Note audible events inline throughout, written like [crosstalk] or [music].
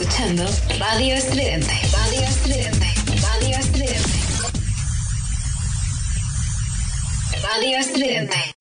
escuchando Radio Estridente. Radio Estridente. Radio Estridente. Radio Estridente.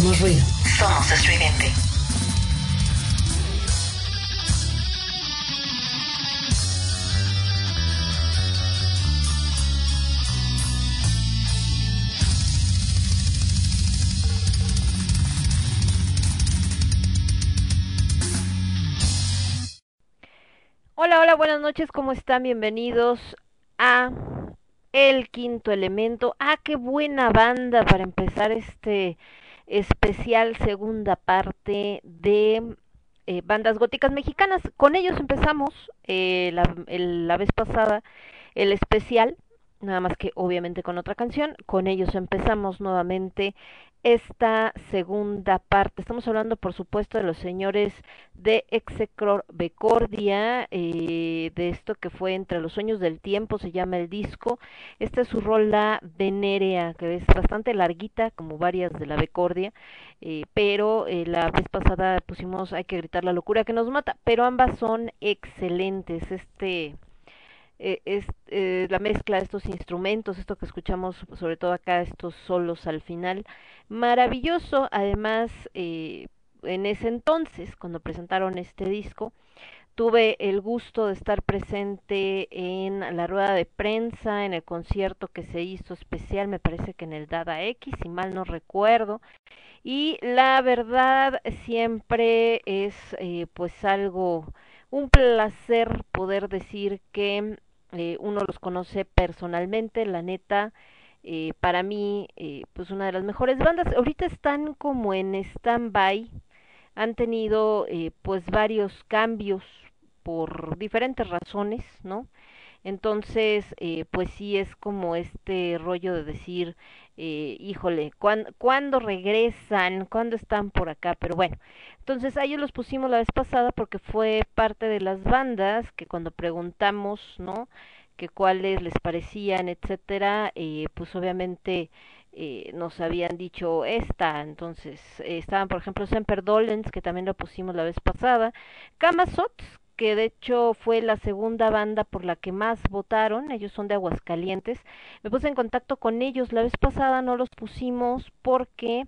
Somos ruido. Somos estridente. Hola, hola, buenas noches, ¿cómo están? Bienvenidos a El Quinto Elemento. Ah, qué buena banda para empezar este especial segunda parte de eh, bandas góticas mexicanas. Con ellos empezamos eh, la, la vez pasada el especial, nada más que obviamente con otra canción. Con ellos empezamos nuevamente esta segunda parte. Estamos hablando, por supuesto, de los señores de Execror Becordia, eh, de esto que fue Entre los Sueños del Tiempo, se llama el disco. Esta es su rola Venerea, que es bastante larguita, como varias de la Becordia, eh, pero eh, la vez pasada pusimos Hay que gritar la locura que nos mata, pero ambas son excelentes. Este eh, es eh, la mezcla de estos instrumentos, esto que escuchamos sobre todo acá, estos solos al final, maravilloso. Además, eh, en ese entonces, cuando presentaron este disco, tuve el gusto de estar presente en la rueda de prensa, en el concierto que se hizo especial, me parece que en el Dada X, si mal no recuerdo. Y la verdad siempre es pues algo, un placer poder decir que eh, uno los conoce personalmente, la neta, eh, para mí, eh, pues una de las mejores bandas. Ahorita están como en stand-by, han tenido eh, pues varios cambios por diferentes razones, ¿no? Entonces, eh, pues sí es como este rollo de decir, eh, híjole, ¿cuándo, ¿cuándo regresan? ¿Cuándo están por acá? Pero bueno, entonces a ellos los pusimos la vez pasada porque fue parte de las bandas que cuando preguntamos, ¿no? Que cuáles les parecían, etcétera, eh, pues obviamente eh, nos habían dicho esta, entonces eh, estaban por ejemplo Semper Dolens, que también lo pusimos la vez pasada, Kamazots, que de hecho fue la segunda banda por la que más votaron, ellos son de Aguascalientes. Me puse en contacto con ellos, la vez pasada no los pusimos porque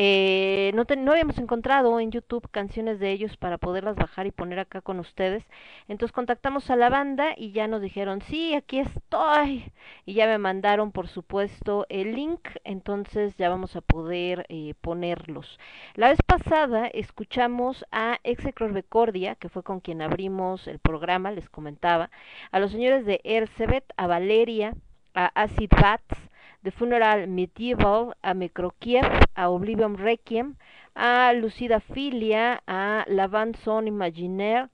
eh, no, te, no habíamos encontrado en YouTube canciones de ellos para poderlas bajar y poner acá con ustedes. Entonces contactamos a la banda y ya nos dijeron, sí, aquí estoy. Y ya me mandaron, por supuesto, el link. Entonces ya vamos a poder eh, ponerlos. La vez pasada escuchamos a Execror Becordia, que fue con quien abrimos el programa, les comentaba. A los señores de Ercebet, a Valeria, a Acid Bats The Funeral Medieval, a Microkiev, a Oblivion Requiem, a Lucida Filia, a La Bande Imaginaire,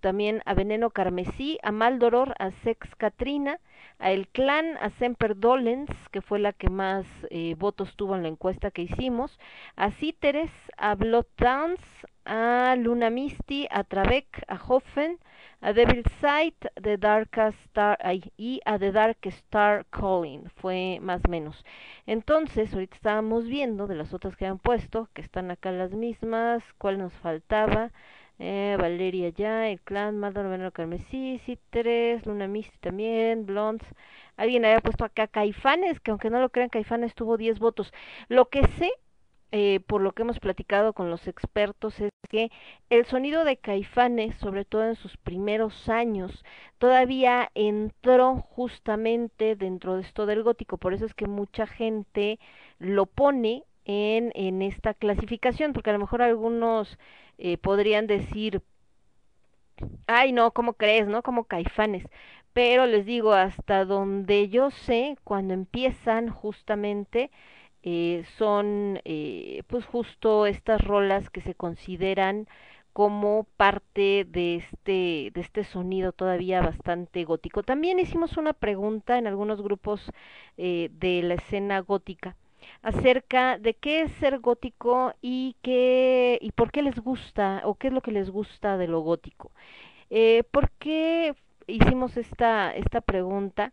también a Veneno Carmesí, a Maldoror, a Sex Katrina, a El Clan, a Semper Dolens, que fue la que más eh, votos tuvo en la encuesta que hicimos, a Cíteres, a Blood Dance, a Luna Misty, a Travek, a Hoffen, a Devil's Sight, The Dark Star ay, y a The Dark Star Calling, fue más o menos. Entonces, ahorita estábamos viendo de las otras que han puesto, que están acá las mismas, cuál nos faltaba. Eh, Valeria ya, el clan, Maldor, Veneno Carmesí, Cíteres, Luna Misty también, Blondes. Alguien había puesto acá Caifanes, que aunque no lo crean, Caifanes tuvo 10 votos. Lo que sé eh, por lo que hemos platicado con los expertos, es que el sonido de Caifanes, sobre todo en sus primeros años, todavía entró justamente dentro de esto del gótico. Por eso es que mucha gente lo pone en, en esta clasificación, porque a lo mejor algunos eh, podrían decir, ay no, ¿cómo crees? ¿No? Como Caifanes. Pero les digo, hasta donde yo sé, cuando empiezan justamente eh, son eh, pues justo estas rolas que se consideran como parte de este de este sonido todavía bastante gótico. También hicimos una pregunta en algunos grupos eh, de la escena gótica acerca de qué es ser gótico y qué y por qué les gusta o qué es lo que les gusta de lo gótico. Eh, ¿Por qué hicimos esta esta pregunta?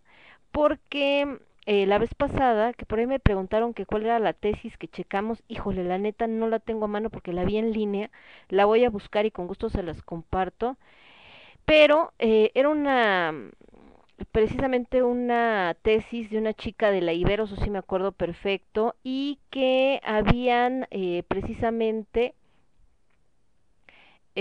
Porque eh, la vez pasada, que por ahí me preguntaron que cuál era la tesis que checamos, híjole, la neta no la tengo a mano porque la vi en línea, la voy a buscar y con gusto se las comparto, pero eh, era una precisamente una tesis de una chica de la Ibero, eso sí me acuerdo perfecto, y que habían eh, precisamente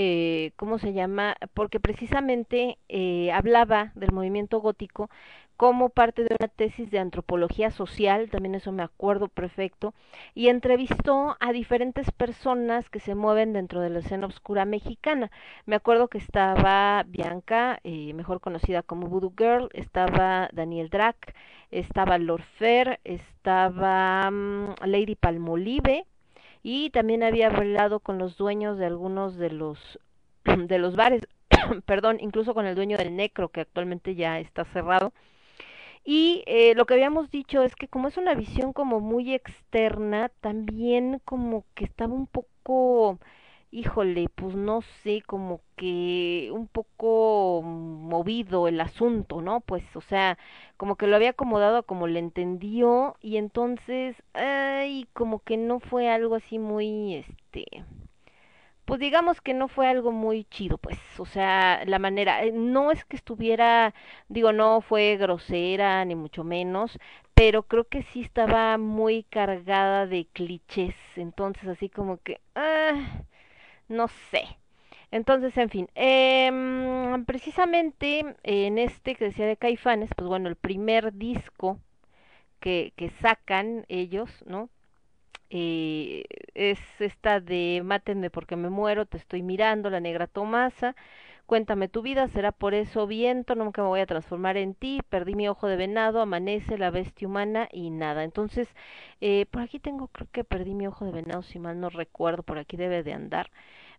eh, ¿cómo se llama? Porque precisamente eh, hablaba del movimiento gótico como parte de una tesis de antropología social, también eso me acuerdo perfecto, y entrevistó a diferentes personas que se mueven dentro de la escena oscura mexicana. Me acuerdo que estaba Bianca, eh, mejor conocida como Voodoo Girl, estaba Daniel Drac, estaba Lord Fair, estaba um, Lady Palmolive, y también había hablado con los dueños de algunos de los [clears throat] de los bares, [clears throat] perdón, incluso con el dueño del Necro que actualmente ya está cerrado. Y eh, lo que habíamos dicho es que como es una visión como muy externa, también como que estaba un poco, híjole, pues no sé, como que un poco movido el asunto, ¿no? Pues, o sea, como que lo había acomodado como le entendió y entonces, ay, como que no fue algo así muy, este, pues digamos que no fue algo muy chido, pues, o sea, la manera, eh, no es que estuviera, digo, no fue grosera, ni mucho menos, pero creo que sí estaba muy cargada de clichés, entonces así como que, ah, no sé. Entonces, en fin, eh, precisamente en este que decía de Caifanes, pues bueno, el primer disco que, que sacan ellos, ¿no? eh, es esta de Mátenme porque me muero, te estoy mirando, la negra Tomasa, cuéntame tu vida, será por eso viento, nunca me voy a transformar en ti, perdí mi ojo de venado, amanece la bestia humana y nada. Entonces, eh, por aquí tengo, creo que perdí mi ojo de venado, si mal no recuerdo, por aquí debe de andar.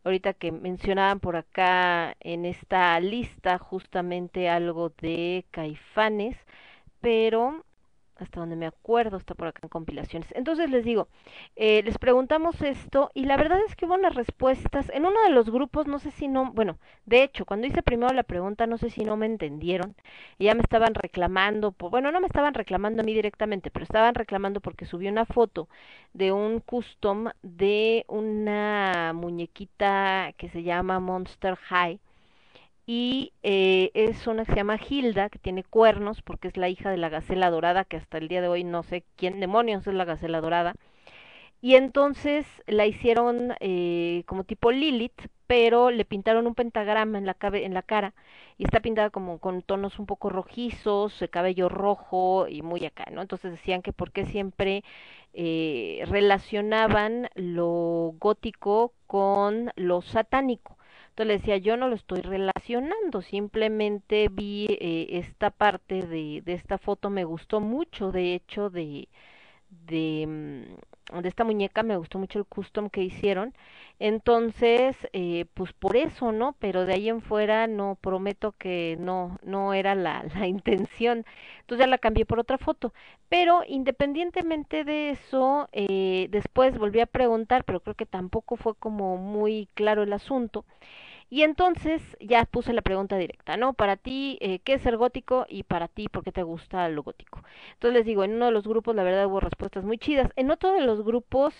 Ahorita que mencionaban por acá en esta lista justamente algo de caifanes, pero hasta donde me acuerdo, está por acá en compilaciones. Entonces les digo, eh, les preguntamos esto y la verdad es que hubo unas respuestas en uno de los grupos, no sé si no, bueno, de hecho, cuando hice primero la pregunta, no sé si no me entendieron ya me estaban reclamando, por, bueno, no me estaban reclamando a mí directamente, pero estaban reclamando porque subí una foto de un custom de una muñequita que se llama Monster High y eh, es una que se llama Hilda, que tiene cuernos porque es la hija de la gacela dorada, que hasta el día de hoy no sé quién demonios es la gacela dorada. Y entonces la hicieron eh, como tipo Lilith, pero le pintaron un pentagrama en la, en la cara y está pintada como con tonos un poco rojizos, el cabello rojo y muy acá, ¿no? Entonces decían que porque siempre eh, relacionaban lo gótico con lo satánico entonces le decía, yo no lo estoy relacionando, simplemente vi eh, esta parte de, de esta foto, me gustó mucho, de hecho, de, de, mm, de esta muñeca, me gustó mucho el custom que hicieron. Entonces, eh, pues por eso, ¿no? Pero de ahí en fuera no prometo que no, no era la, [laughs] la intención. Entonces ya la cambié por otra foto. Pero independientemente de eso, eh, después volví a preguntar, pero creo que tampoco fue como muy claro el asunto. Y entonces ya puse la pregunta directa, ¿no? Para ti, eh, ¿qué es ser gótico? Y para ti, ¿por qué te gusta lo gótico? Entonces les digo, en uno de los grupos la verdad hubo respuestas muy chidas. En otro de los grupos,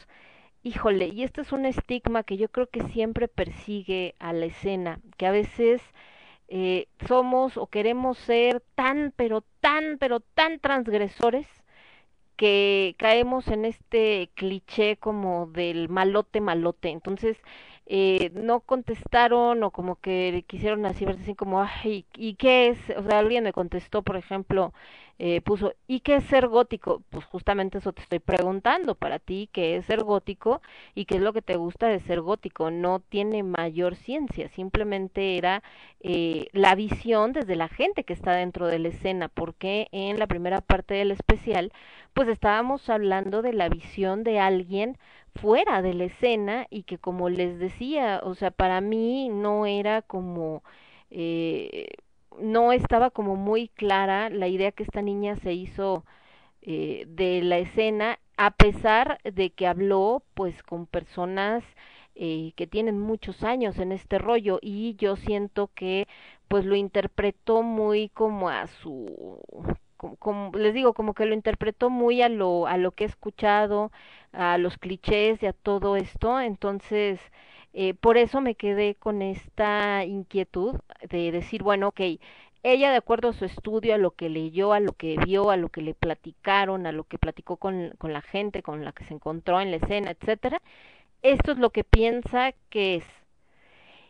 híjole, y este es un estigma que yo creo que siempre persigue a la escena, que a veces eh, somos o queremos ser tan, pero tan, pero tan transgresores que caemos en este cliché como del malote malote. Entonces, eh, no contestaron o como que quisieron así verse así como, ay, ¿y qué es? O sea, alguien me contestó, por ejemplo, eh, puso, ¿y qué es ser gótico? Pues justamente eso te estoy preguntando para ti, ¿qué es ser gótico? ¿Y qué es lo que te gusta de ser gótico? No tiene mayor ciencia, simplemente era eh, la visión desde la gente que está dentro de la escena, porque en la primera parte del especial, pues estábamos hablando de la visión de alguien fuera de la escena y que como les decía, o sea, para mí no era como, eh, no estaba como muy clara la idea que esta niña se hizo eh, de la escena, a pesar de que habló pues con personas eh, que tienen muchos años en este rollo y yo siento que pues lo interpretó muy como a su como, les digo, como que lo interpretó muy a lo, a lo que he escuchado, a los clichés y a todo esto, entonces eh, por eso me quedé con esta inquietud de decir, bueno, ok, ella de acuerdo a su estudio, a lo que leyó, a lo que vio, a lo que le platicaron, a lo que platicó con, con la gente con la que se encontró en la escena, etcétera, esto es lo que piensa que es.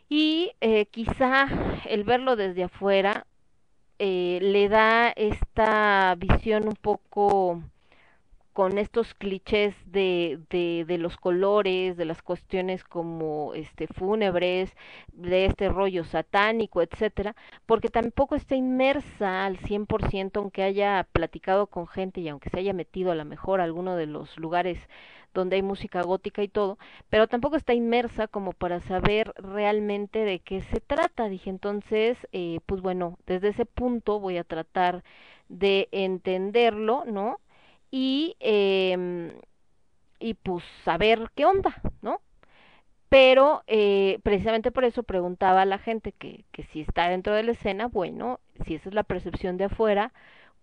Y eh, quizá el verlo desde afuera eh, le da esta visión un poco con estos clichés de, de, de, los colores, de las cuestiones como este fúnebres, de este rollo satánico, etcétera, porque tampoco está inmersa al 100% aunque haya platicado con gente y aunque se haya metido a lo mejor a alguno de los lugares donde hay música gótica y todo, pero tampoco está inmersa como para saber realmente de qué se trata. Dije entonces, eh, pues bueno, desde ese punto voy a tratar de entenderlo, ¿no? y, eh, y pues saber qué onda, ¿no? Pero eh, precisamente por eso preguntaba a la gente que, que si está dentro de la escena, bueno, si esa es la percepción de afuera,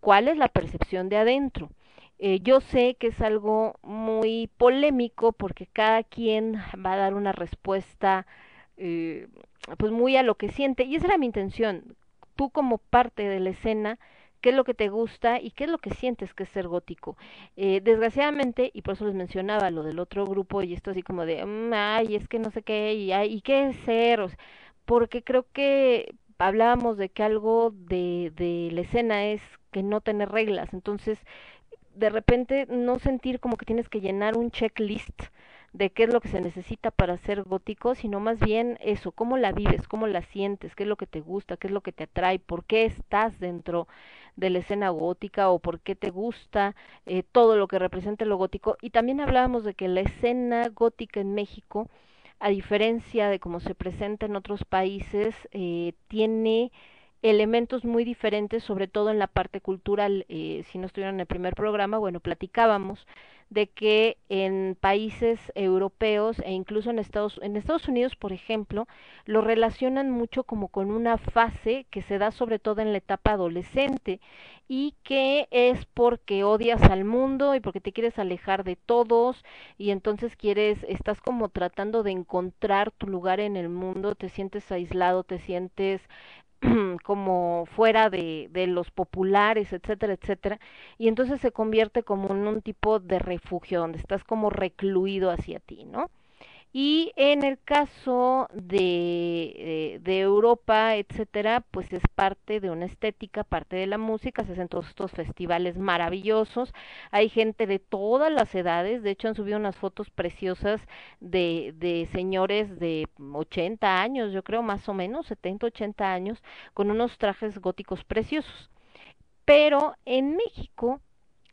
¿cuál es la percepción de adentro? Eh, yo sé que es algo muy polémico porque cada quien va a dar una respuesta eh, pues muy a lo que siente y esa era mi intención. Tú como parte de la escena, qué es lo que te gusta y qué es lo que sientes que es ser gótico. Eh, desgraciadamente, y por eso les mencionaba lo del otro grupo y esto así como de, mm, ay, es que no sé qué, y, ay, ¿y qué es ser? Porque creo que hablábamos de que algo de, de la escena es que no tener reglas, entonces de repente no sentir como que tienes que llenar un checklist de qué es lo que se necesita para ser gótico, sino más bien eso, cómo la vives, cómo la sientes, qué es lo que te gusta, qué es lo que te atrae, por qué estás dentro de la escena gótica o por qué te gusta eh, todo lo que representa lo gótico. Y también hablábamos de que la escena gótica en México, a diferencia de cómo se presenta en otros países, eh, tiene elementos muy diferentes, sobre todo en la parte cultural. Eh, si no estuvieron en el primer programa, bueno, platicábamos de que en países europeos e incluso en Estados, en Estados Unidos, por ejemplo, lo relacionan mucho como con una fase que se da sobre todo en la etapa adolescente y que es porque odias al mundo y porque te quieres alejar de todos y entonces quieres, estás como tratando de encontrar tu lugar en el mundo, te sientes aislado, te sientes [clears throat] como fuera de, de los populares, etcétera, etcétera, y entonces se convierte como en un tipo de refugio donde estás como recluido hacia ti, ¿no? Y en el caso de, eh, de, Europa, etcétera, pues es parte de una estética, parte de la música, se hacen todos estos festivales maravillosos, hay gente de todas las edades, de hecho han subido unas fotos preciosas de, de señores de 80 años, yo creo más o menos, 70, 80 años, con unos trajes góticos preciosos. Pero en México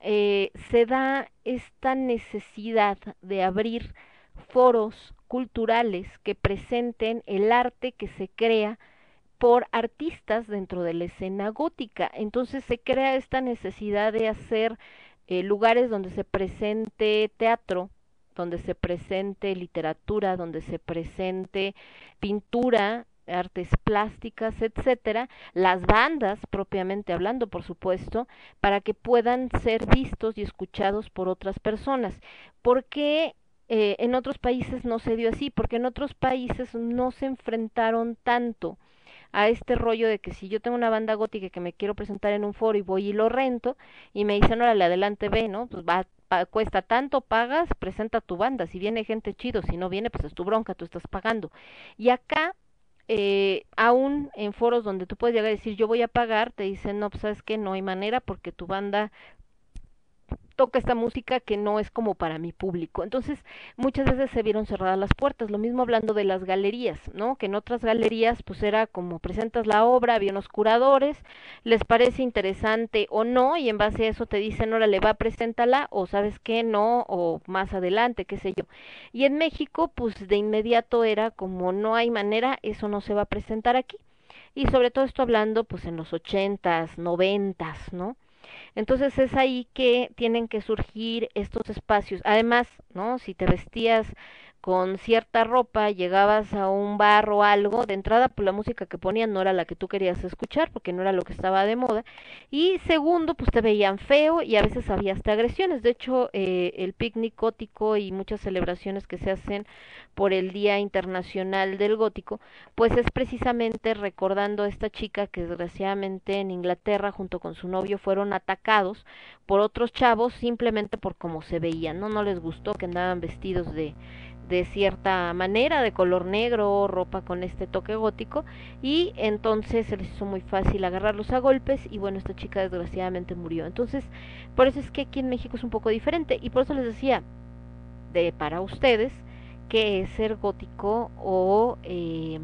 eh, se da esta necesidad de abrir foros culturales que presenten el arte que se crea por artistas dentro de la escena gótica. Entonces se crea esta necesidad de hacer eh, lugares donde se presente teatro, donde se presente literatura, donde se presente pintura, artes plásticas, etcétera, las bandas propiamente hablando, por supuesto, para que puedan ser vistos y escuchados por otras personas. Porque eh, en otros países no se dio así, porque en otros países no se enfrentaron tanto a este rollo de que si yo tengo una banda gótica que me quiero presentar en un foro y voy y lo rento y me dicen, órale, adelante ve, ¿no? Pues va, pa, cuesta tanto, pagas, presenta tu banda, si viene gente chido, si no viene, pues es tu bronca, tú estás pagando. Y acá, eh, aún en foros donde tú puedes llegar a decir, yo voy a pagar, te dicen, no, pues sabes que no hay manera porque tu banda toca esta música que no es como para mi público. Entonces, muchas veces se vieron cerradas las puertas. Lo mismo hablando de las galerías, ¿no? Que en otras galerías, pues era como presentas la obra, había unos curadores, les parece interesante o no, y en base a eso te dicen, órale, va, preséntala, o sabes qué, no, o más adelante, qué sé yo. Y en México, pues de inmediato era como no hay manera, eso no se va a presentar aquí. Y sobre todo esto hablando, pues en los ochentas, noventas, ¿no? Entonces es ahí que tienen que surgir estos espacios. Además, ¿no? Si te vestías con cierta ropa, llegabas a un bar o algo, de entrada pues la música que ponían no era la que tú querías escuchar porque no era lo que estaba de moda y segundo pues te veían feo y a veces había hasta agresiones, de hecho eh, el picnic gótico y muchas celebraciones que se hacen por el Día Internacional del Gótico, pues es precisamente recordando a esta chica que desgraciadamente en Inglaterra junto con su novio fueron atacados por otros chavos simplemente por cómo se veían, ¿no? No les gustó que andaban vestidos de de cierta manera, de color negro, ropa con este toque gótico, y entonces se les hizo muy fácil agarrarlos a golpes, y bueno, esta chica desgraciadamente murió. Entonces, por eso es que aquí en México es un poco diferente, y por eso les decía, de para ustedes, qué es ser gótico o eh,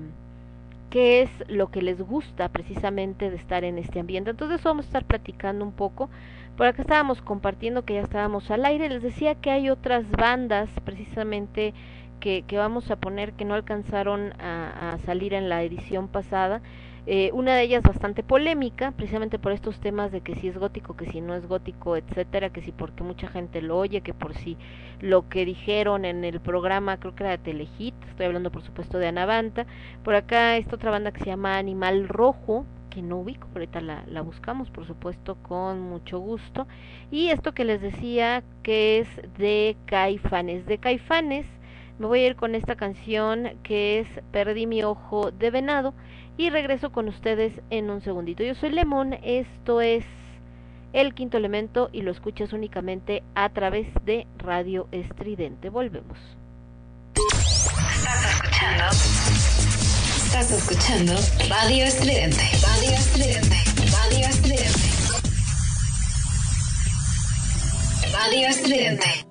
qué es lo que les gusta precisamente de estar en este ambiente. Entonces vamos a estar platicando un poco. Por acá estábamos compartiendo que ya estábamos al aire. Les decía que hay otras bandas precisamente que, que vamos a poner que no alcanzaron a, salir en la edición pasada. Eh, una de ellas bastante polémica, precisamente por estos temas de que si es gótico, que si no es gótico, etcétera, que si porque mucha gente lo oye, que por si lo que dijeron en el programa, creo que era de Telehit, estoy hablando por supuesto de Anavanta, por acá esta otra banda que se llama Animal Rojo, que no ubico, ahorita la, la buscamos por supuesto con mucho gusto, y esto que les decía que es de Caifanes, de Caifanes, me voy a ir con esta canción que es Perdí mi ojo de venado y regreso con ustedes en un segundito. Yo soy Lemón, esto es El Quinto Elemento y lo escuchas únicamente a través de Radio Estridente. Volvemos. Estás escuchando. Estás escuchando Radio Estridente. Radio Estridente. Radio Estridente. Radio Estridente.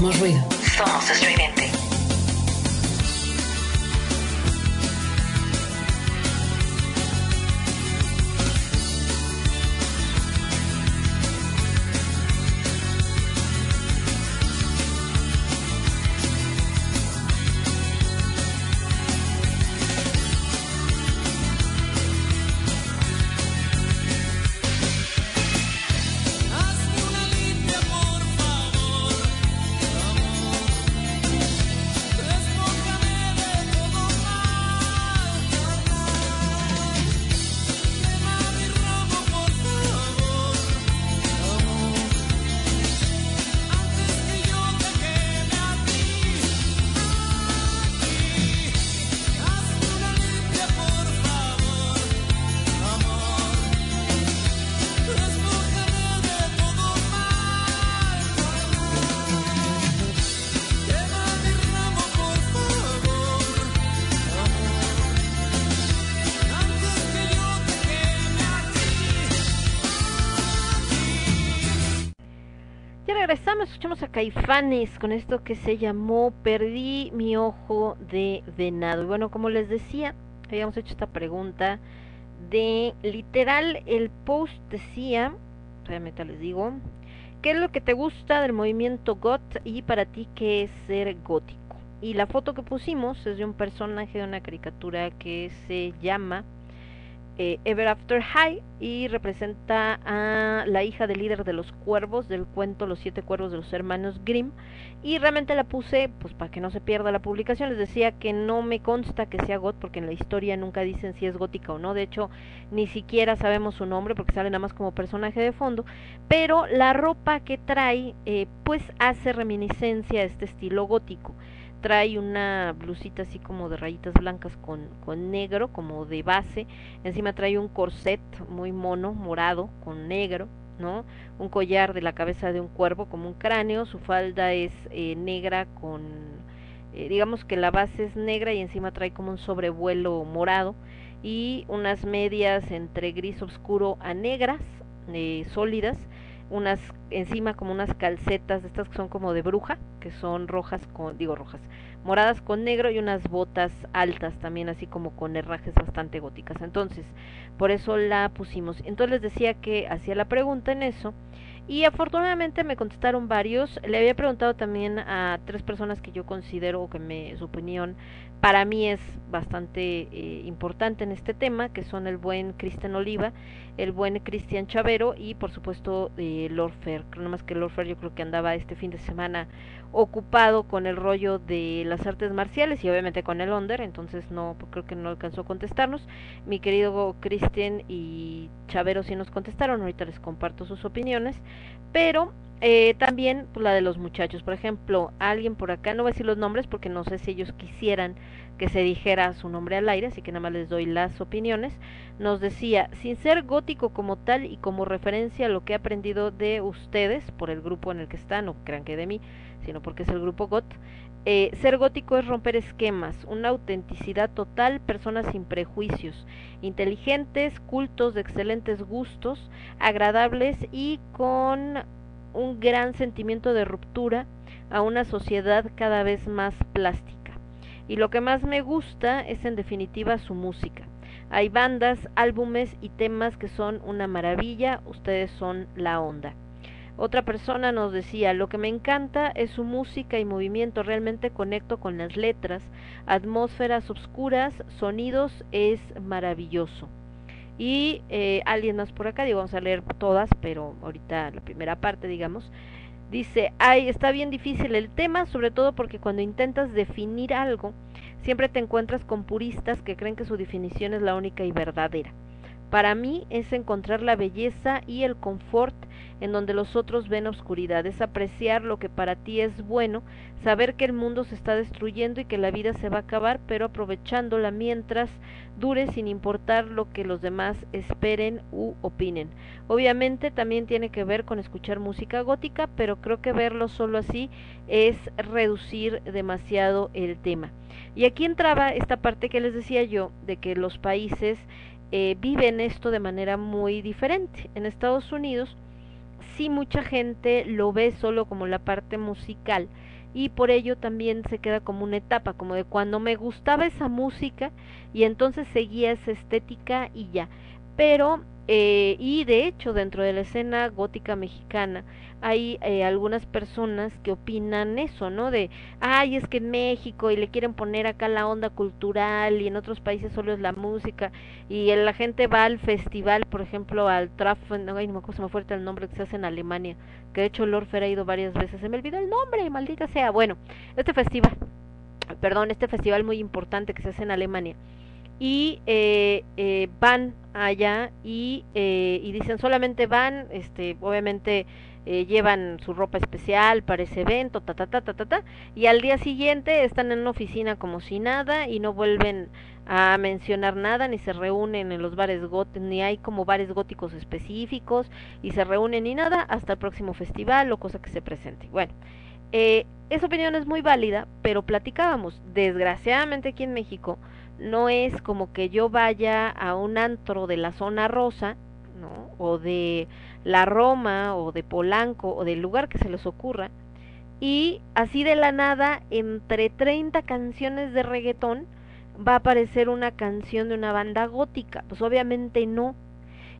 Somos ruido. Somos. Escuchamos a Caifanes con esto que se llamó Perdí mi ojo de venado. Y bueno, como les decía, habíamos hecho esta pregunta de literal el post decía, realmente les digo, ¿qué es lo que te gusta del movimiento GOT y para ti qué es ser gótico? Y la foto que pusimos es de un personaje de una caricatura que se llama eh, Ever After High y representa a la hija del líder de los cuervos del cuento Los siete cuervos de los hermanos Grimm. Y realmente la puse pues para que no se pierda la publicación. Les decía que no me consta que sea got porque en la historia nunca dicen si es gótica o no. De hecho ni siquiera sabemos su nombre porque sale nada más como personaje de fondo. Pero la ropa que trae eh, pues hace reminiscencia a este estilo gótico trae una blusita así como de rayitas blancas con, con negro, como de base. Encima trae un corset muy mono, morado, con negro, ¿no? Un collar de la cabeza de un cuervo como un cráneo. Su falda es eh, negra con, eh, digamos que la base es negra y encima trae como un sobrevuelo morado. Y unas medias entre gris oscuro a negras, eh, sólidas unas encima como unas calcetas estas que son como de bruja, que son rojas con digo rojas, moradas con negro y unas botas altas también así como con herrajes bastante góticas. Entonces, por eso la pusimos. Entonces les decía que hacía la pregunta en eso y afortunadamente me contestaron varios. Le había preguntado también a tres personas que yo considero que me su opinión para mí es bastante eh, importante en este tema, que son el buen Cristian Oliva, el buen Cristian Chavero y por supuesto eh, Lord Fair. Creo más que Lord Fair yo creo que andaba este fin de semana ocupado con el rollo de las artes marciales y obviamente con el Onder, entonces no creo que no alcanzó a contestarnos. Mi querido Cristian y Chavero sí nos contestaron, ahorita les comparto sus opiniones, pero eh, también pues, la de los muchachos, por ejemplo, alguien por acá, no voy a decir los nombres porque no sé si ellos quisieran que se dijera su nombre al aire, así que nada más les doy las opiniones, nos decía, sin ser gótico como tal y como referencia a lo que he aprendido de ustedes, por el grupo en el que están, no crean que de mí, sino porque es el grupo GOT, eh, ser gótico es romper esquemas, una autenticidad total, personas sin prejuicios, inteligentes, cultos, de excelentes gustos, agradables y con un gran sentimiento de ruptura a una sociedad cada vez más plástica. Y lo que más me gusta es en definitiva su música. Hay bandas, álbumes y temas que son una maravilla, ustedes son la onda. Otra persona nos decía, lo que me encanta es su música y movimiento, realmente conecto con las letras, atmósferas oscuras, sonidos, es maravilloso. Y eh, alguien más por acá, digo, vamos a leer todas, pero ahorita la primera parte, digamos, dice, ay, está bien difícil el tema, sobre todo porque cuando intentas definir algo, siempre te encuentras con puristas que creen que su definición es la única y verdadera. Para mí es encontrar la belleza y el confort en donde los otros ven oscuridad, es apreciar lo que para ti es bueno, saber que el mundo se está destruyendo y que la vida se va a acabar, pero aprovechándola mientras dure sin importar lo que los demás esperen u opinen. Obviamente también tiene que ver con escuchar música gótica, pero creo que verlo solo así es reducir demasiado el tema. Y aquí entraba esta parte que les decía yo, de que los países eh, viven esto de manera muy diferente. En Estados Unidos, sí mucha gente lo ve solo como la parte musical y por ello también se queda como una etapa, como de cuando me gustaba esa música y entonces seguía esa estética y ya. Pero, eh, y de hecho dentro de la escena gótica mexicana hay eh, algunas personas que opinan eso, ¿no? De, ay, es que México y le quieren poner acá la onda cultural y en otros países solo es la música y la gente va al festival, por ejemplo, al Traf, no, ay, no me acuerdo, se me el nombre que se hace en Alemania, que de hecho Lorfer ha ido varias veces, se me olvidó el nombre, maldita sea. Bueno, este festival, perdón, este festival muy importante que se hace en Alemania y eh, eh, van allá y, eh, y dicen solamente van, este, obviamente eh, llevan su ropa especial para ese evento, ta, ta, ta, ta, ta, ta, y al día siguiente están en una oficina como si nada y no vuelven a mencionar nada, ni se reúnen en los bares góticos, ni hay como bares góticos específicos, y se reúnen ni nada hasta el próximo festival o cosa que se presente. Bueno, eh, esa opinión es muy válida, pero platicábamos, desgraciadamente aquí en México, no es como que yo vaya a un antro de la zona rosa, ¿no? O de la Roma o de Polanco o del lugar que se les ocurra y así de la nada entre 30 canciones de reggaetón va a aparecer una canción de una banda gótica, pues obviamente no.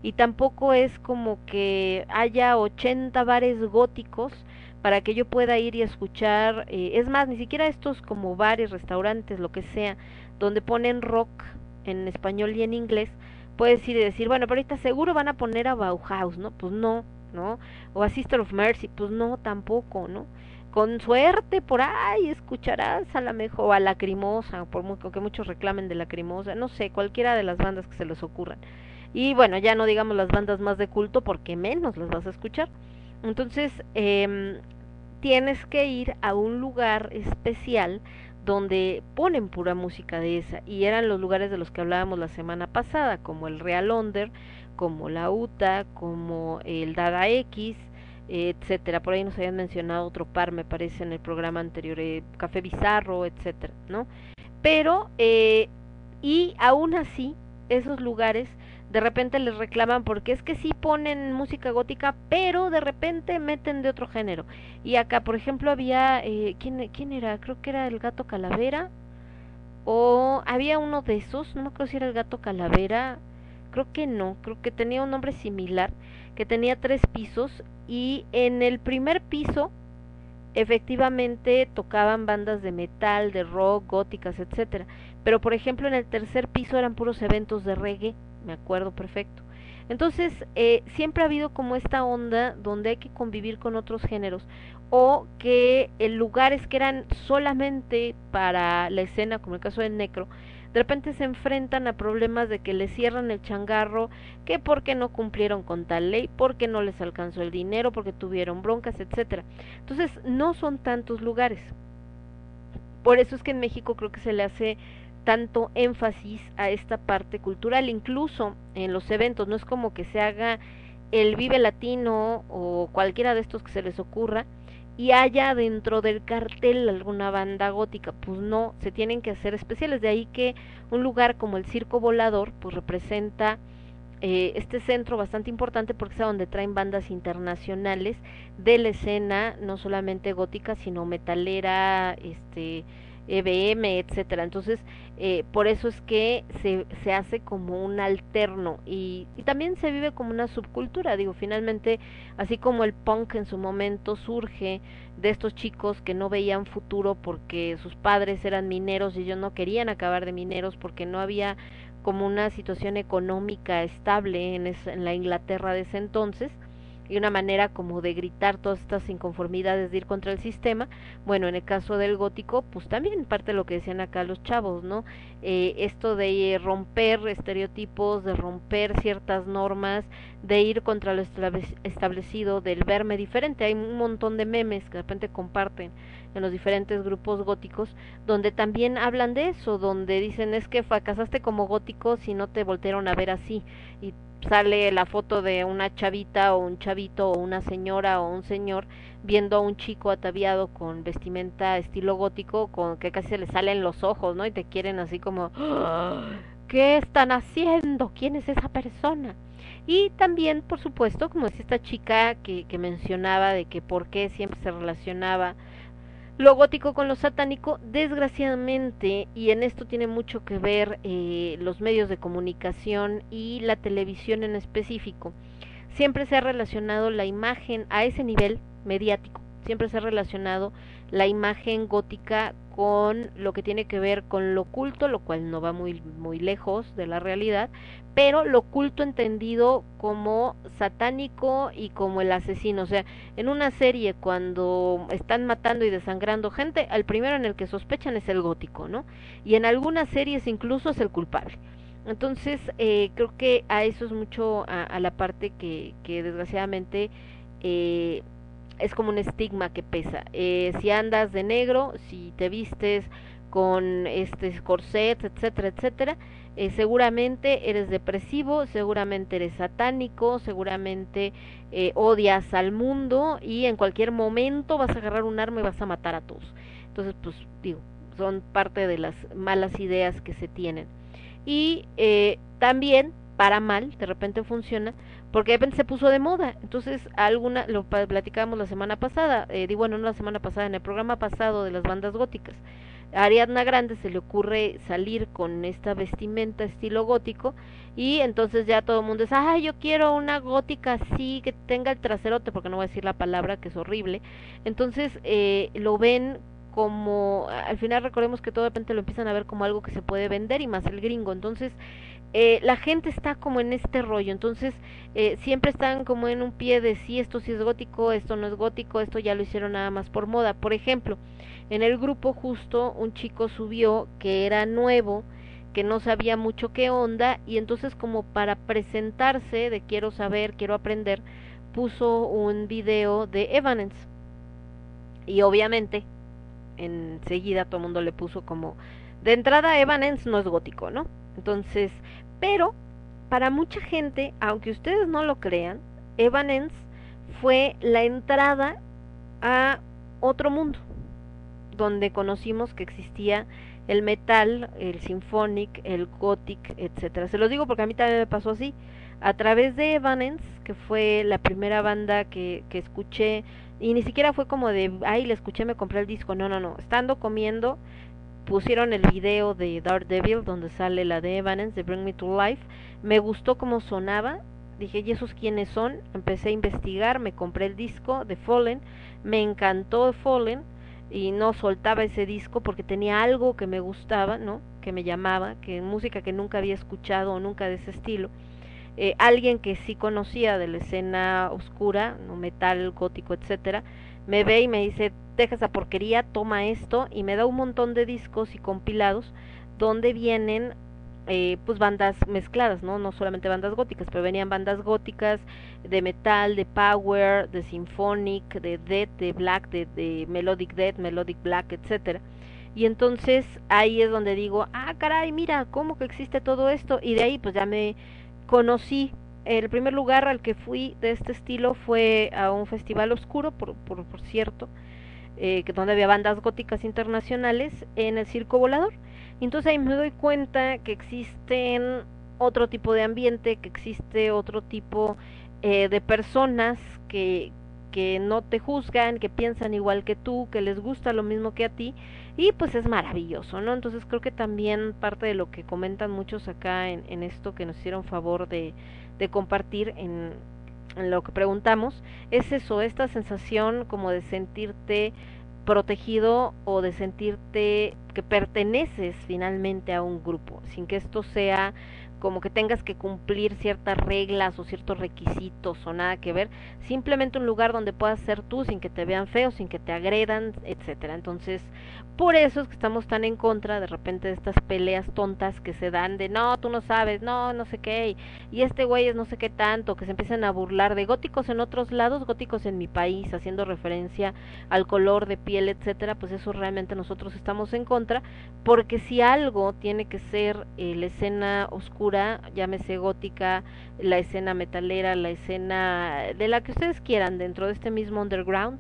Y tampoco es como que haya 80 bares góticos para que yo pueda ir y escuchar, eh, es más, ni siquiera estos como bares, restaurantes, lo que sea, donde ponen rock en español y en inglés, puedes ir y decir, bueno, pero ahorita seguro van a poner a Bauhaus, ¿no? Pues no, ¿no? O a Sister of Mercy, pues no, tampoco, ¿no? Con suerte por ahí escucharás a la mejor, o a Lacrimosa, por mu que muchos reclamen de Lacrimosa, no sé, cualquiera de las bandas que se les ocurran. Y bueno, ya no digamos las bandas más de culto, porque menos las vas a escuchar. Entonces, eh, tienes que ir a un lugar especial donde ponen pura música de esa y eran los lugares de los que hablábamos la semana pasada, como el Real Onder, como la UTA, como el Dada X, etcétera. Por ahí nos habían mencionado otro par, me parece, en el programa anterior, eh, Café Bizarro, etcétera, ¿no? Pero, eh, y aún así, esos lugares de repente les reclaman porque es que sí ponen música gótica, pero de repente meten de otro género. Y acá, por ejemplo, había, eh, ¿quién, ¿quién era? Creo que era el gato calavera. O había uno de esos, no me acuerdo si era el gato calavera. Creo que no, creo que tenía un nombre similar, que tenía tres pisos. Y en el primer piso, efectivamente tocaban bandas de metal, de rock, góticas, etcétera. Pero por ejemplo en el tercer piso eran puros eventos de reggae me acuerdo perfecto. Entonces, eh, siempre ha habido como esta onda donde hay que convivir con otros géneros o que en lugares que eran solamente para la escena, como el caso del necro, de repente se enfrentan a problemas de que les cierran el changarro, que porque no cumplieron con tal ley, porque no les alcanzó el dinero, porque tuvieron broncas, etcétera. Entonces, no son tantos lugares. Por eso es que en México creo que se le hace tanto énfasis a esta parte cultural, incluso en los eventos, no es como que se haga el Vive Latino o cualquiera de estos que se les ocurra y haya dentro del cartel alguna banda gótica, pues no, se tienen que hacer especiales, de ahí que un lugar como el Circo Volador pues representa eh, este centro bastante importante porque es donde traen bandas internacionales de la escena, no solamente gótica, sino metalera, este EBM, etcétera. Entonces, eh, por eso es que se, se hace como un alterno y, y, también se vive como una subcultura. Digo, finalmente, así como el punk en su momento surge de estos chicos que no veían futuro porque sus padres eran mineros y ellos no querían acabar de mineros porque no había como una situación económica estable en, en la Inglaterra de ese entonces y una manera como de gritar todas estas inconformidades de ir contra el sistema. Bueno, en el caso del gótico, pues también parte de lo que decían acá los chavos, ¿no? Eh, esto de romper estereotipos, de romper ciertas normas, de ir contra lo establecido, del verme diferente. Hay un montón de memes que de repente comparten en los diferentes grupos góticos, donde también hablan de eso, donde dicen es que fracasaste como gótico si no te voltearon a ver así. Y sale la foto de una chavita o un chavito o una señora o un señor viendo a un chico ataviado con vestimenta estilo gótico con que casi se le salen los ojos, ¿no? Y te quieren así como ¿qué están haciendo? ¿Quién es esa persona? Y también, por supuesto, como decía esta chica que, que mencionaba de que por qué siempre se relacionaba lo gótico con lo satánico, desgraciadamente, y en esto tiene mucho que ver eh, los medios de comunicación y la televisión en específico, siempre se ha relacionado la imagen a ese nivel mediático, siempre se ha relacionado la imagen gótica con lo que tiene que ver con lo oculto, lo cual no va muy, muy lejos de la realidad, pero lo oculto entendido como satánico y como el asesino. O sea, en una serie cuando están matando y desangrando gente, el primero en el que sospechan es el gótico, ¿no? Y en algunas series incluso es el culpable. Entonces, eh, creo que a eso es mucho a, a la parte que, que desgraciadamente eh, es como un estigma que pesa. Eh, si andas de negro, si te vistes con este corset, etcétera, etcétera, eh, seguramente eres depresivo, seguramente eres satánico, seguramente eh, odias al mundo y en cualquier momento vas a agarrar un arma y vas a matar a todos. Entonces, pues digo, son parte de las malas ideas que se tienen. Y también, para mal, de repente funciona, porque de repente se puso de moda. Entonces, alguna, lo platicábamos la semana pasada, eh, digo, bueno, no la semana pasada, en el programa pasado de las bandas góticas. A Ariadna Grande se le ocurre salir con esta vestimenta estilo gótico y entonces ya todo el mundo dice, ah, yo quiero una gótica así, que tenga el traserote, porque no voy a decir la palabra, que es horrible. Entonces eh, lo ven como, al final recordemos que todo de repente lo empiezan a ver como algo que se puede vender y más el gringo. Entonces eh, la gente está como en este rollo, entonces eh, siempre están como en un pie de si esto sí es gótico, esto no es gótico, esto ya lo hicieron nada más por moda. Por ejemplo, en el grupo justo un chico subió que era nuevo, que no sabía mucho qué onda y entonces como para presentarse de quiero saber, quiero aprender, puso un video de Evanescence. Y obviamente enseguida todo el mundo le puso como de entrada Evanescence no es gótico, ¿no? Entonces, pero para mucha gente, aunque ustedes no lo crean, Evanescence fue la entrada a otro mundo donde conocimos que existía el metal, el symphonic, el gothic, etcétera. Se los digo porque a mí también me pasó así. A través de Evanescence, que fue la primera banda que, que escuché, y ni siquiera fue como de, ay, la escuché, me compré el disco. No, no, no. Estando comiendo, pusieron el video de Daredevil, donde sale la de Evanescence, de Bring Me to Life. Me gustó cómo sonaba. Dije, ¿y esos quiénes son? Empecé a investigar, me compré el disco de Fallen. Me encantó Fallen y no soltaba ese disco porque tenía algo que me gustaba, ¿no? Que me llamaba, que música que nunca había escuchado o nunca de ese estilo. Eh, alguien que sí conocía de la escena oscura, no metal, gótico, etcétera, me ve y me dice, deja esa porquería, toma esto y me da un montón de discos y compilados donde vienen eh, pues bandas mezcladas, ¿no? No solamente bandas góticas, pero venían bandas góticas de metal, de power, de symphonic, de death, de black, de, de melodic death, melodic black, etcétera. Y entonces ahí es donde digo, ah, caray, mira, cómo que existe todo esto. Y de ahí pues ya me conocí. El primer lugar al que fui de este estilo fue a un festival oscuro, por, por, por cierto, eh, donde había bandas góticas internacionales en el Circo Volador. Entonces ahí me doy cuenta que existen otro tipo de ambiente, que existe otro tipo eh, de personas que, que no te juzgan, que piensan igual que tú, que les gusta lo mismo que a ti, y pues es maravilloso, ¿no? Entonces creo que también parte de lo que comentan muchos acá en, en esto que nos hicieron favor de, de compartir en, en lo que preguntamos, es eso, esta sensación como de sentirte protegido o de sentirte que perteneces finalmente a un grupo, sin que esto sea como que tengas que cumplir ciertas reglas o ciertos requisitos o nada que ver, simplemente un lugar donde puedas ser tú sin que te vean feo, sin que te agredan, etcétera. Entonces, por eso es que estamos tan en contra de repente de estas peleas tontas que se dan de no, tú no sabes, no, no sé qué, y este güey es no sé qué tanto, que se empiezan a burlar de góticos en otros lados, góticos en mi país, haciendo referencia al color de piel, etcétera, pues eso realmente nosotros estamos en contra, porque si algo tiene que ser eh, la escena oscura, llámese gótica, la escena metalera, la escena de la que ustedes quieran dentro de este mismo underground,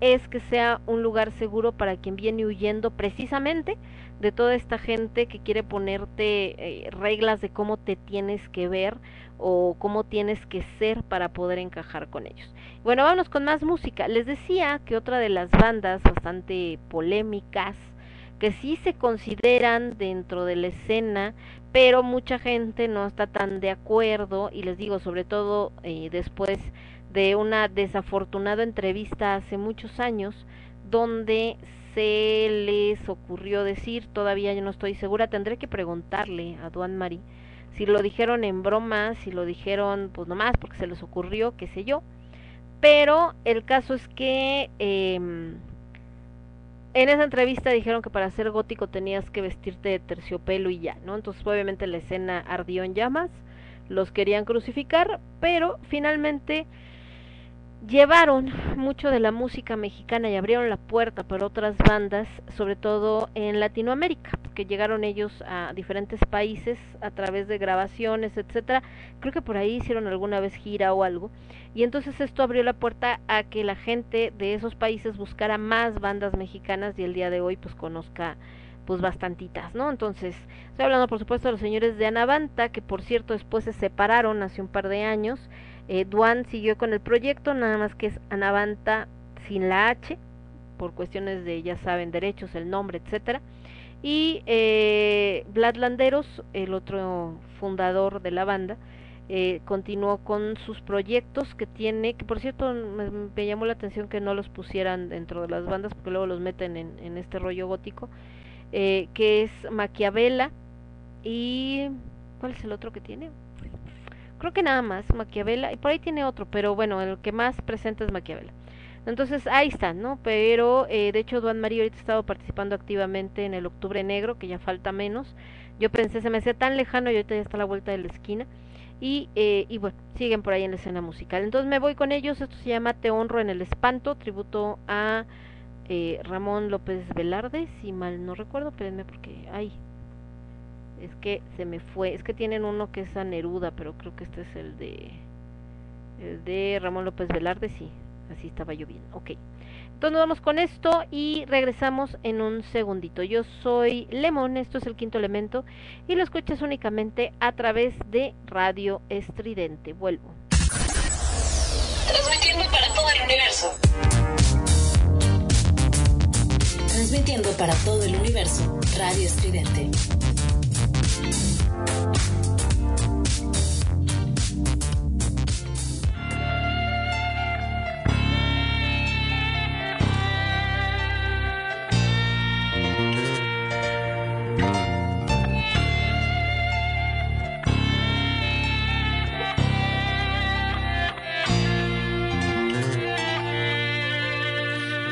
es que sea un lugar seguro para quien viene huyendo precisamente de toda esta gente que quiere ponerte eh, reglas de cómo te tienes que ver o cómo tienes que ser para poder encajar con ellos. Bueno, vámonos con más música. Les decía que otra de las bandas bastante polémicas que sí se consideran dentro de la escena, pero mucha gente no está tan de acuerdo y les digo, sobre todo eh, después de una desafortunada entrevista hace muchos años donde se les ocurrió decir, todavía yo no estoy segura, tendré que preguntarle a Duan Marie si lo dijeron en broma, si lo dijeron pues nomás porque se les ocurrió, qué sé yo. Pero el caso es que eh, en esa entrevista dijeron que para ser gótico tenías que vestirte de terciopelo y ya, ¿no? Entonces obviamente la escena ardió en llamas, los querían crucificar, pero finalmente llevaron mucho de la música mexicana y abrieron la puerta para otras bandas, sobre todo en Latinoamérica, porque llegaron ellos a diferentes países a través de grabaciones, etcétera. Creo que por ahí hicieron alguna vez gira o algo. Y entonces esto abrió la puerta a que la gente de esos países buscara más bandas mexicanas y el día de hoy pues conozca pues bastantitas, ¿no? Entonces, estoy hablando por supuesto de los señores de Anavanta, que por cierto después se separaron hace un par de años. Eh, Duan siguió con el proyecto, nada más que es Anavanta sin la H, por cuestiones de, ya saben, derechos, el nombre, etcétera. Y eh, Vlad Landeros, el otro fundador de la banda, eh, continuó con sus proyectos que tiene, que por cierto me, llamó la atención que no los pusieran dentro de las bandas, porque luego los meten en, en este rollo gótico, eh, que es Maquiavela y... ¿Cuál es el otro que tiene? Creo que nada más Maquiavela y por ahí tiene otro pero bueno el que más presenta es Maquiavela. Entonces ahí están no pero eh, de hecho Duan María ahorita ha estado participando activamente en el Octubre Negro que ya falta menos. Yo pensé se me hacía tan lejano y ahorita ya está a la vuelta de la esquina. Y, eh, y bueno siguen por ahí en la escena musical. Entonces me voy con ellos. Esto se llama Te honro en el espanto. Tributo a eh, Ramón López Velarde si mal no recuerdo. Espérenme porque ay es que se me fue, es que tienen uno que es a Neruda, pero creo que este es el de el de Ramón López Velarde, sí, así estaba yo bien, ok. Entonces nos vamos con esto y regresamos en un segundito. Yo soy Lemón, esto es el quinto elemento y lo escuchas únicamente a través de Radio Estridente. Vuelvo. Transmitiendo para todo el universo. Transmitiendo para todo el universo. Radio Estridente.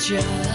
Ya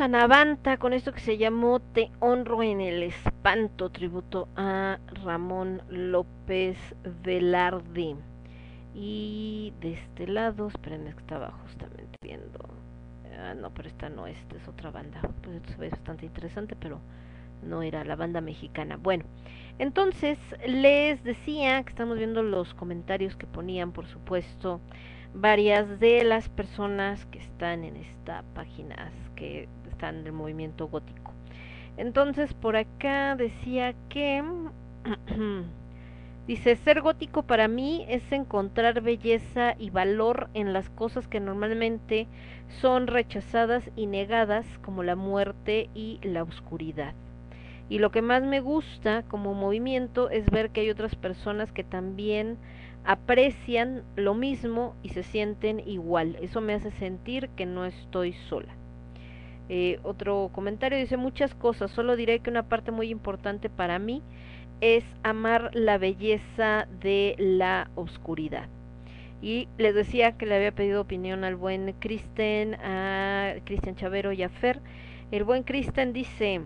a Navanta con esto que se llamó Te honro en el espanto, tributo a Ramón López Velarde. Y de este lado, esperen es que estaba justamente viendo. Ah, no, pero esta no, esta es otra banda. Pues esto se ve bastante interesante, pero no era la banda mexicana. Bueno, entonces les decía que estamos viendo los comentarios que ponían, por supuesto, varias de las personas que están en esta página, que están del movimiento gótico. Entonces, por acá decía que [clears throat] dice, ser gótico para mí es encontrar belleza y valor en las cosas que normalmente son rechazadas y negadas, como la muerte y la oscuridad. Y lo que más me gusta como movimiento es ver que hay otras personas que también aprecian lo mismo y se sienten igual. Eso me hace sentir que no estoy sola. Eh, otro comentario dice muchas cosas, solo diré que una parte muy importante para mí es amar la belleza de la oscuridad. Y les decía que le había pedido opinión al buen Kristen, a Cristian Chavero y a Fer. El buen Kristen dice,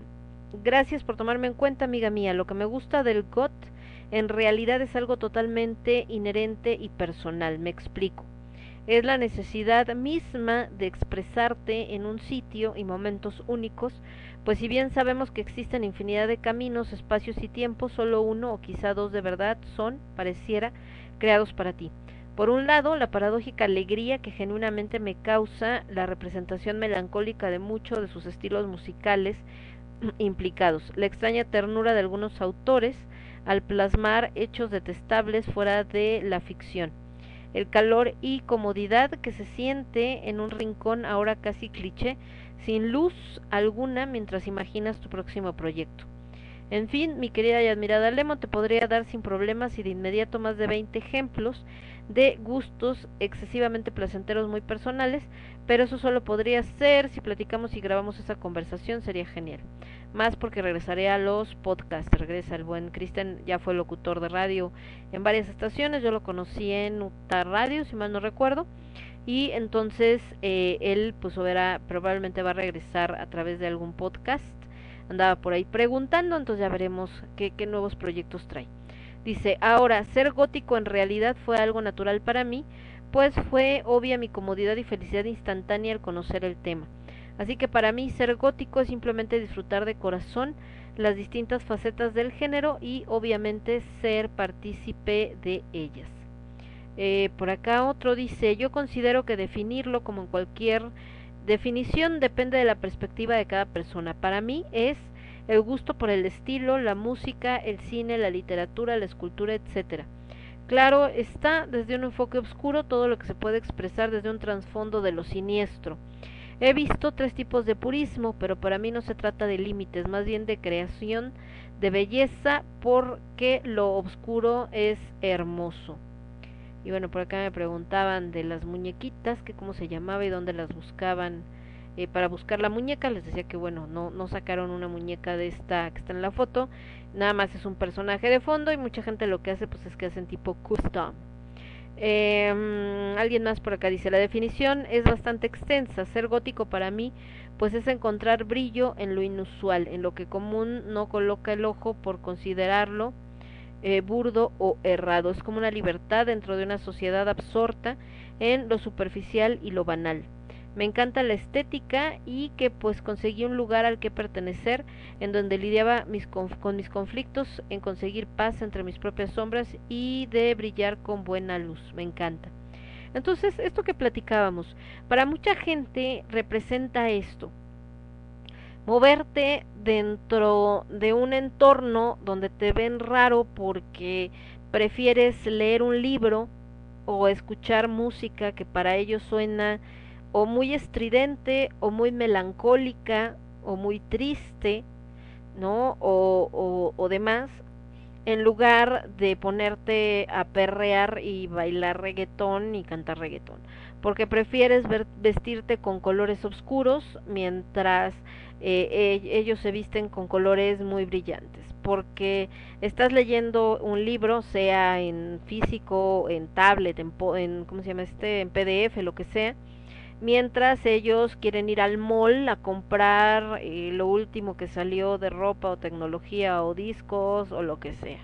gracias por tomarme en cuenta, amiga mía. Lo que me gusta del GOT en realidad es algo totalmente inherente y personal. Me explico. Es la necesidad misma de expresarte en un sitio y momentos únicos, pues si bien sabemos que existen infinidad de caminos, espacios y tiempos, solo uno o quizá dos de verdad son, pareciera, creados para ti. Por un lado, la paradójica alegría que genuinamente me causa la representación melancólica de muchos de sus estilos musicales [clears throat] implicados, la extraña ternura de algunos autores al plasmar hechos detestables fuera de la ficción, el calor y comodidad que se siente en un rincón ahora casi cliché, sin luz alguna mientras imaginas tu próximo proyecto. En fin, mi querida y admirada Lemo, te podría dar sin problemas y de inmediato más de 20 ejemplos de gustos excesivamente placenteros muy personales, pero eso solo podría ser si platicamos y grabamos esa conversación, sería genial. Más porque regresaré a los podcasts, regresa el buen Cristian, ya fue locutor de radio en varias estaciones, yo lo conocí en Utah Radio, si mal no recuerdo, y entonces eh, él pues verá, probablemente va a regresar a través de algún podcast. Andaba por ahí preguntando entonces ya veremos qué, qué nuevos proyectos trae. Dice ahora ser gótico en realidad fue algo natural para mí pues fue obvia mi comodidad y felicidad instantánea al conocer el tema así que para mí ser gótico es simplemente disfrutar de corazón las distintas facetas del género y obviamente ser partícipe de ellas eh, por acá otro dice, yo considero que definirlo como en cualquier definición depende de la perspectiva de cada persona. Para mí es el gusto por el estilo, la música, el cine, la literatura, la escultura, etcétera. Claro, está desde un enfoque oscuro todo lo que se puede expresar desde un trasfondo de lo siniestro. He visto tres tipos de purismo, pero para mí no se trata de límites, más bien de creación, de belleza, porque lo oscuro es hermoso. Y bueno, por acá me preguntaban de las muñequitas, que cómo se llamaba y dónde las buscaban eh, para buscar la muñeca. Les decía que bueno, no, no sacaron una muñeca de esta que está en la foto, nada más es un personaje de fondo y mucha gente lo que hace pues es que hacen tipo custom. Eh, alguien más por acá dice, la definición es bastante extensa. Ser gótico para mí pues es encontrar brillo en lo inusual, en lo que común no coloca el ojo por considerarlo eh, burdo o errado. Es como una libertad dentro de una sociedad absorta en lo superficial y lo banal. Me encanta la estética y que pues conseguí un lugar al que pertenecer en donde lidiaba mis con mis conflictos, en conseguir paz entre mis propias sombras y de brillar con buena luz. Me encanta. Entonces, esto que platicábamos, para mucha gente representa esto, moverte dentro de un entorno donde te ven raro porque prefieres leer un libro o escuchar música que para ellos suena o muy estridente o muy melancólica o muy triste, ¿no? O, o, o demás, en lugar de ponerte a perrear y bailar reggaetón y cantar reggaetón, porque prefieres ver, vestirte con colores oscuros mientras eh, ellos se visten con colores muy brillantes, porque estás leyendo un libro, sea en físico, en tablet, en, en ¿cómo se llama este? en PDF, lo que sea, mientras ellos quieren ir al mall a comprar eh, lo último que salió de ropa o tecnología o discos o lo que sea.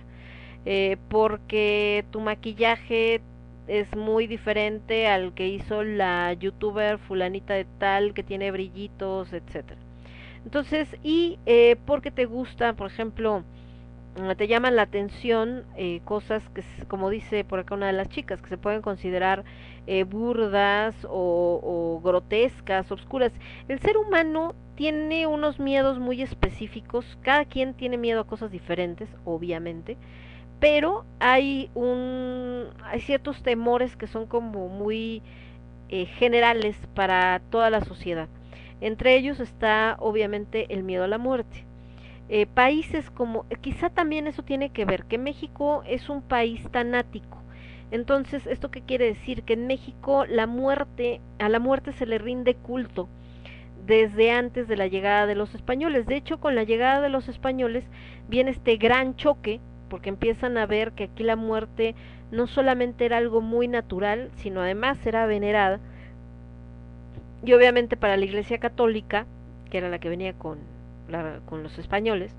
Eh, porque tu maquillaje es muy diferente al que hizo la youtuber fulanita de tal que tiene brillitos, etcétera. Entonces, y eh, porque te gusta, por ejemplo, te llaman la atención eh, cosas que, como dice por acá una de las chicas, que se pueden considerar eh, burdas o, o grotescas, obscuras. El ser humano tiene unos miedos muy específicos, cada quien tiene miedo a cosas diferentes, obviamente, pero hay un hay ciertos temores que son como muy eh, generales para toda la sociedad. Entre ellos está obviamente el miedo a la muerte. Eh, países como, quizá también eso tiene que ver, que México es un país tanático. Entonces, ¿esto qué quiere decir? Que en México la muerte, a la muerte se le rinde culto desde antes de la llegada de los españoles. De hecho, con la llegada de los españoles viene este gran choque, porque empiezan a ver que aquí la muerte no solamente era algo muy natural, sino además era venerada. Y obviamente para la Iglesia Católica, que era la que venía con con los españoles,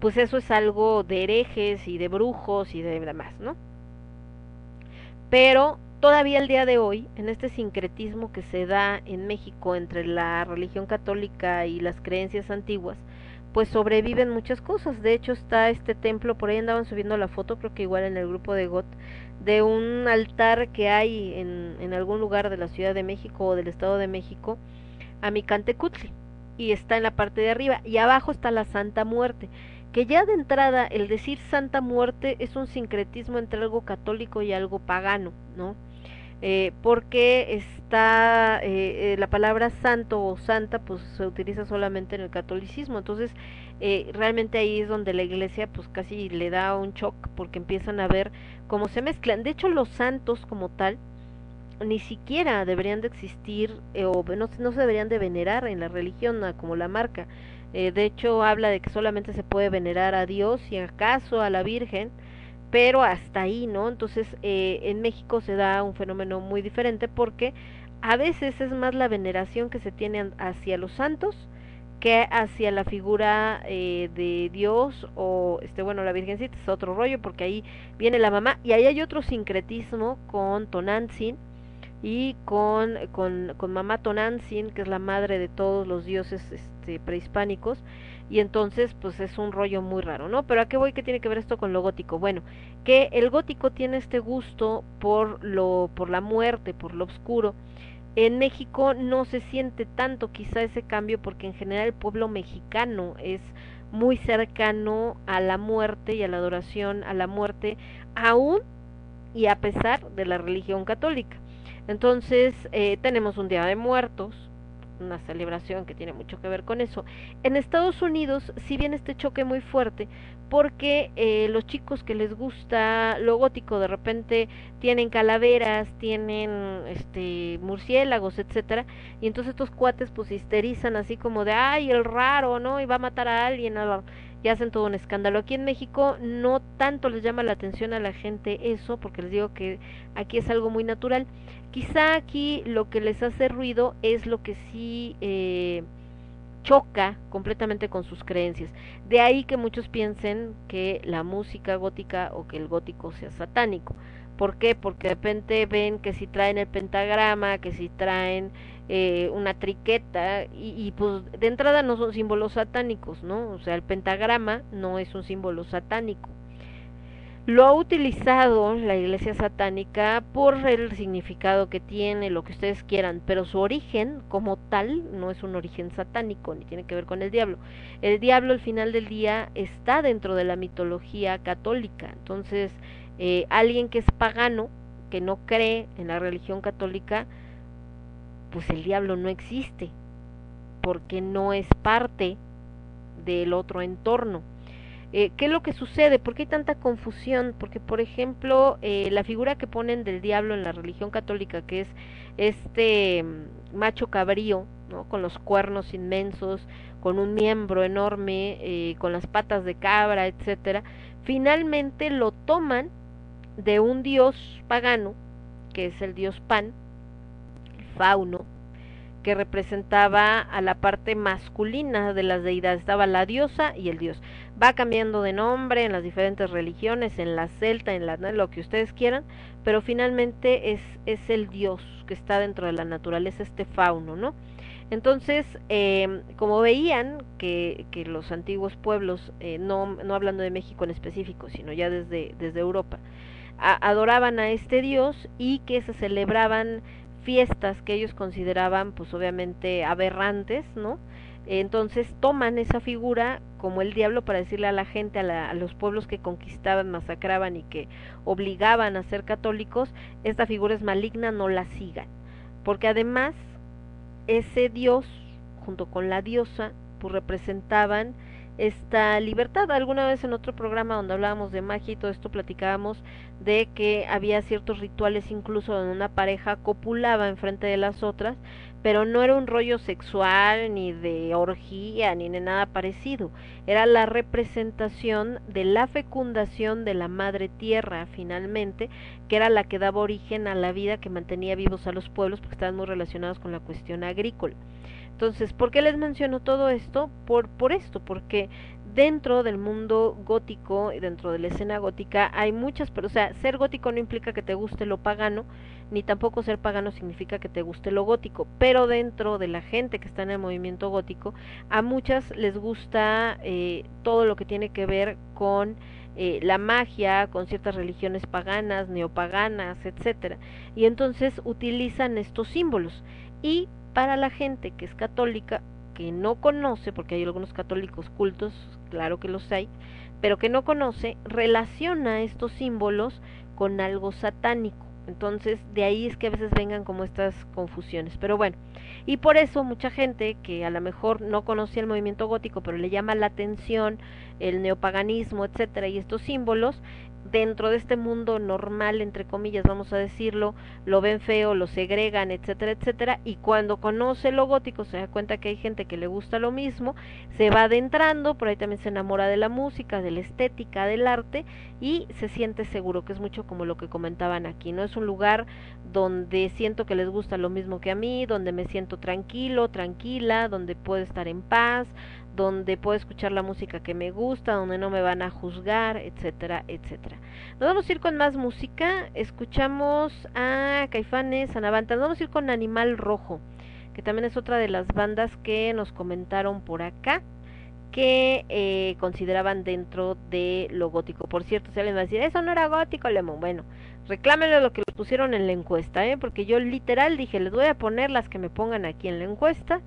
pues eso es algo de herejes y de brujos y de demás, ¿no? Pero todavía el día de hoy, en este sincretismo que se da en México entre la religión católica y las creencias antiguas, pues sobreviven muchas cosas. De hecho está este templo, por ahí andaban subiendo la foto, creo que igual en el grupo de GOT, de un altar que hay en, en algún lugar de la Ciudad de México o del Estado de México, a Micantecutli y está en la parte de arriba y abajo está la Santa Muerte que ya de entrada el decir Santa Muerte es un sincretismo entre algo católico y algo pagano, ¿no? Eh, porque está eh, eh, la palabra santo o santa pues se utiliza solamente en el catolicismo entonces eh, realmente ahí es donde la iglesia pues casi le da un shock porque empiezan a ver cómo se mezclan de hecho los santos como tal ni siquiera deberían de existir eh, o no, no se deberían de venerar en la religión como la marca eh, de hecho habla de que solamente se puede venerar a Dios y acaso a la Virgen pero hasta ahí, ¿no? Entonces, eh, en México se da un fenómeno muy diferente porque a veces es más la veneración que se tiene hacia los santos que hacia la figura eh, de Dios o, este, bueno, la Virgencita es otro rollo porque ahí viene la mamá y ahí hay otro sincretismo con Tonantzin y con, con, con mamá Tonantzin, que es la madre de todos los dioses este, prehispánicos, y entonces pues es un rollo muy raro, ¿no? Pero a qué voy que tiene que ver esto con lo gótico? Bueno, que el gótico tiene este gusto por lo, por la muerte, por lo oscuro. En México no se siente tanto quizá ese cambio porque en general el pueblo mexicano es muy cercano a la muerte y a la adoración a la muerte, aún y a pesar de la religión católica. Entonces, eh, tenemos un Día de Muertos, una celebración que tiene mucho que ver con eso. En Estados Unidos, si bien este choque muy fuerte, porque eh, los chicos que les gusta lo gótico de repente tienen calaveras, tienen este murciélagos, etcétera, y entonces estos cuates pues histerizan así como de ay el raro, ¿no? y va a matar a alguien, y hacen todo un escándalo. Aquí en México no tanto les llama la atención a la gente eso, porque les digo que aquí es algo muy natural. Quizá aquí lo que les hace ruido es lo que sí eh, choca completamente con sus creencias. De ahí que muchos piensen que la música gótica o que el gótico sea satánico. ¿Por qué? Porque de repente ven que si traen el pentagrama, que si traen eh, una triqueta y, y pues de entrada no son símbolos satánicos, ¿no? O sea, el pentagrama no es un símbolo satánico. Lo ha utilizado la iglesia satánica por el significado que tiene, lo que ustedes quieran, pero su origen como tal no es un origen satánico, ni tiene que ver con el diablo. El diablo al final del día está dentro de la mitología católica, entonces eh, alguien que es pagano, que no cree en la religión católica, pues el diablo no existe, porque no es parte del otro entorno. Eh, ¿Qué es lo que sucede? ¿Por qué hay tanta confusión? Porque, por ejemplo, eh, la figura que ponen del diablo en la religión católica, que es este mm, macho cabrío, ¿no? con los cuernos inmensos, con un miembro enorme, eh, con las patas de cabra, etcétera, finalmente lo toman de un dios pagano, que es el dios Pan, el fauno, que representaba a la parte masculina de las deidades, estaba la diosa y el dios. Va cambiando de nombre en las diferentes religiones, en la celta, en la lo que ustedes quieran, pero finalmente es, es el dios que está dentro de la naturaleza, este fauno, ¿no? Entonces, eh, como veían que, que los antiguos pueblos, eh, no, no hablando de México en específico, sino ya desde, desde Europa, adoraban a este dios y que se celebraban fiestas que ellos consideraban pues obviamente aberrantes, ¿no? Entonces toman esa figura como el diablo para decirle a la gente, a, la, a, los pueblos que conquistaban, masacraban y que obligaban a ser católicos, esta figura es maligna, no la sigan. Porque además ese dios, junto con la diosa, pues representaban esta libertad. Alguna vez en otro programa donde hablábamos de magia y todo esto platicábamos de que había ciertos rituales incluso donde una pareja copulaba enfrente de las otras, pero no era un rollo sexual ni de orgía ni de nada parecido. Era la representación de la fecundación de la madre tierra finalmente, que era la que daba origen a la vida que mantenía vivos a los pueblos porque estaban muy relacionados con la cuestión agrícola. Entonces, ¿por qué les menciono todo esto? Por, por esto, porque dentro del mundo gótico dentro de la escena gótica hay muchas, pero o sea, ser gótico no implica que te guste lo pagano, ni tampoco ser pagano significa que te guste lo gótico, pero dentro de la gente que está en el movimiento gótico, a muchas les gusta eh, todo lo que tiene que ver con eh, la magia, con ciertas religiones paganas, neopaganas, etcétera, y entonces utilizan estos símbolos y para la gente que es católica, que no conoce, porque hay algunos católicos cultos, claro que los hay, pero que no conoce, relaciona estos símbolos con algo satánico. Entonces, de ahí es que a veces vengan como estas confusiones. Pero bueno, y por eso mucha gente que a lo mejor no conocía el movimiento gótico, pero le llama la atención el neopaganismo, etcétera, y estos símbolos, dentro de este mundo normal, entre comillas, vamos a decirlo, lo ven feo, lo segregan, etcétera, etcétera, y cuando conoce lo gótico se da cuenta que hay gente que le gusta lo mismo, se va adentrando, por ahí también se enamora de la música, de la estética, del arte, y se siente seguro, que es mucho como lo que comentaban aquí, ¿no? Es un lugar donde siento que les gusta lo mismo que a mí, donde me siento tranquilo, tranquila, donde puedo estar en paz, donde puedo escuchar la música que me gusta, donde no me van a juzgar, etcétera, etcétera. Nos vamos a ir con más música, escuchamos a Caifanes, a Navanta, nos vamos a ir con Animal Rojo, que también es otra de las bandas que nos comentaron por acá que eh, consideraban dentro de lo gótico. Por cierto, si alguien va a decir, eso no era gótico, Lemon. Bueno, reclámenle lo que les pusieron en la encuesta, ¿eh? porque yo literal dije, les voy a poner las que me pongan aquí en la encuesta.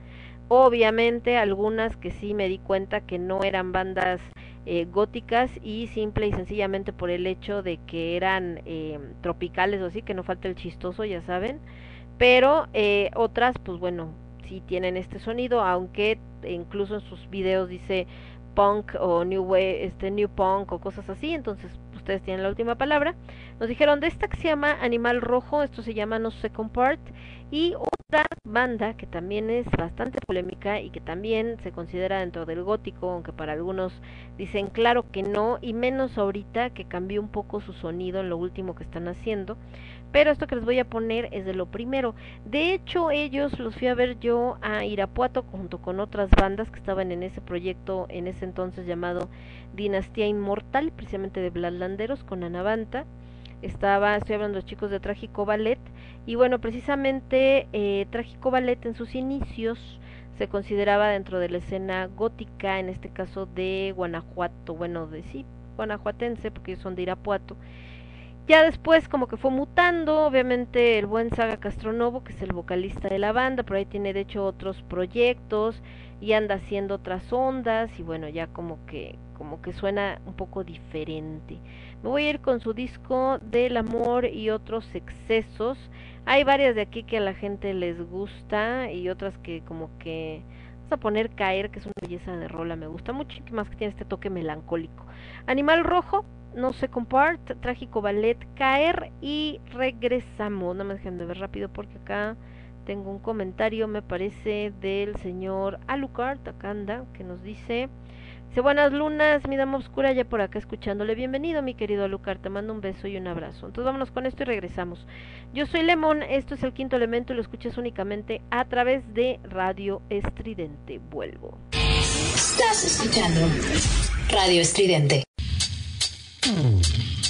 Obviamente algunas que sí me di cuenta que no eran bandas eh, góticas y simple y sencillamente por el hecho de que eran eh, tropicales o así, que no falta el chistoso, ya saben. Pero eh, otras, pues bueno, sí tienen este sonido, aunque incluso en sus videos dice punk o new wave, este new punk o cosas así, entonces ustedes tienen la última palabra. Nos dijeron de esta que se llama Animal Rojo, esto se llama No Second Part y otra banda que también es bastante polémica y que también se considera dentro del gótico, aunque para algunos dicen claro que no y menos ahorita que cambió un poco su sonido en lo último que están haciendo. Pero esto que les voy a poner es de lo primero. De hecho, ellos los fui a ver yo a Irapuato junto con otras bandas que estaban en ese proyecto en ese entonces llamado Dinastía Inmortal, precisamente de Bladlanderos con Anavanta. Estaba, estoy hablando de chicos de Trágico Ballet. Y bueno, precisamente eh, Trágico Ballet en sus inicios se consideraba dentro de la escena gótica, en este caso de Guanajuato, bueno, de sí, guanajuatense, porque ellos son de Irapuato. Ya después como que fue mutando, obviamente el buen Saga Castronovo, que es el vocalista de la banda, por ahí tiene de hecho otros proyectos y anda haciendo otras ondas y bueno, ya como que como que suena un poco diferente. Me voy a ir con su disco del amor y otros excesos. Hay varias de aquí que a la gente les gusta y otras que como que vamos a poner caer, que es una belleza de rola, me gusta mucho y más que tiene este toque melancólico. Animal rojo, no se compart, trágico ballet, caer y regresamos. No me dejen de ver rápido porque acá tengo un comentario, me parece, del señor Alucard, acá anda, que nos dice, dice, buenas lunas, mi dama oscura, ya por acá escuchándole. Bienvenido, mi querido Alucard, te mando un beso y un abrazo. Entonces vámonos con esto y regresamos. Yo soy Lemon, esto es el quinto elemento y lo escuchas únicamente a través de Radio Estridente. Vuelvo. Estás escuchando Radio Estridente. Second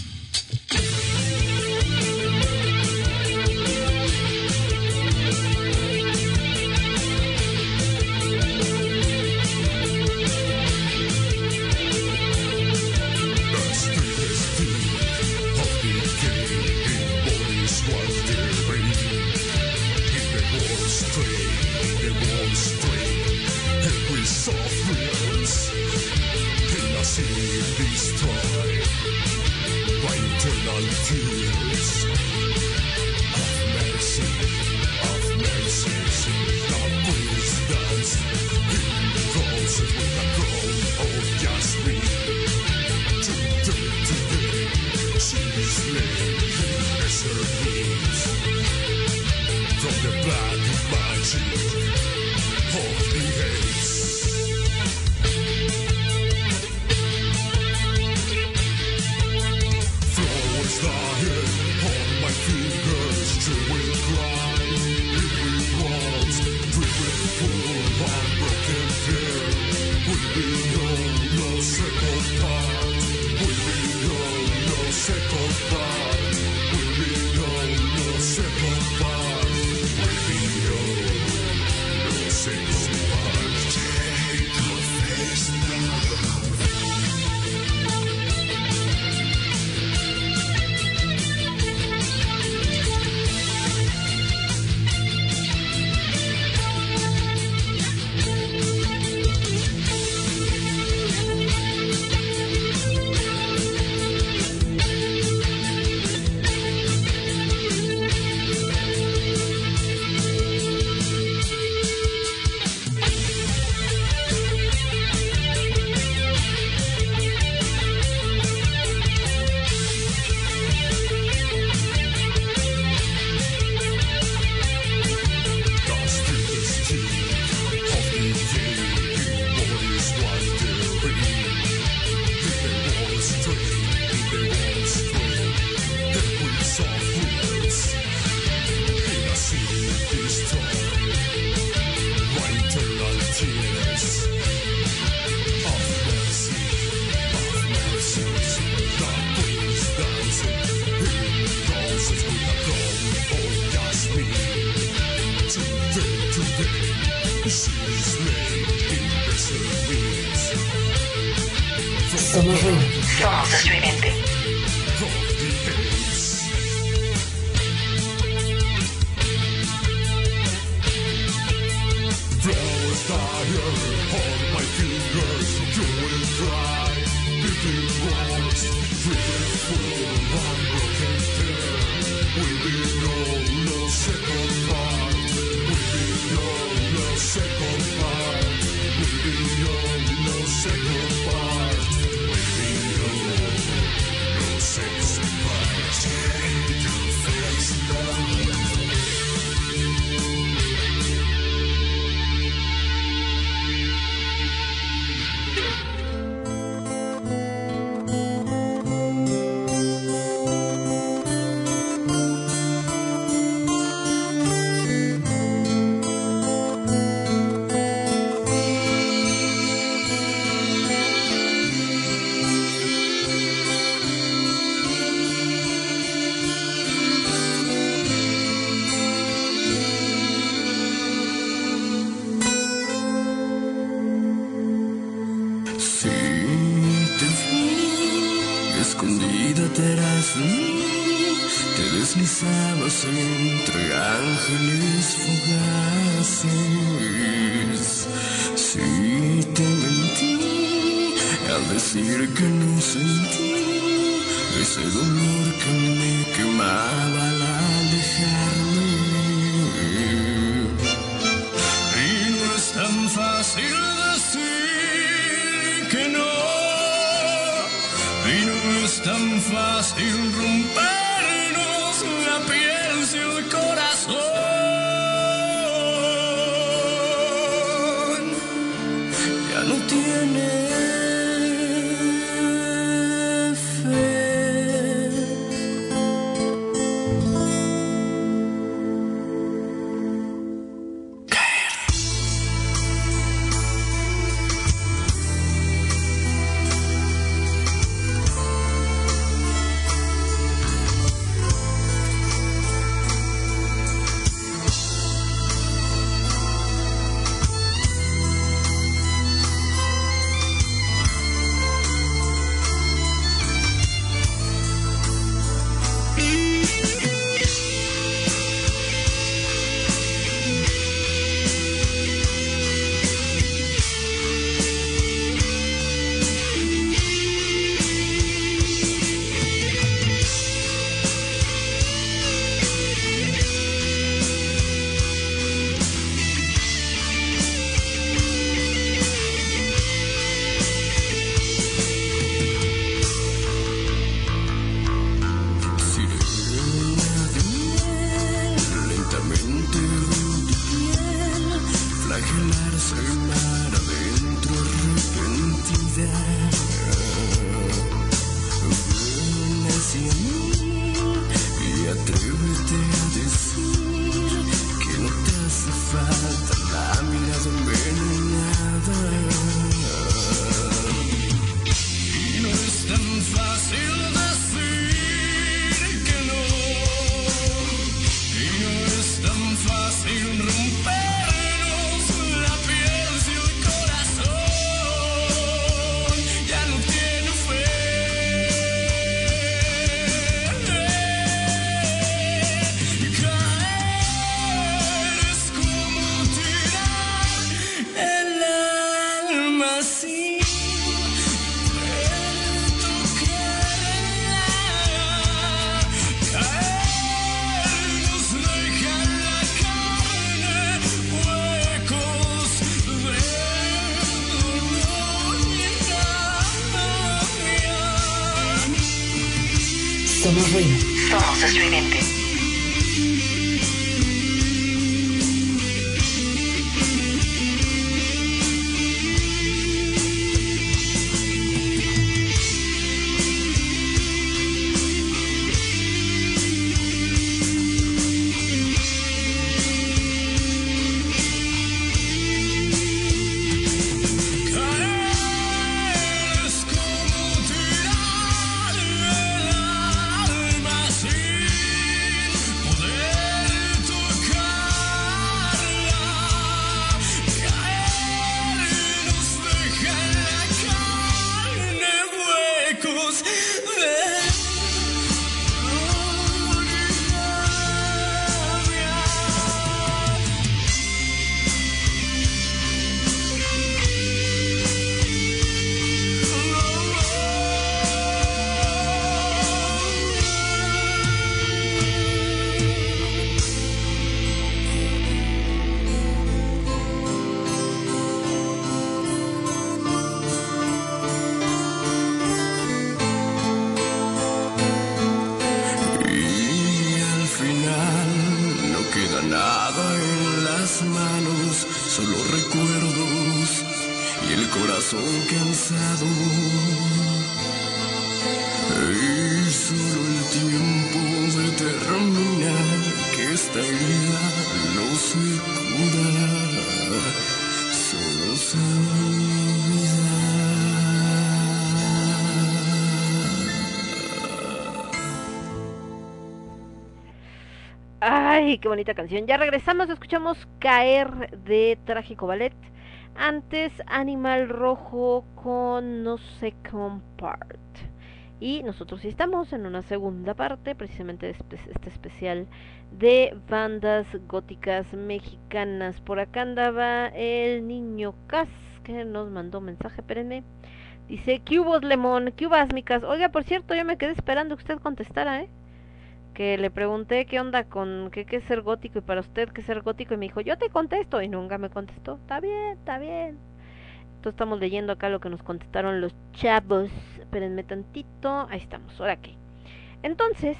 te deslizabas entre ángeles fugaces. Si te mentí al decir que no sentí ese dolor que me quemaba al alejar fácil romper. Ay, qué bonita canción. Ya regresamos, escuchamos Caer de Trágico Ballet. Antes Animal Rojo con No se compart. Y nosotros estamos en una segunda parte, precisamente de este, especial de bandas góticas mexicanas. Por acá andaba el niño Cas, que nos mandó mensaje, espérenme. Dice, ¿qué hubo, Lemón? ¿Qué micas? Oiga, por cierto, yo me quedé esperando que usted contestara, ¿eh? Que le pregunté qué onda con qué, es ser gótico y para usted qué es ser gótico y me dijo, yo te contesto y nunca me contestó. Está bien, está bien. Entonces estamos leyendo acá lo que nos contestaron los chavos. Espérenme tantito. Ahí estamos, ahora qué. Entonces,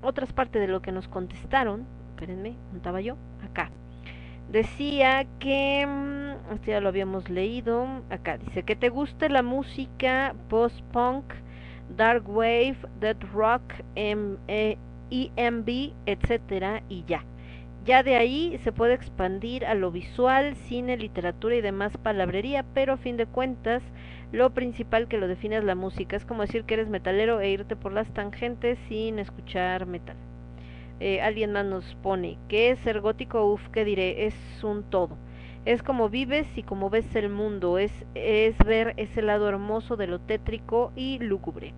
otras partes de lo que nos contestaron, espérenme, contaba yo, acá. Decía que, mm, este ya lo habíamos leído, acá dice que te guste la música post-punk, dark wave, dead rock, EMB, etcétera, y ya. Ya de ahí se puede expandir a lo visual, cine, literatura y demás palabrería, pero a fin de cuentas, lo principal que lo define es la música. Es como decir que eres metalero e irte por las tangentes sin escuchar metal. Eh, alguien más nos pone, ¿qué es ser gótico? Uf, ¿qué diré? Es un todo. Es como vives y como ves el mundo, es, es ver ese lado hermoso de lo tétrico y lúgubre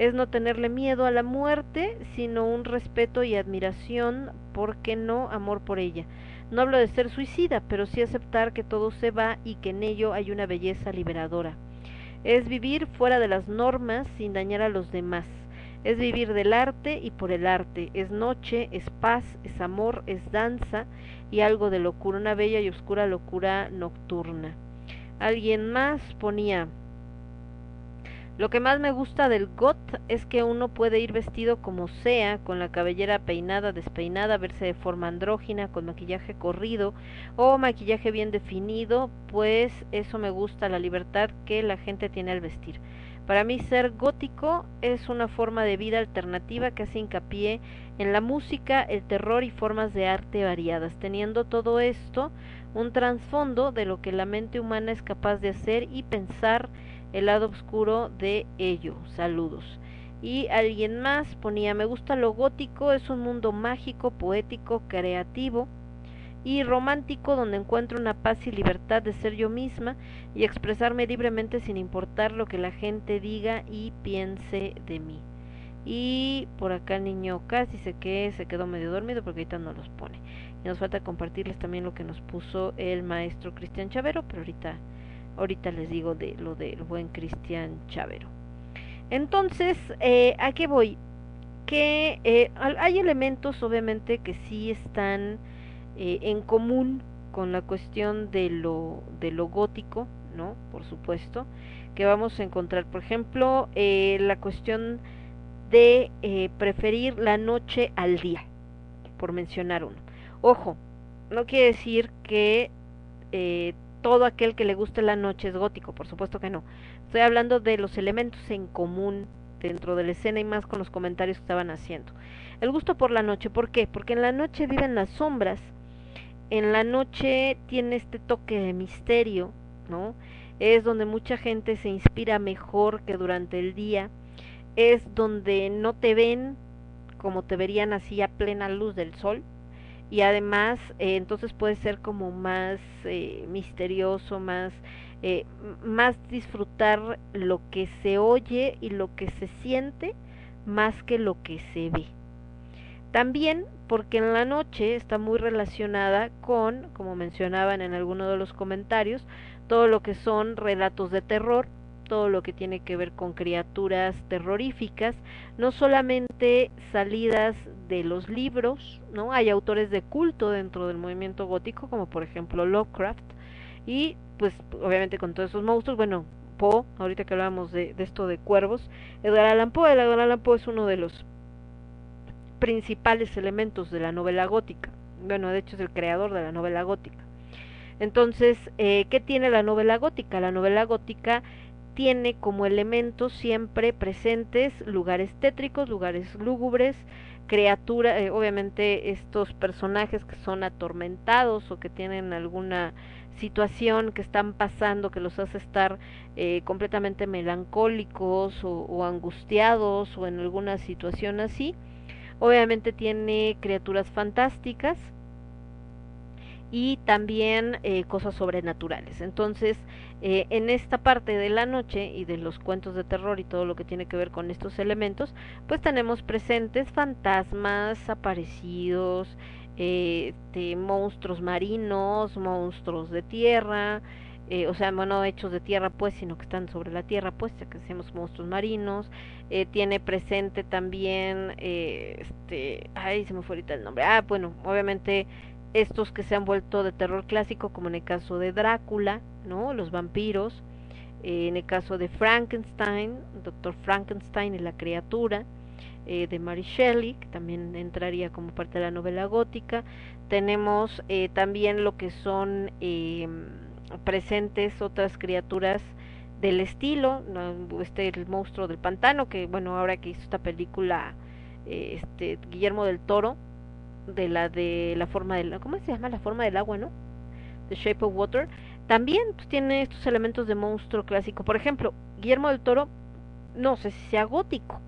es no tenerle miedo a la muerte, sino un respeto y admiración, ¿por qué no amor por ella? No hablo de ser suicida, pero sí aceptar que todo se va y que en ello hay una belleza liberadora. Es vivir fuera de las normas sin dañar a los demás. Es vivir del arte y por el arte. Es noche, es paz, es amor, es danza y algo de locura, una bella y oscura locura nocturna. Alguien más ponía lo que más me gusta del goth es que uno puede ir vestido como sea, con la cabellera peinada, despeinada, verse de forma andrógina, con maquillaje corrido o maquillaje bien definido, pues eso me gusta, la libertad que la gente tiene al vestir. Para mí ser gótico es una forma de vida alternativa que hace hincapié en la música, el terror y formas de arte variadas, teniendo todo esto un trasfondo de lo que la mente humana es capaz de hacer y pensar el lado oscuro de ello. Saludos. Y alguien más ponía, me gusta lo gótico, es un mundo mágico, poético, creativo y romántico donde encuentro una paz y libertad de ser yo misma y expresarme libremente sin importar lo que la gente diga y piense de mí. Y por acá el niño casi se que se quedó medio dormido porque ahorita no los pone. Y nos falta compartirles también lo que nos puso el maestro Cristian Chavero, pero ahorita ahorita les digo de lo del buen Cristian Chavero. Entonces, eh, ¿a qué voy? Que eh, hay elementos obviamente que sí están eh, en común con la cuestión de lo, de lo gótico, ¿no? Por supuesto, que vamos a encontrar, por ejemplo, la cuestión de preferir la noche al día, por mencionar uno. Ojo, no quiere decir que eh, todo aquel que le guste la noche es gótico, por supuesto que no. Estoy hablando de los elementos en común dentro de la escena y más con los comentarios que estaban haciendo. El gusto por la noche, ¿por qué? Porque en la noche viven las sombras, en la noche tiene este toque de misterio, ¿no? Es donde mucha gente se inspira mejor que durante el día, es donde no te ven como te verían así a plena luz del sol, y además eh, entonces puede ser como más eh, misterioso, más, eh, más disfrutar lo que se oye y lo que se siente más que lo que se ve. También porque en la noche está muy relacionada con, como mencionaban en alguno de los comentarios, todo lo que son relatos de terror, todo lo que tiene que ver con criaturas terroríficas, no solamente salidas de los libros, ¿no? Hay autores de culto dentro del movimiento gótico, como por ejemplo Lovecraft, y pues obviamente con todos esos monstruos, bueno, Poe, ahorita que hablábamos de, esto de cuervos, Edgar Allan Poe, Edgar Allan Poe es uno de los principales elementos de la novela gótica, bueno, de hecho es el creador de la novela gótica. Entonces, eh, ¿qué tiene la novela gótica? La novela gótica tiene como elementos siempre presentes lugares tétricos, lugares lúgubres, criatura, eh, obviamente estos personajes que son atormentados o que tienen alguna situación que están pasando que los hace estar eh, completamente melancólicos o angustiados o en alguna situación así. Obviamente tiene criaturas fantásticas y también eh, cosas sobrenaturales. Entonces, eh, en esta parte de la noche y de los cuentos de terror y todo lo que tiene que ver con estos elementos, pues tenemos presentes fantasmas, aparecidos, eh, este, monstruos marinos, monstruos de tierra, eh, o sea, bueno, hechos de tierra pues, sino que están sobre la tierra pues, ya que decimos monstruos marinos, eh, tiene presente también, eh, este, ay, se me fue ahorita el nombre, ah, bueno, obviamente estos que se han vuelto de terror clásico, como en el caso de Drácula, ¿no? Los vampiros, eh, en el caso de Frankenstein, Doctor Frankenstein y la criatura, eh, de Mary Shelley, que también entraría como parte de la novela gótica. Tenemos eh, también lo que son eh, presentes otras criaturas del estilo, ¿no? este el monstruo del pantano, que bueno, ahora que hizo esta película, eh, este Guillermo del Toro, de la de la forma del ¿cómo se llama? La forma del agua, ¿no? The Shape of Water, también pues, tiene estos elementos de monstruo clásico. Por ejemplo, Guillermo del Toro, no sé si sea gótico,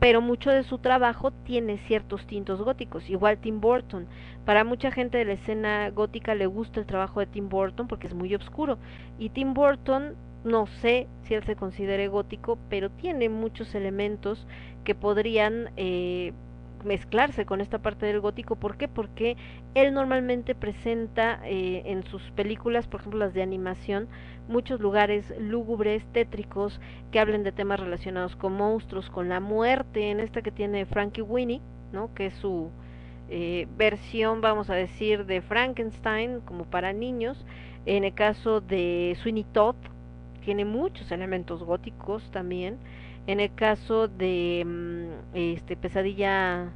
pero mucho de su trabajo tiene ciertos tintos góticos. Igual Tim Burton. Para mucha gente de la escena gótica le gusta el trabajo de Tim Burton porque es muy oscuro. Y Tim Burton, no sé si él se considere gótico, pero tiene muchos elementos que podrían eh, mezclarse con esta parte del gótico. ¿Por qué? Porque él normalmente presenta eh, en sus películas, por ejemplo las de animación, muchos lugares lúgubres, tétricos, que hablen de temas relacionados con monstruos, con la muerte, en esta que tiene Frankie Winnie, ¿no? que es su eh, versión, vamos a decir, de Frankenstein, como para niños. En el caso de Sweeney Todd, tiene muchos elementos góticos también. En el caso de mm, este Pesadilla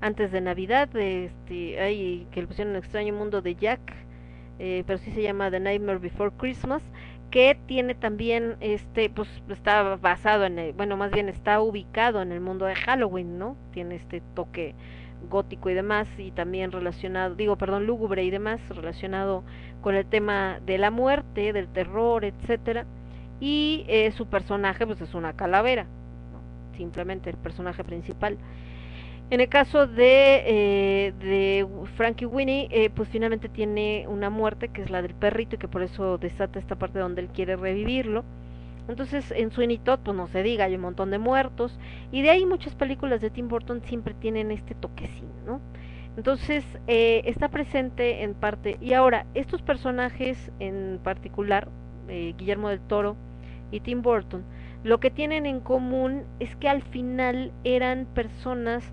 antes de Navidad, este, ay, que le pusieron un extraño mundo de Jack, eh, pero sí se llama The Nightmare Before Christmas, que tiene también este, pues está basado en, el, bueno, más bien está ubicado en el mundo de Halloween, ¿no? Tiene este toque gótico y demás, y también relacionado, digo, perdón, lúgubre y demás, relacionado con el tema de la muerte, del terror, etcétera y eh, su personaje pues es una calavera simplemente el personaje principal. En el caso de, eh, de Frankie Winnie eh, pues finalmente tiene una muerte que es la del perrito y que por eso desata esta parte donde él quiere revivirlo. Entonces en Sweeney Todd pues no se diga hay un montón de muertos. Y de ahí muchas películas de Tim Burton siempre tienen este toquecín no entonces eh, está presente en parte. Y ahora estos personajes en particular eh, Guillermo del Toro y Tim Burton, lo que tienen en común es que al final eran personas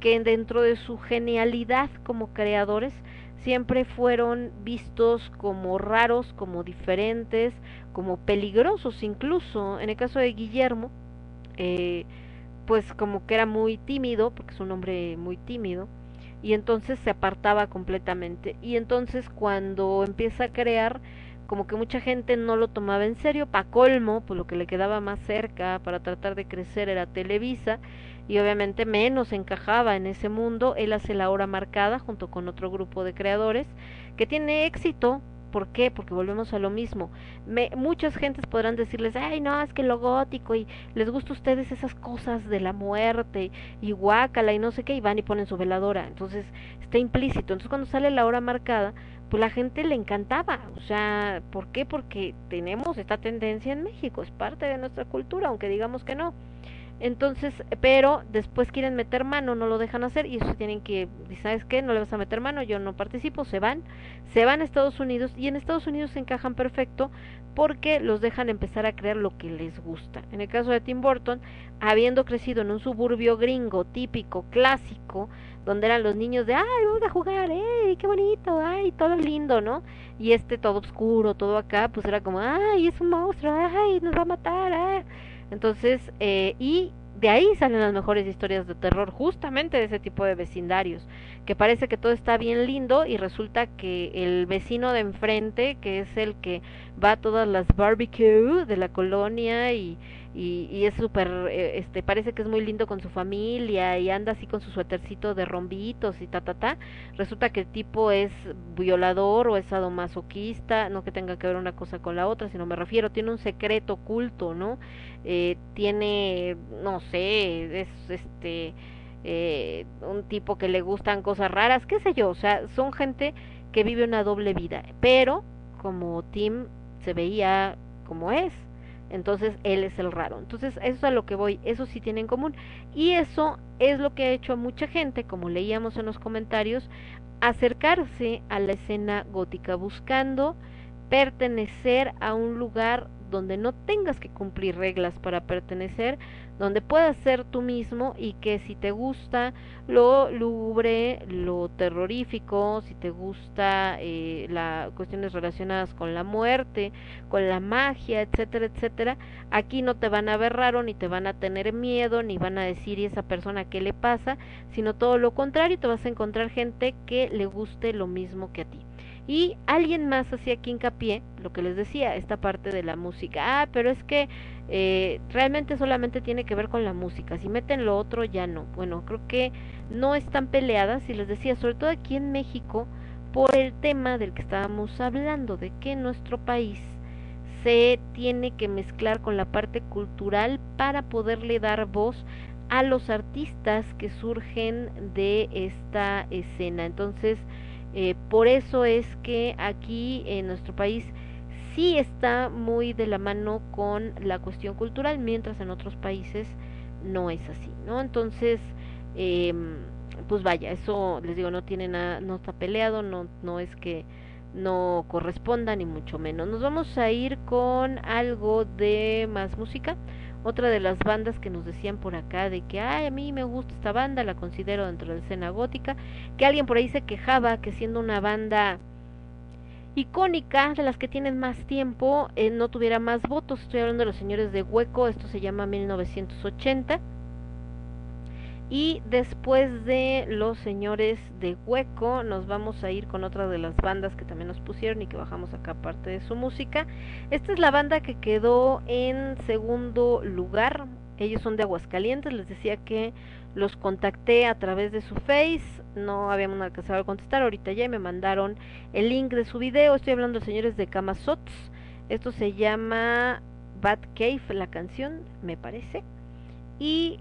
que dentro de su genialidad como creadores siempre fueron vistos como raros, como diferentes, como peligrosos incluso. En el caso de Guillermo, eh, pues como que era muy tímido, porque es un hombre muy tímido, y entonces se apartaba completamente. Y entonces cuando empieza a crear, como que mucha gente no lo tomaba en serio, pa colmo, pues lo que le quedaba más cerca para tratar de crecer era Televisa, y obviamente menos encajaba en ese mundo, él hace la hora marcada junto con otro grupo de creadores que tiene éxito, ¿por qué? Porque volvemos a lo mismo. Me, muchas gentes podrán decirles, ay no, es que lo gótico y les gusta a ustedes esas cosas de la muerte y guácala y no sé qué, y van y ponen su veladora, entonces está implícito, entonces cuando sale la hora marcada, pues la gente le encantaba, o sea, ¿por qué? Porque tenemos esta tendencia en México, es parte de nuestra cultura, aunque digamos que no. Entonces, pero después quieren meter mano, no lo dejan hacer y eso tienen que, ¿sabes qué? No le vas a meter mano, yo no participo, se van, se van a Estados Unidos y en Estados Unidos se encajan perfecto porque los dejan empezar a crear lo que les gusta. En el caso de Tim Burton, habiendo crecido en un suburbio gringo típico, clásico, donde eran los niños de, ay, vamos a jugar, ¡eh! ¡Qué bonito! ¡Ay, todo lindo, ¿no? Y este todo oscuro, todo acá, pues era como, ¡ay, es un monstruo! ¡Ay, nos va a matar! ¡ay! Entonces, eh, y de ahí salen las mejores historias de terror, justamente de ese tipo de vecindarios, que parece que todo está bien lindo y resulta que el vecino de enfrente, que es el que va a todas las barbecue de la colonia y, y, y es súper, eh, este, parece que es muy lindo con su familia y anda así con su suétercito de rombitos y ta, ta, ta, resulta que el tipo es violador o es sadomasoquista, no que tenga que ver una cosa con la otra, sino me refiero, tiene un secreto oculto, ¿no? Eh, tiene, no sé, es este, eh, un tipo que le gustan cosas raras, qué sé yo, o sea, son gente que vive una doble vida, pero como Tim se veía como es, entonces él es el raro. Entonces eso es a lo que voy, eso sí tiene en común. Y eso es lo que ha hecho a mucha gente, como leíamos en los comentarios, acercarse a la escena gótica, buscando pertenecer a un lugar donde no tengas que cumplir reglas para pertenecer, donde puedas ser tú mismo y que si te gusta lo lúgubre, lo terrorífico, si te gusta eh, las cuestiones relacionadas con la muerte, con la magia, etcétera, etcétera, aquí no te van a ver raro, ni te van a tener miedo, ni van a decir y esa persona qué le pasa, sino todo lo contrario, te vas a encontrar gente que le guste lo mismo que a ti. Y alguien más hacía aquí hincapié, lo que les decía, esta parte de la música. Ah, pero es que eh, realmente solamente tiene que ver con la música. Si meten lo otro, ya no. Bueno, creo que no están peleadas, y les decía, sobre todo aquí en México, por el tema del que estábamos hablando, de que nuestro país se tiene que mezclar con la parte cultural para poderle dar voz a los artistas que surgen de esta escena. Entonces, eh, por eso es que aquí en nuestro país sí está muy de la mano con la cuestión cultural, mientras en otros países no es así, ¿no? Entonces, eh, pues vaya, eso les digo, no tiene nada, no está peleado, no, no es que no corresponda ni mucho menos. Nos vamos a ir con algo de más música. Otra de las bandas que nos decían por acá de que, ay, a mí me gusta esta banda, la considero dentro de la escena gótica, que alguien por ahí se quejaba que siendo una banda icónica, de las que tienen más tiempo, eh, no tuviera más votos. Estoy hablando de los señores de Hueco, esto se llama 1980. Y después de los señores de Hueco, nos vamos a ir con otra de las bandas que también nos pusieron y que bajamos acá parte de su música. Esta es la banda que quedó en segundo lugar. Ellos son de Aguascalientes. Les decía que los contacté a través de su face. No habíamos alcanzado a contestar. Ahorita ya me mandaron el link de su video. Estoy hablando de señores de Camasots. Esto se llama Bad Cave, la canción, me parece. Y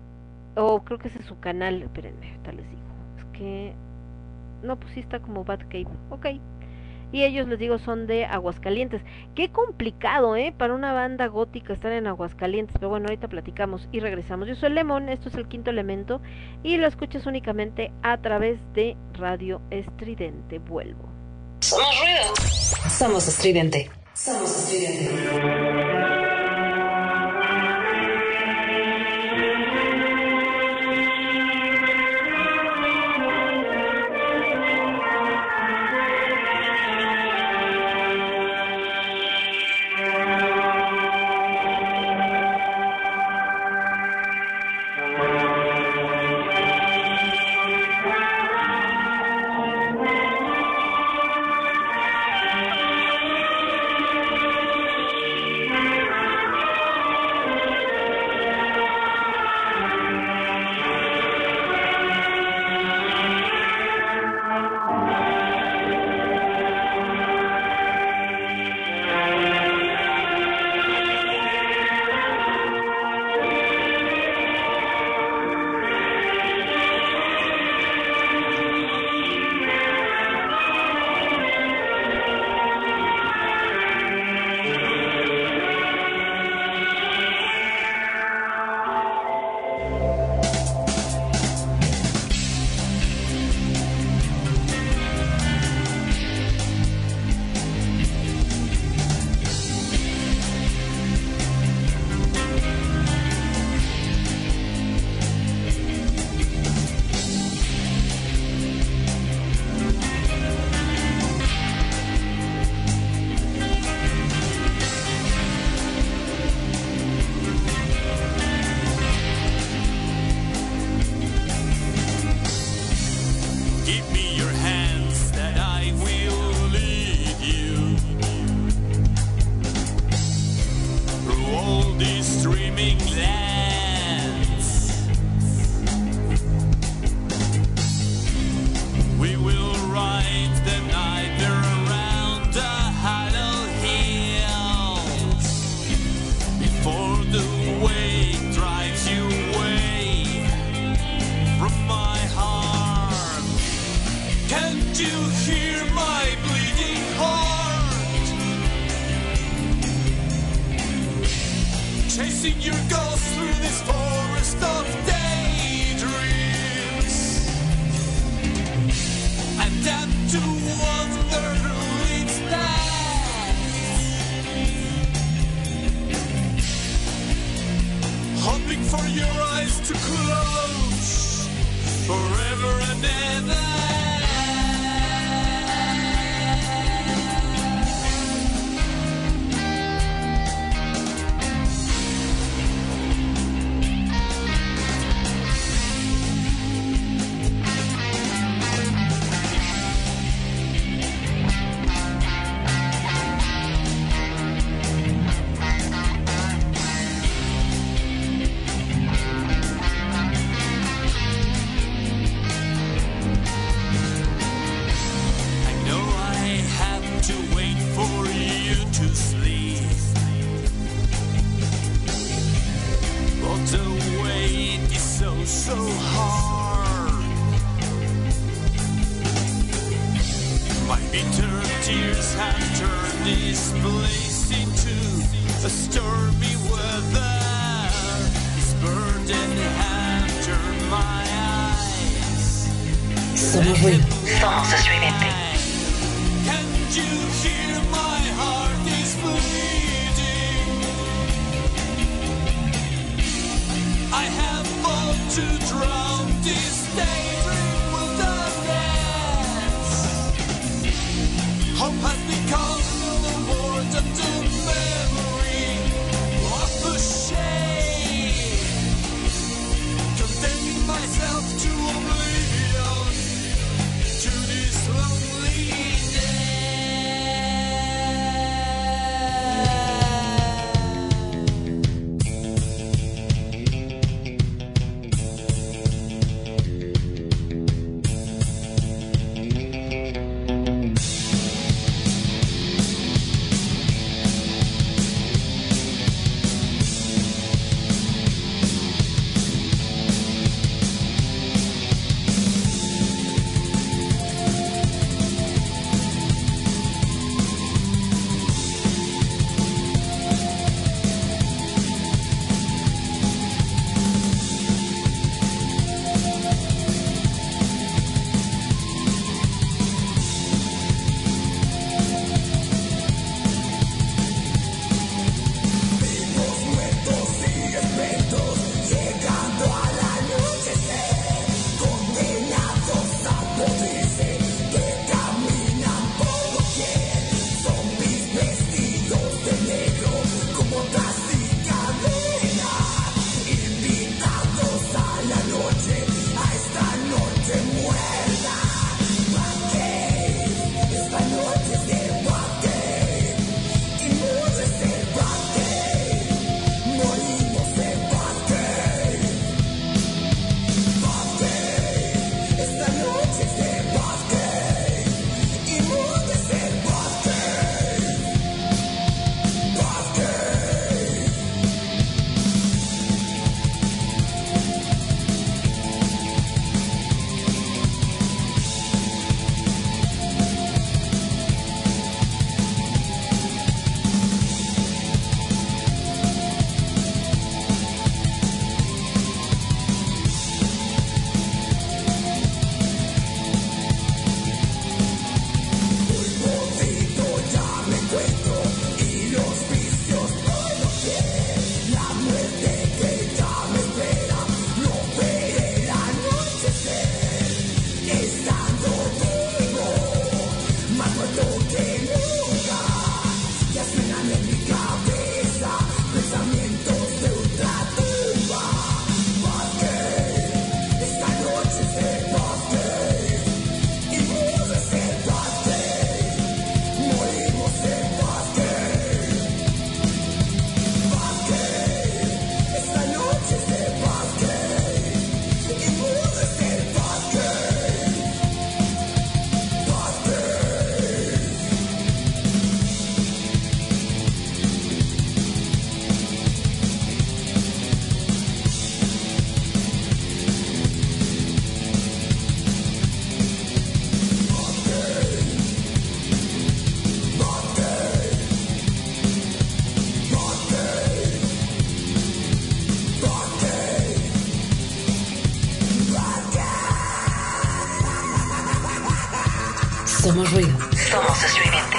o creo que ese es su canal, espérenme, ahorita les digo. Es que no, pues sí está como Bad Cave. Ok. Y ellos les digo son de Aguascalientes. Qué complicado, ¿eh? Para una banda gótica estar en Aguascalientes. Pero bueno, ahorita platicamos y regresamos. Yo soy Lemon, esto es el quinto elemento. Y lo escuchas únicamente a través de Radio Estridente. Vuelvo. Somos ruido. Somos estridente. Somos estridente. Ruido. Somos estridente.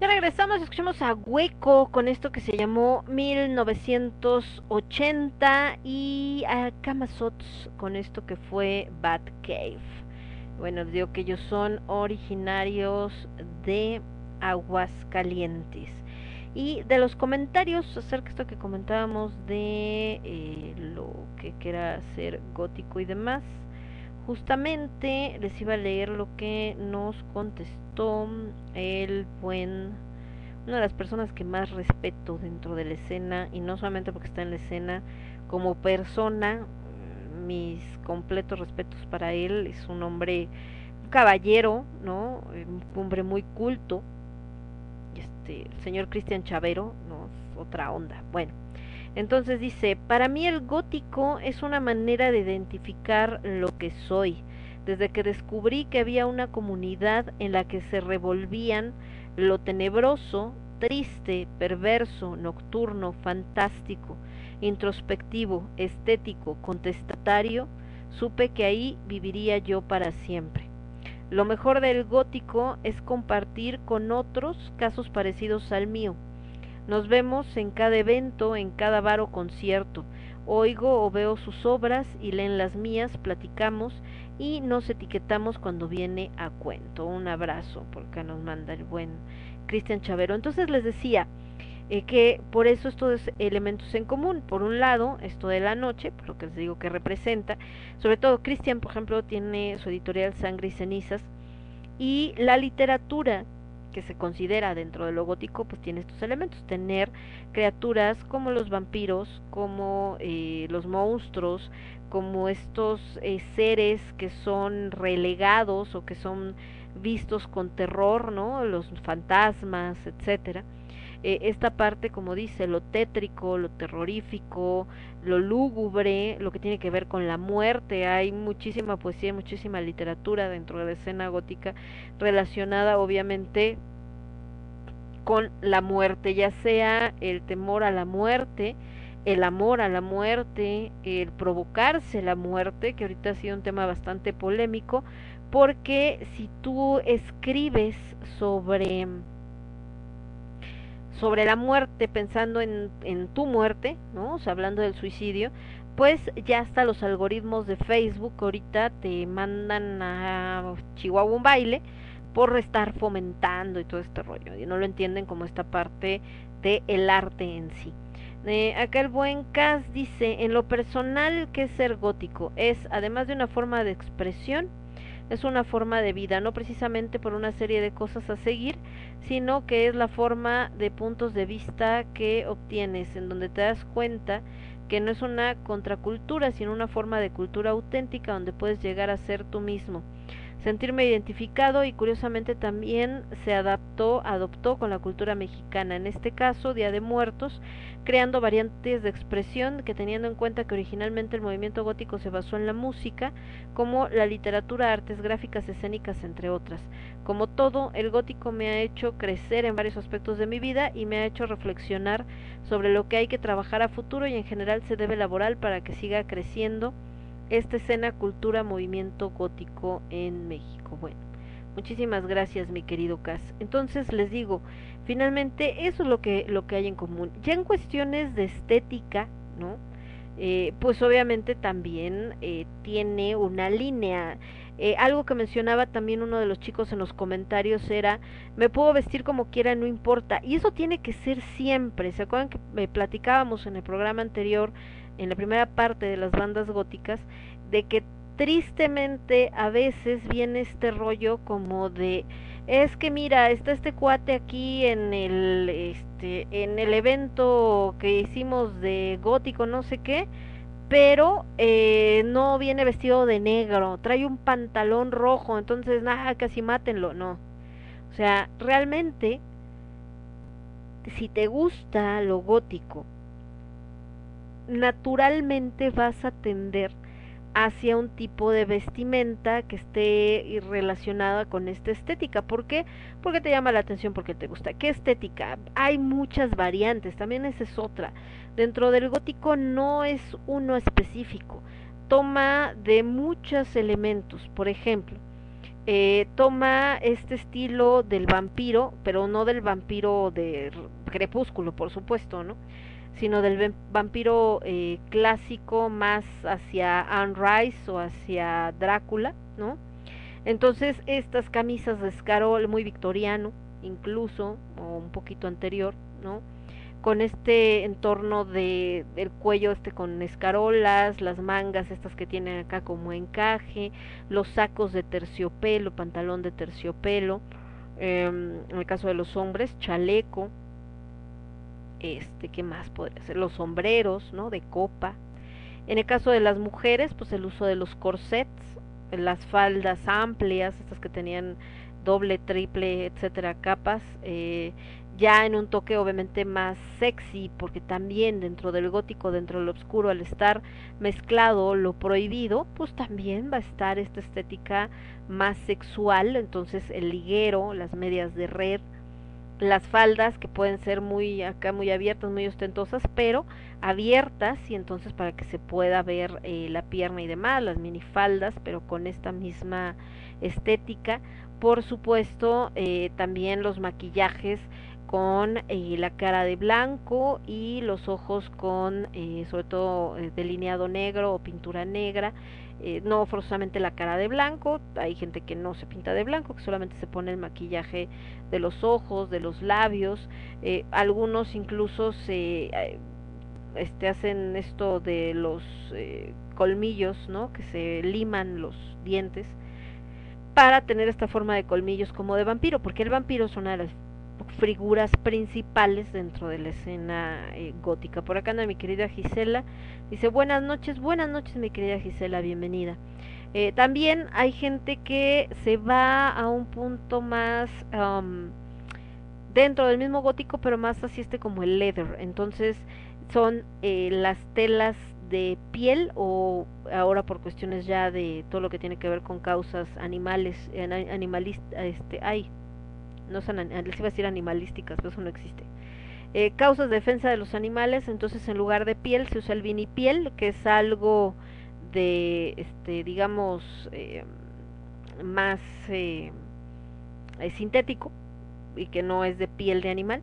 Ya regresamos, escuchamos a Hueco con esto que se llamó 1980 y a Kamazots con esto que fue Bad Cave. Bueno, digo que ellos son originarios de Aguascalientes. Y de los comentarios acerca de esto que comentábamos de eh, lo que quiera ser gótico y demás, justamente les iba a leer lo que nos contestó el buen una de las personas que más respeto dentro de la escena y no solamente porque está en la escena como persona mm, mis completos respetos para él es un hombre un caballero no Eh, un hombre muy culto este el señor Cristian Chavero no es otra onda bueno entonces dice, para mí el gótico es una manera de identificar lo que soy. Desde que descubrí que había una comunidad en la que se revolvían lo tenebroso, triste, perverso, nocturno, fantástico, introspectivo, estético, contestatario, supe que ahí viviría yo para siempre. Lo mejor del gótico es compartir con otros casos parecidos al mío. Nos vemos en cada evento, en cada bar o concierto. Oigo o veo sus obras y leen las mías, platicamos y nos etiquetamos cuando viene a cuento. Un abrazo, porque nos manda el buen Cristian Chavero. Entonces les decía eh, que por eso estos elementos en común. Por un lado, esto de la noche, lo que les digo que representa. Sobre todo, Cristian, por ejemplo, tiene su editorial Sangre y Cenizas. Y la literatura que se considera dentro de lo gótico, pues tiene estos elementos, tener criaturas como los vampiros, como eh, los monstruos, como estos eh, seres que son relegados o que son vistos con terror, ¿no? Los fantasmas, etcétera. Eh, esta parte, como dice, lo tétrico, lo terrorífico, lo lúgubre, lo que tiene que ver con la muerte. Hay muchísima poesía, muchísima literatura dentro de la escena gótica relacionada, obviamente, con la muerte, ya sea el temor a la muerte, el amor a la muerte, el provocarse la muerte, que ahorita ha sido un tema bastante polémico, porque si tú escribes sobre sobre la muerte pensando en, en tu muerte, ¿no? O sea, hablando del suicidio, pues ya hasta los algoritmos de Facebook ahorita te mandan a Chihuahua un baile por estar fomentando y todo este rollo, y no lo entienden como esta parte de el arte en sí. Eh, acá el buen Cas dice, en lo personal, ¿qué es ser gótico? Es, además de una forma de expresión, es una forma de vida, no precisamente por una serie de cosas a seguir, sino que es la forma de puntos de vista que obtienes, en donde te das cuenta que no es una contracultura, sino una forma de cultura auténtica donde puedes llegar a ser tú mismo. Sentirme identificado y curiosamente también se adaptó, adoptó con la cultura mexicana, en este caso Día de Muertos, creando variantes de expresión que teniendo en cuenta que originalmente el movimiento gótico se basó en la música, como la literatura, artes gráficas, escénicas, entre otras. Como todo, el gótico me ha hecho crecer en varios aspectos de mi vida y me ha hecho reflexionar sobre lo que hay que trabajar a futuro y en general se debe elaborar para que siga creciendo esta escena, cultura, movimiento gótico en México. Bueno, muchísimas gracias, mi querido Cas. Entonces les digo, finalmente eso es lo que lo que hay en común. Ya en cuestiones de estética, ¿no? Eh, pues obviamente también eh, tiene una línea. Eh, algo que mencionaba también uno de los chicos en los comentarios era, me puedo vestir como quiera, no importa. Y eso tiene que ser siempre. ¿Se acuerdan que me platicábamos en el programa anterior, en la primera parte de las bandas góticas, de que tristemente a veces viene este rollo como de es que mira está este cuate aquí en el este en el evento que hicimos de gótico no sé qué pero eh, no viene vestido de negro trae un pantalón rojo entonces nada casi mátenlo no. O sea realmente si te gusta lo gótico naturalmente vas a tender hacia un tipo de vestimenta que esté relacionada con esta estética. ¿Por qué? Porque te llama la atención, porque te gusta. ¿Qué estética? Hay muchas variantes, también esa es otra. dentro del gótico no es uno específico, toma de muchos elementos, por ejemplo, eh, toma este estilo del vampiro, pero no del vampiro de crepúsculo, por supuesto, ¿no? Sino del vamp- vampiro eh, clásico más hacia Anne Rice o hacia Drácula, ¿no? Entonces estas camisas de escarol muy victoriano, incluso, o un poquito anterior, ¿no? Con este entorno de del cuello este con escarolas, las mangas estas que tienen acá como encaje, los sacos de terciopelo, pantalón de terciopelo, em, en el caso de los hombres, chaleco, este, ¿qué más podría ser? Los sombreros, ¿no? De copa. En el caso de las mujeres, pues el uso de los corsets, las faldas amplias, estas que tenían doble, triple, etcétera, capas, eh, ya en un toque obviamente más sexy, porque también dentro del gótico, dentro del oscuro, al estar mezclado lo prohibido, pues también va a estar esta estética más sexual, entonces el liguero, las medias de red, las faldas que pueden ser muy acá muy abiertas, muy ostentosas, pero abiertas y entonces para que se pueda ver eh, la pierna y demás, las minifaldas, pero con esta misma estética. Por supuesto, eh, también los maquillajes con eh, la cara de blanco y los ojos con eh, sobre todo delineado negro o pintura negra eh, no forzosamente la cara de blanco, hay gente que no se pinta de blanco, que solamente se pone el maquillaje de los ojos, de los labios, eh, algunos incluso se eh, este, hacen esto de los eh, colmillos, ¿no? Que se liman los dientes para tener esta forma de colmillos como de vampiro, porque el vampiro es una de las figuras principales dentro de la escena eh, gótica. Por acá anda mi querida Gisela, dice buenas noches, buenas noches mi querida Gisela, bienvenida. Eh, también hay gente que se va a un punto más um, dentro del mismo gótico, pero más así este como el leather. Entonces son eh, las telas de piel o ahora por cuestiones ya de todo lo que tiene que ver con causas animales, animalistas, este, ay, no son, les iba a decir animalísticas, pero eso no existe. Eh, causas de defensa de los animales, entonces en lugar de piel se usa el vinipiel, que es algo de, este, digamos, eh, más eh, sintético y que no es de piel de animal,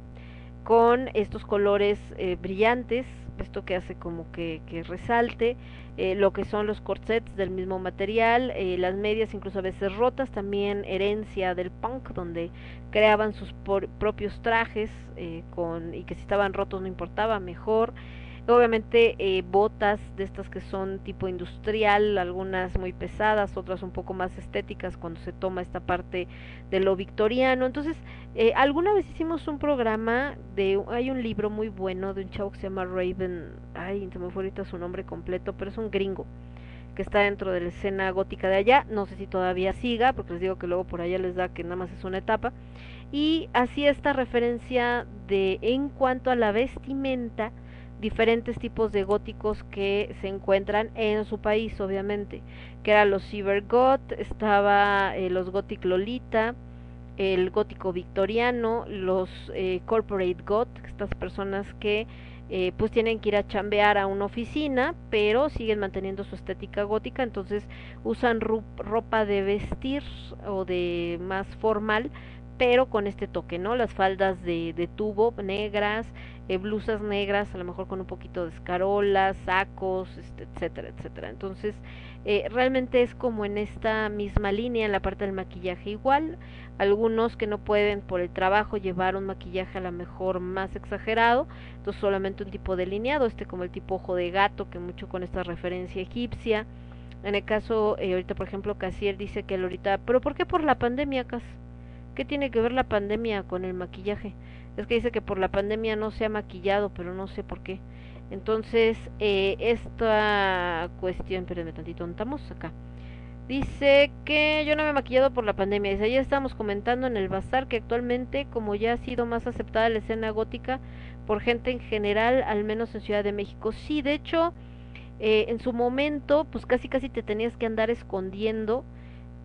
con estos colores brillantes, esto que hace como que resalte, eh, lo que son los corsets del mismo material, eh, las medias incluso a veces rotas, también herencia del punk, donde creaban sus por, propios trajes eh, con y que si estaban rotos no importaba, mejor. Obviamente eh, botas de estas que son tipo industrial, algunas muy pesadas, otras un poco más estéticas cuando se toma esta parte de lo victoriano. Entonces, eh, alguna vez hicimos un programa de, hay un libro muy bueno de un chavo que se llama Raven, ay, se me fue ahorita su nombre completo, pero es un gringo que está dentro de la escena gótica de allá, no sé si todavía siga, porque les digo que luego por allá les da que nada más es una etapa, y así esta referencia de en cuanto a la vestimenta, diferentes tipos de góticos que se encuentran en su país, obviamente, que eran los Cybergot, estaba eh, los Gothic Lolita, el gótico victoriano, los eh, corporate got, estas personas que eh, pues tienen que ir a chambear a una oficina, pero siguen manteniendo su estética gótica, entonces usan ropa de vestir o de más formal, pero con este toque, ¿no? Las faldas de, de tubo negras, eh, blusas negras, a lo mejor con un poquito de escarolas, sacos, este, etcétera, etcétera. Entonces, eh, realmente es como en esta misma línea, en la parte del maquillaje igual. Algunos que no pueden por el trabajo llevar un maquillaje a lo mejor más exagerado, entonces solamente un tipo delineado, este como el tipo ojo de gato, que mucho con esta referencia egipcia. En el caso, eh, ahorita por ejemplo, Casier dice que él ahorita, pero ¿por qué por la pandemia, Cas? ¿Qué tiene que ver la pandemia con el maquillaje? Es que dice que por la pandemia no se ha maquillado, pero no sé por qué. Entonces, eh, esta cuestión, espérenme tantito, estamos acá. Dice que yo no me he maquillado por la pandemia. Dice, ya estamos comentando en el bazar que actualmente, como ya ha sido más aceptada la escena gótica por gente en general, al menos en Ciudad de México. Sí, de hecho, eh, en su momento, pues casi casi te tenías que andar escondiendo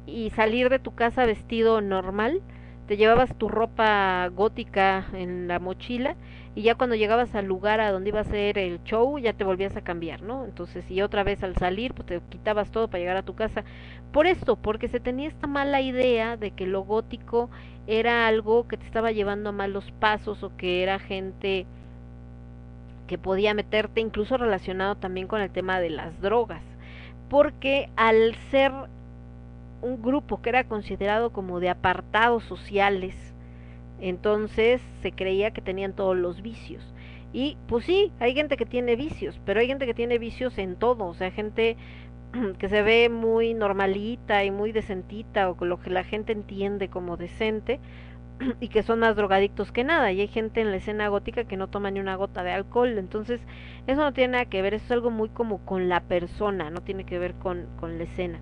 y salir de tu casa vestido normal te llevabas tu ropa gótica en la mochila y ya cuando llegabas al lugar a donde iba a ser el show ya te volvías a cambiar, ¿no? Entonces, y otra vez al salir, pues te quitabas todo para llegar a tu casa. Por esto, porque se tenía esta mala idea de que lo gótico era algo que te estaba llevando a malos pasos o que era gente que podía meterte incluso relacionado también con el tema de las drogas, porque al ser un grupo que era considerado como de apartados sociales, entonces se creía que tenían todos los vicios. Y pues sí, hay gente que tiene vicios, pero hay gente que tiene vicios en todo, o sea, gente [clears throat] que se ve muy normalita y muy decentita o lo que la gente entiende como decente [clears throat] y que son más drogadictos que nada. Y hay gente en la escena gótica que no toma ni una gota de alcohol. Entonces eso no tiene nada que ver. Eso es algo muy como con la persona no tiene que ver con, con la escena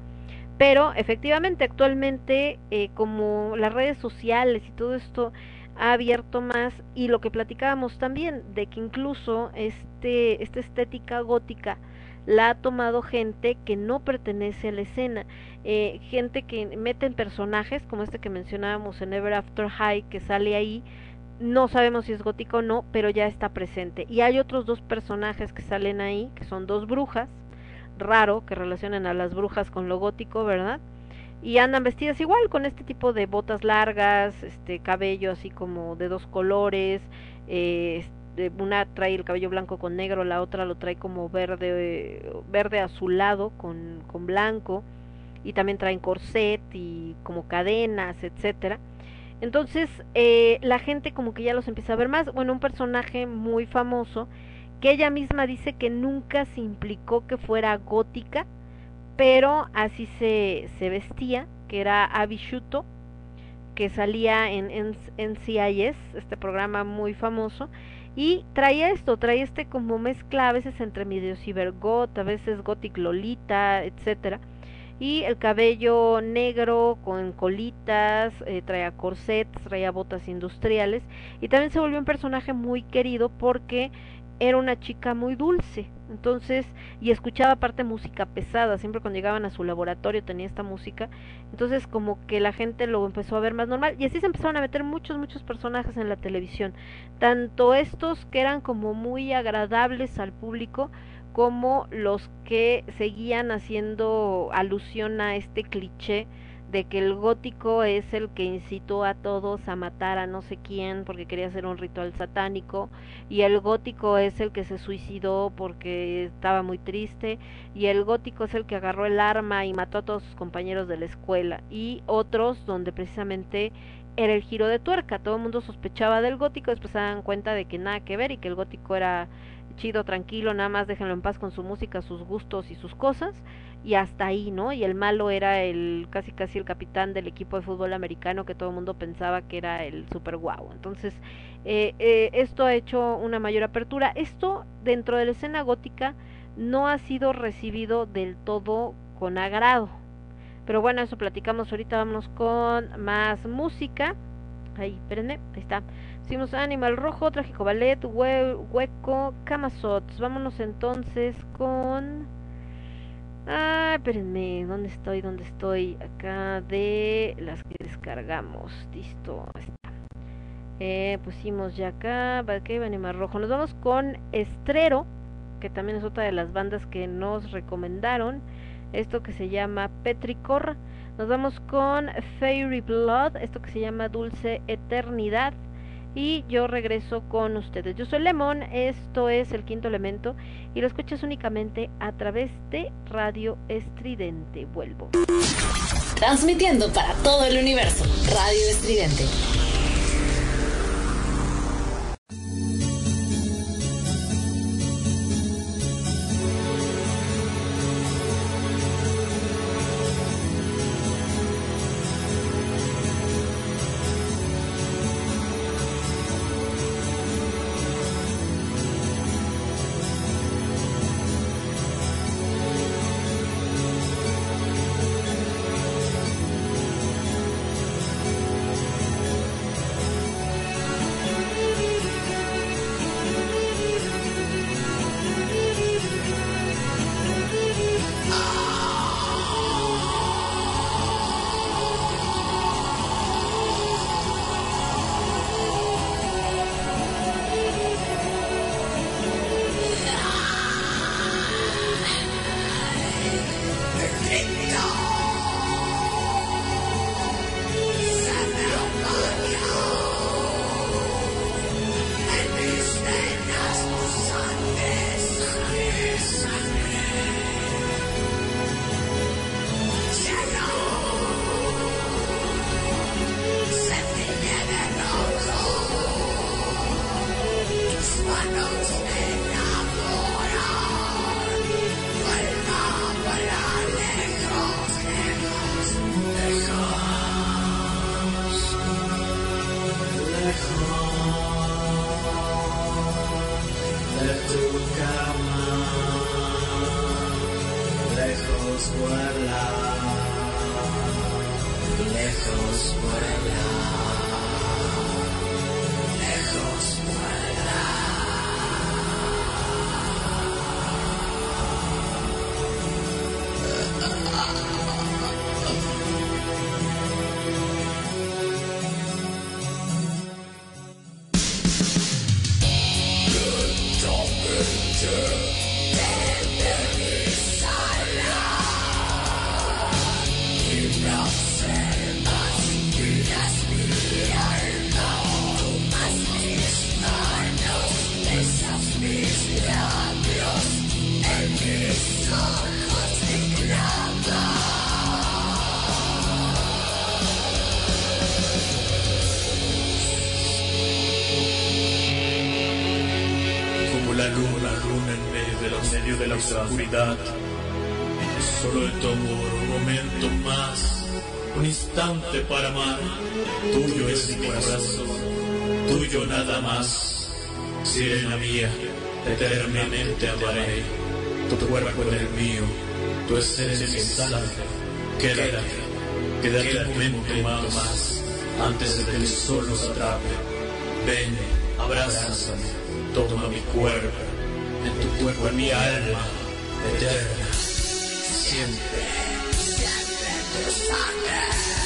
pero efectivamente actualmente eh, como las redes sociales y todo esto ha abierto más y lo que platicábamos también de que incluso este esta estética gótica la ha tomado gente que no pertenece a la escena, eh, gente que meten personajes como este que mencionábamos en Ever After High que sale ahí, no sabemos si es gótico o no, pero ya está presente. Y hay otros dos personajes que salen ahí, que son dos brujas, raro que relacionen a las brujas con lo gótico, ¿verdad? Y andan vestidas igual, con este tipo de botas largas, este cabello así como de dos colores, eh, una trae el cabello blanco con negro, la otra lo trae como verde, verde azulado con, con blanco, y también traen corset y como cadenas, etcétera. Entonces, eh, la gente como que ya los empieza a ver más. Bueno, un personaje muy famoso que ella misma dice que nunca se implicó que fuera gótica, pero así se, se vestía, que era Abishuto, que salía en, en, en este programa muy famoso, y traía esto, traía este como mezcla a veces entre medio cibergot, a veces gothic lolita, etcétera. Y el cabello negro con colitas, eh, traía corsets, traía botas industriales. Y también se volvió un personaje muy querido porque era una chica muy dulce. Entonces, y escuchaba aparte música pesada, siempre cuando llegaban a su laboratorio tenía esta música. Entonces, como que la gente lo empezó a ver más normal y así se empezaron a meter muchos muchos personajes en la televisión, tanto estos que eran como muy agradables al público como los que seguían haciendo alusión a este cliché de que el gótico es el que incitó a todos a matar a no sé quién porque quería hacer un ritual satánico y el gótico es el que se suicidó porque estaba muy triste y el gótico es el que agarró el arma y mató a todos sus compañeros de la escuela y otros donde precisamente era el giro de tuerca, todo el mundo sospechaba del gótico, después se dan cuenta de que nada que ver y que el gótico era chido, tranquilo, nada más déjenlo en paz con su música, sus gustos y sus cosas y hasta ahí, ¿no? Y el malo era el casi casi el capitán del equipo de fútbol americano que todo el mundo pensaba que era el super guau. Entonces, eh, eh, esto ha hecho una mayor apertura. Esto dentro de la escena gótica no ha sido recibido del todo con agrado. Pero bueno, eso platicamos ahorita, vámonos con más música. Ahí, espérenme, ahí está. Hicimos Animal Rojo, Trágico Ballet, hue Hueco, Camasots. Vámonos entonces con... Ah, espérenme, ¿dónde estoy? ¿Dónde estoy? Acá de las que descargamos. Listo, está. Eh, pusimos ya acá, ¿para qué? Animal Rojo. Nos vamos con Estrero, que también es otra de las bandas que nos recomendaron. Esto que se llama Petricor. Nos vamos con Fairy Blood, esto que se llama Dulce Eternidad y yo regreso con ustedes. Yo soy Lemón, esto es el quinto elemento y lo escuchas únicamente a través de Radio Estridente. Vuelvo. Transmitiendo para todo el universo. Radio Estridente. Más. Sirena mía, eternamente amaré. Tu cuerpo en el mío, tu esencia en mi sangre. Quédate, quédate un momento más, antes de que el sol nos atrape. Ven, abrázame, toma mi cuerpo, en tu cuerpo, en mi alma, eterna, siempre. La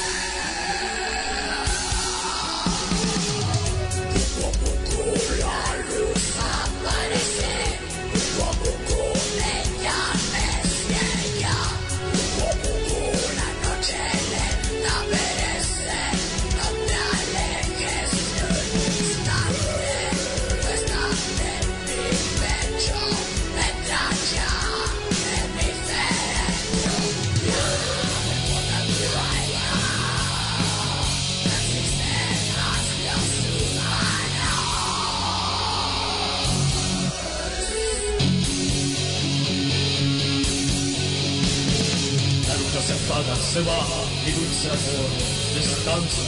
se baja, mi dulce amor, descansa,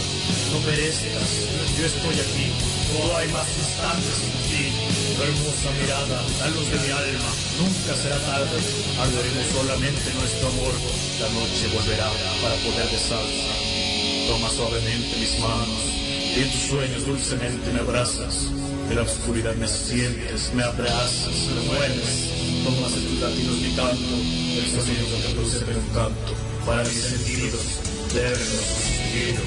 no perezcas, yo estoy aquí, no hay más instantes sin ti. Tu hermosa mirada, la luz de mi alma, nunca será tarde, arderemos solamente nuestro amor, la noche volverá para poder besarse. Toma suavemente mis manos, y en tus sueños dulcemente me abrazas. En la oscuridad me sientes, me abrazas, me mueves. Tomas en tus latidos mi canto, el sonido que produce un canto. Para mis sentidos, eterno suspiro.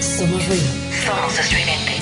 Somos ruido. Somos estridente.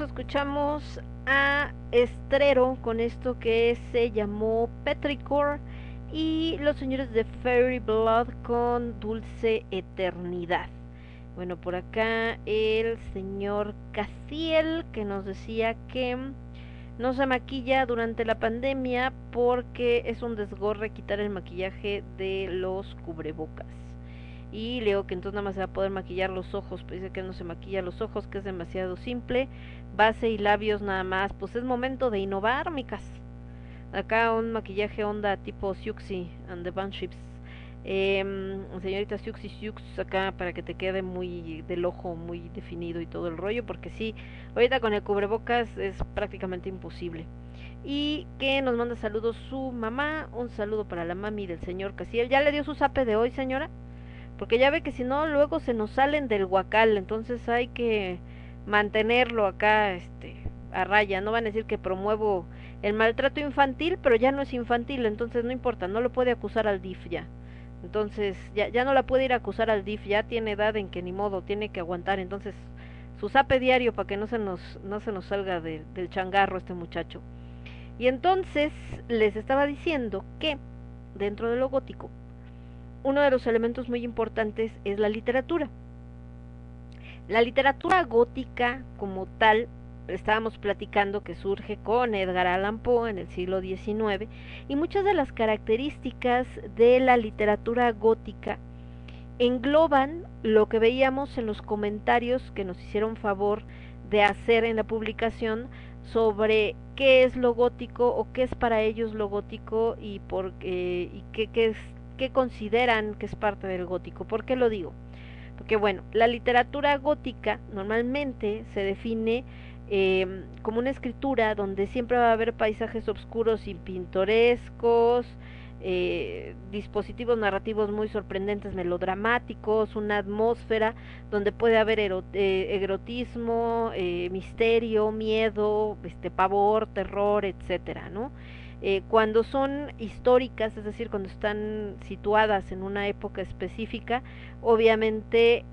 Escuchamos a Estrero con esto que se llamó Petrichor y los señores de Fairy Blood con Dulce Eternidad. Bueno, por acá el señor Caciel que nos decía que no se maquilla durante la pandemia porque es un desgorre quitar el maquillaje de los cubrebocas. Y leo que entonces nada más se va a poder maquillar los ojos, pues dice que no se maquilla los ojos, que es demasiado simple. Base y labios nada más, pues es momento de innovar, micas. Acá un maquillaje onda tipo Siuxi and the Banships. Eh, señorita Siuxi Siux, acá para que te quede muy del ojo muy definido y todo el rollo, porque sí, ahorita con el cubrebocas es prácticamente imposible. Y que nos manda saludos su mamá, un saludo para la mami del señor Casiel. ¿Ya le dio su zape de hoy, señora? Porque ya ve que si no luego se nos salen del huacal, entonces hay que mantenerlo acá este a raya, no van a decir que promuevo el maltrato infantil, pero ya no es infantil, entonces no importa, no lo puede acusar al DIF ya. Entonces ya, ya no la puede ir a acusar al DIF, ya tiene edad en que ni modo, tiene que aguantar, entonces su zape diario para que no se nos, no se nos salga de, del changarro este muchacho. Y entonces les estaba diciendo que dentro de lo gótico uno de los elementos muy importantes es la literatura. La literatura gótica como tal, estábamos platicando que surge con Edgar Allan Poe en el siglo XIX y muchas de las características de la literatura gótica engloban lo que veíamos en los comentarios que nos hicieron favor de hacer en la publicación sobre qué es lo gótico o qué es para ellos lo gótico y por qué, y qué, qué es que consideran que es parte del gótico. ¿Por qué lo digo? Porque bueno, la literatura gótica normalmente se define eh, como una escritura donde siempre va a haber paisajes oscuros y pintorescos, eh, dispositivos narrativos muy sorprendentes, melodramáticos, una atmósfera donde puede haber eh, erotismo, eh, misterio, miedo, este pavor, terror, etcétera, ¿no? Eh, cuando son históricas, es decir, cuando están situadas en una época específica, obviamente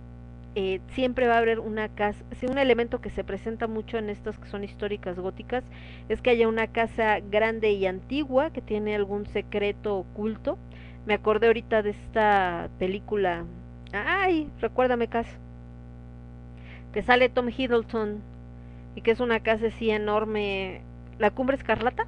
eh, siempre va a haber una casa, si un elemento que se presenta mucho en estas que son históricas góticas es que haya una casa grande y antigua que tiene algún secreto oculto. Me acordé ahorita de esta película, ay, recuérdame casa, que sale Tom Hiddleston y que es una casa así enorme, la cumbre escarlata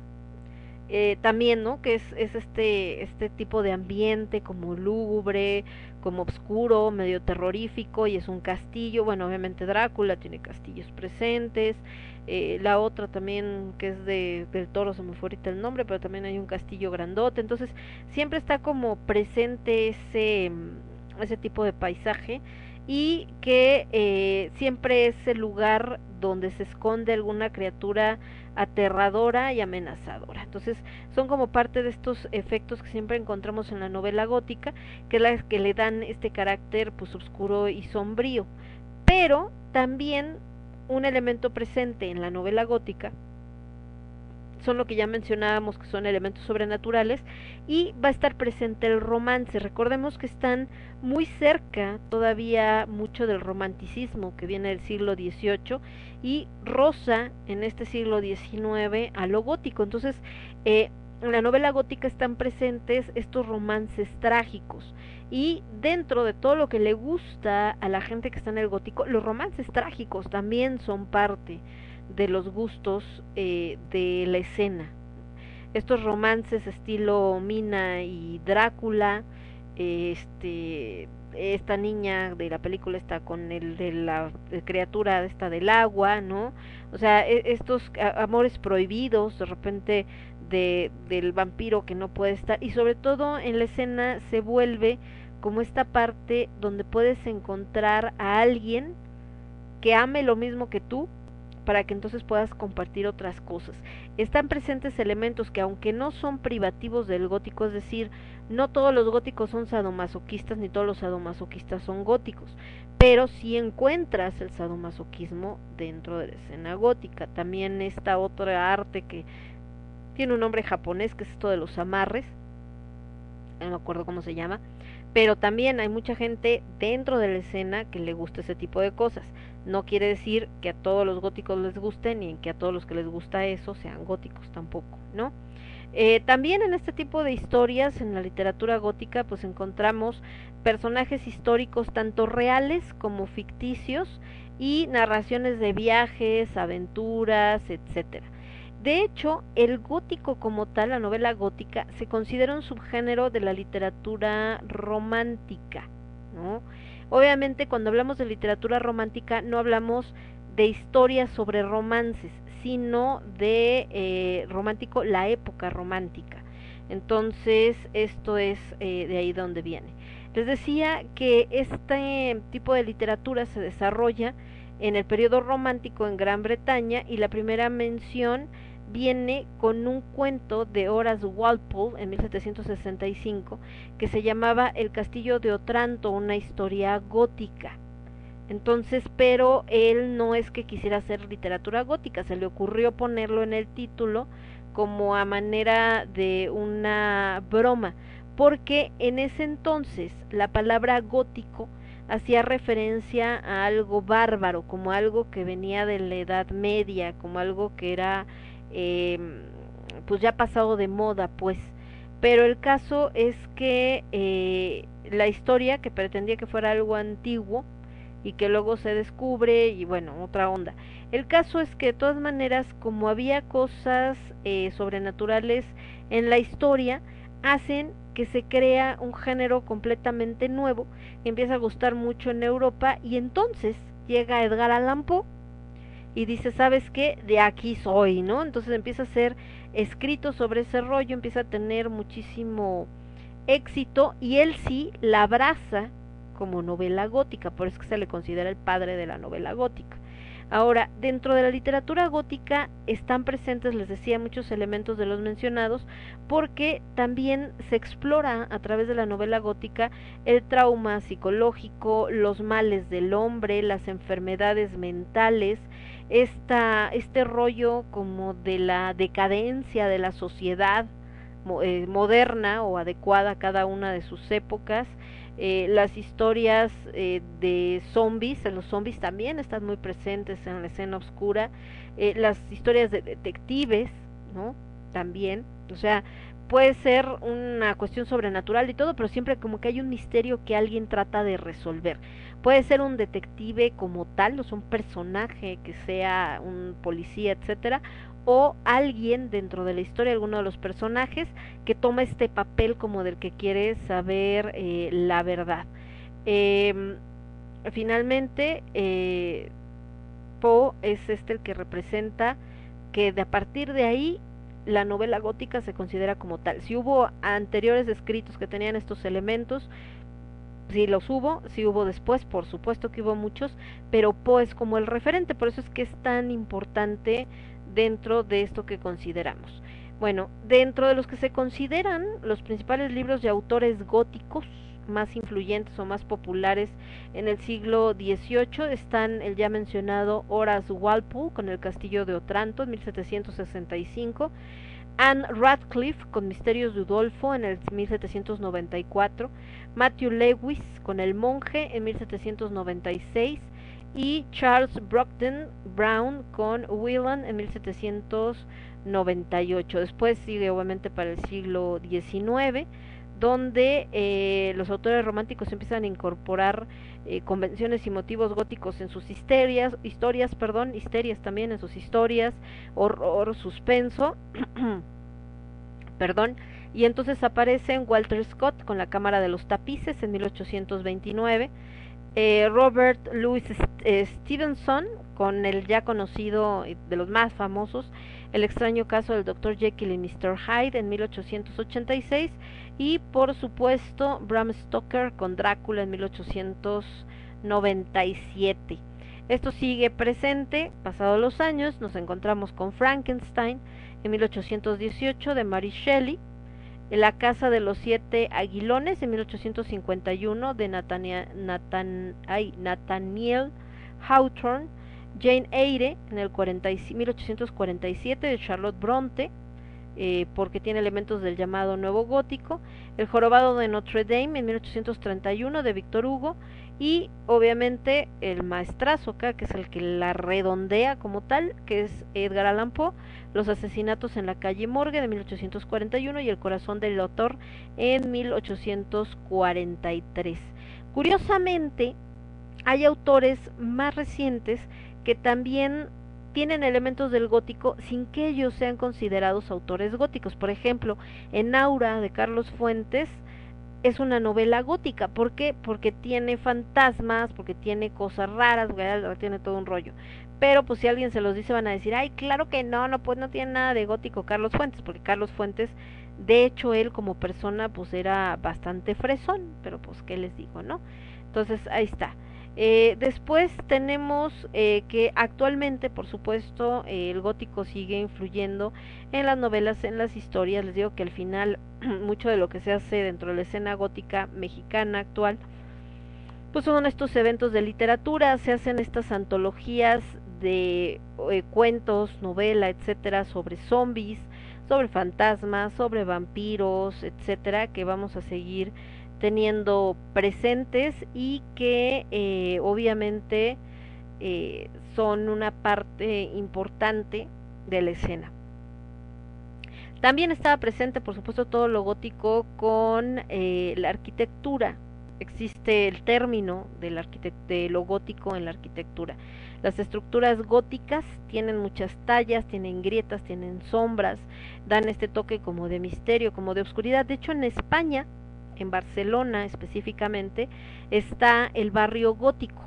eh, también, ¿no? Que es, es este, este tipo de ambiente como lúgubre, como oscuro, medio terrorífico y es un castillo. Bueno, obviamente Drácula tiene castillos presentes. Eh, la otra también que es de, del toro, se me fue ahorita el nombre, pero también hay un castillo grandote. Entonces siempre está como presente ese, mm, ese tipo de paisaje y que eh, siempre es el lugar donde se esconde alguna criatura aterradora y amenazadora. Entonces, son como parte de estos efectos que siempre encontramos en la novela gótica, que es las que le dan este carácter pues oscuro y sombrío. Pero también un elemento presente en la novela gótica son lo que ya mencionábamos que son elementos sobrenaturales y va a estar presente el romance. Recordemos que están muy cerca todavía mucho del romanticismo que viene del siglo XVIII y rosa en este siglo XIX a lo gótico. Entonces, eh, en la novela gótica están presentes estos romances trágicos y dentro de todo lo que le gusta a la gente que está en el gótico, los romances trágicos también son parte de los gustos eh, de la escena. Estos romances estilo Mina y Drácula, este, esta niña de la película está con el de la criatura esta del agua, ¿no? O sea, e, estos amores prohibidos, de repente de, del vampiro que no puede estar, y sobre todo en la escena se vuelve como esta parte donde puedes encontrar a alguien que ame lo mismo que tú, para que entonces puedas compartir otras cosas. Están presentes elementos que aunque no son privativos del gótico, es decir, no todos los góticos son sadomasoquistas ni todos los sadomasoquistas son góticos, pero si encuentras el sadomasoquismo dentro de la escena gótica. También esta otra arte que tiene un nombre japonés, que es esto de los amarres, no me acuerdo cómo se llama, pero también hay mucha gente dentro de la escena que le gusta ese tipo de cosas. No quiere decir que a todos los góticos les guste ni que a todos los que les gusta eso sean góticos tampoco, ¿no? Eh, también en este tipo de historias, en la literatura gótica, pues encontramos personajes históricos tanto reales como ficticios y narraciones de viajes, aventuras, etcétera. De hecho, el gótico como tal, la novela gótica, se considera un subgénero de la literatura romántica, ¿no? Obviamente cuando hablamos de literatura romántica no hablamos de historias sobre romances, sino de eh, romántico, la época romántica. Entonces, esto es eh, de ahí donde viene. Les decía que este tipo de literatura se desarrolla en el periodo romántico en Gran Bretaña y la primera mención viene con un cuento de Horace Walpole en 1765 que se llamaba El castillo de Otranto, una historia gótica. Entonces, pero él no es que quisiera hacer literatura gótica, se le ocurrió ponerlo en el título como a manera de una broma, porque en ese entonces la palabra gótico hacía referencia a algo bárbaro, como algo que venía de la Edad Media, como algo que era eh, pues ya pasado de moda, pues. Pero el caso es que eh, la historia, que pretendía que fuera algo antiguo y que luego se descubre y bueno, otra onda. El caso es que de todas maneras, como había cosas eh, sobrenaturales en la historia, hacen que se crea un género completamente nuevo, que empieza a gustar mucho en Europa y entonces llega Edgar Allan Poe y dice, ¿sabes qué? De aquí soy, ¿no? Entonces empieza a ser escrito sobre ese rollo, empieza a tener muchísimo éxito y él sí la abraza como novela gótica, por eso que se le considera el padre de la novela gótica. Ahora, dentro de la literatura gótica están presentes, les decía, muchos elementos de los mencionados, porque también se explora a través de la novela gótica el trauma psicológico, los males del hombre, las enfermedades mentales, esta, este rollo como de la decadencia de la sociedad eh, moderna o adecuada a cada una de sus épocas, eh, las historias eh, de zombies, los zombies también están muy presentes en la escena oscura, las historias de detectives, ¿no? También, o sea, puede ser una cuestión sobrenatural y todo, pero siempre como que hay un misterio que alguien trata de resolver. Puede ser un detective como tal, o sea, un personaje que sea un policía, etcétera, o alguien dentro de la historia, alguno de los personajes, que toma este papel como del que quiere saber eh, la verdad. Eh, finalmente, eh, Poe es este el que representa que de a partir de ahí la novela gótica se considera como tal. Si hubo anteriores escritos que tenían estos elementos, si los hubo, si hubo después, por supuesto que hubo muchos, pero Poe es como el referente, por eso es que es tan importante dentro de esto que consideramos. Bueno, dentro de los que se consideran los principales libros de autores góticos más influyentes o más populares en el siglo XVIII están el ya mencionado Horace Walpole con el Castillo de Otranto en 1765, Anne Radcliffe con Misterios de Udolfo en el 1794, Matthew Lewis con El Monje en 1796 y Charles Brockden Brown con Whelan en 1798. Después sigue obviamente para el siglo XIX, donde eh, los autores románticos empiezan a incorporar eh, convenciones y motivos góticos en sus histerias, historias, perdón, histerias también en sus historias, horror, suspenso, [clears throat] perdón, y entonces aparecen Walter Scott con la Cámara de los Tapices en 1829, eh, Robert Louis eh, Stevenson con el ya conocido de los más famosos El extraño caso del Dr. Jekyll y Mr. Hyde en 1886 y por supuesto Bram Stoker con Drácula en 1897. Esto sigue presente, pasados los años, nos encontramos con Frankenstein en 1818 de Mary Shelley, la Casa de los Siete Aguilones en 1851 de Nathania, Nathan, ay, Nathaniel Hawthorne, Jane Eyre en el 40, 1847 de Charlotte Bronte, eh, porque tiene elementos del llamado Nuevo Gótico, El Jorobado de Notre Dame en 1831 de Víctor Hugo y obviamente el maestrazo acá, que es el que la redondea como tal, que es Edgar Allan Poe, Los asesinatos en la calle Morgue de 1841 y El corazón del autor en 1843. Curiosamente, hay autores más recientes que también tienen elementos del gótico sin que ellos sean considerados autores góticos. Por ejemplo, en Aura de Carlos Fuentes es una novela gótica. ¿Por qué? Porque tiene fantasmas, porque tiene cosas raras, tiene todo un rollo. Pero pues si alguien se los dice van a decir, ay, claro que no, no, pues no tiene nada de gótico Carlos Fuentes, porque Carlos Fuentes, de hecho él como persona pues era bastante fresón, pero pues qué les digo, ¿no? Entonces ahí está. Eh, después tenemos eh, que actualmente, por supuesto, eh, el gótico sigue influyendo en las novelas, en las historias. Les digo que al final [clears throat] mucho de lo que se hace dentro de la escena gótica mexicana actual, pues son estos eventos de literatura, se hacen estas antologías de cuentos, novela, etcétera, sobre zombies, sobre fantasmas, sobre vampiros, etcétera, que vamos a seguir teniendo presentes y que eh, obviamente eh, son una parte importante de la escena. También estaba presente, por supuesto, todo lo gótico con eh, la arquitectura. Existe el término del de lo gótico en la arquitectura. Las estructuras góticas tienen muchas tallas, tienen grietas, tienen sombras, dan este toque como de misterio, como de oscuridad. De hecho, en España en Barcelona específicamente, está el barrio gótico.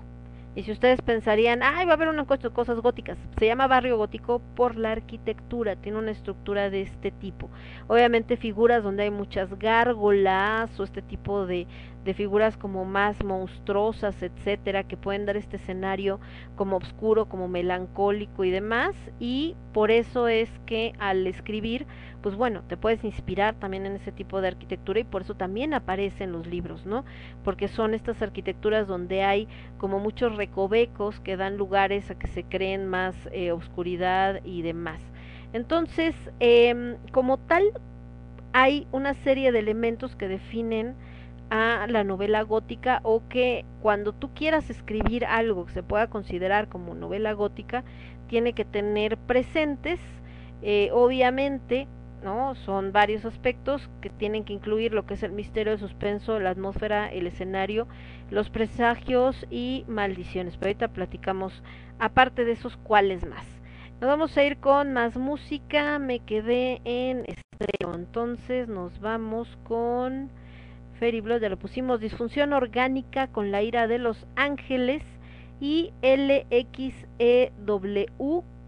Y si ustedes pensarían, ay, va a haber unas cosas góticas, se llama barrio gótico por la arquitectura, tiene una estructura de este tipo. Obviamente figuras donde hay muchas gárgolas o este tipo de, de figuras como más monstruosas, etcétera, que pueden dar este escenario como oscuro, como melancólico y demás. Y por eso es que al escribir pues bueno, te puedes inspirar también en ese tipo de arquitectura y por eso también aparece en los libros, ¿no? Porque son estas arquitecturas donde hay como muchos recovecos que dan lugares a que se creen más eh, oscuridad y demás. Entonces, eh, como tal, hay una serie de elementos que definen a la novela gótica o que cuando tú quieras escribir algo que se pueda considerar como novela gótica, tiene que tener presentes, eh, obviamente, ¿no? Son varios aspectos que tienen que incluir lo que es el misterio, el suspenso, la atmósfera, el escenario, los presagios y maldiciones. Pero ahorita platicamos, aparte de esos, cuáles más. Nos vamos a ir con más música. Me quedé en estreno. Entonces nos vamos con Ferry Blood. Ya lo pusimos. Disfunción orgánica con la ira de los ángeles. Y LXEW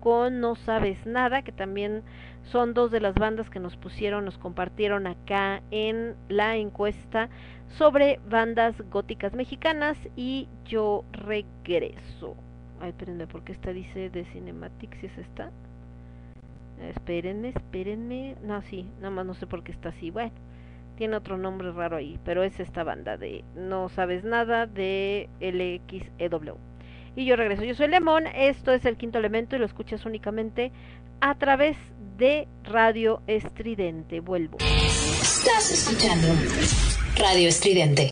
con No Sabes Nada. Que también son dos de las bandas que nos pusieron, nos compartieron acá en la encuesta sobre bandas góticas mexicanas. Y yo regreso. Ay, espérenme, porque esta dice de Cinematic, si es esta. Espérenme, espérenme. No, sí, nada más no sé por qué está así. Bueno, tiene otro nombre raro ahí, pero es esta banda de No Sabes Nada de LXEW. Y yo regreso. Yo soy Lemón, esto es el quinto elemento y lo escuchas únicamente a través de Radio Estridente. Vuelvo. Estás escuchando Radio Estridente.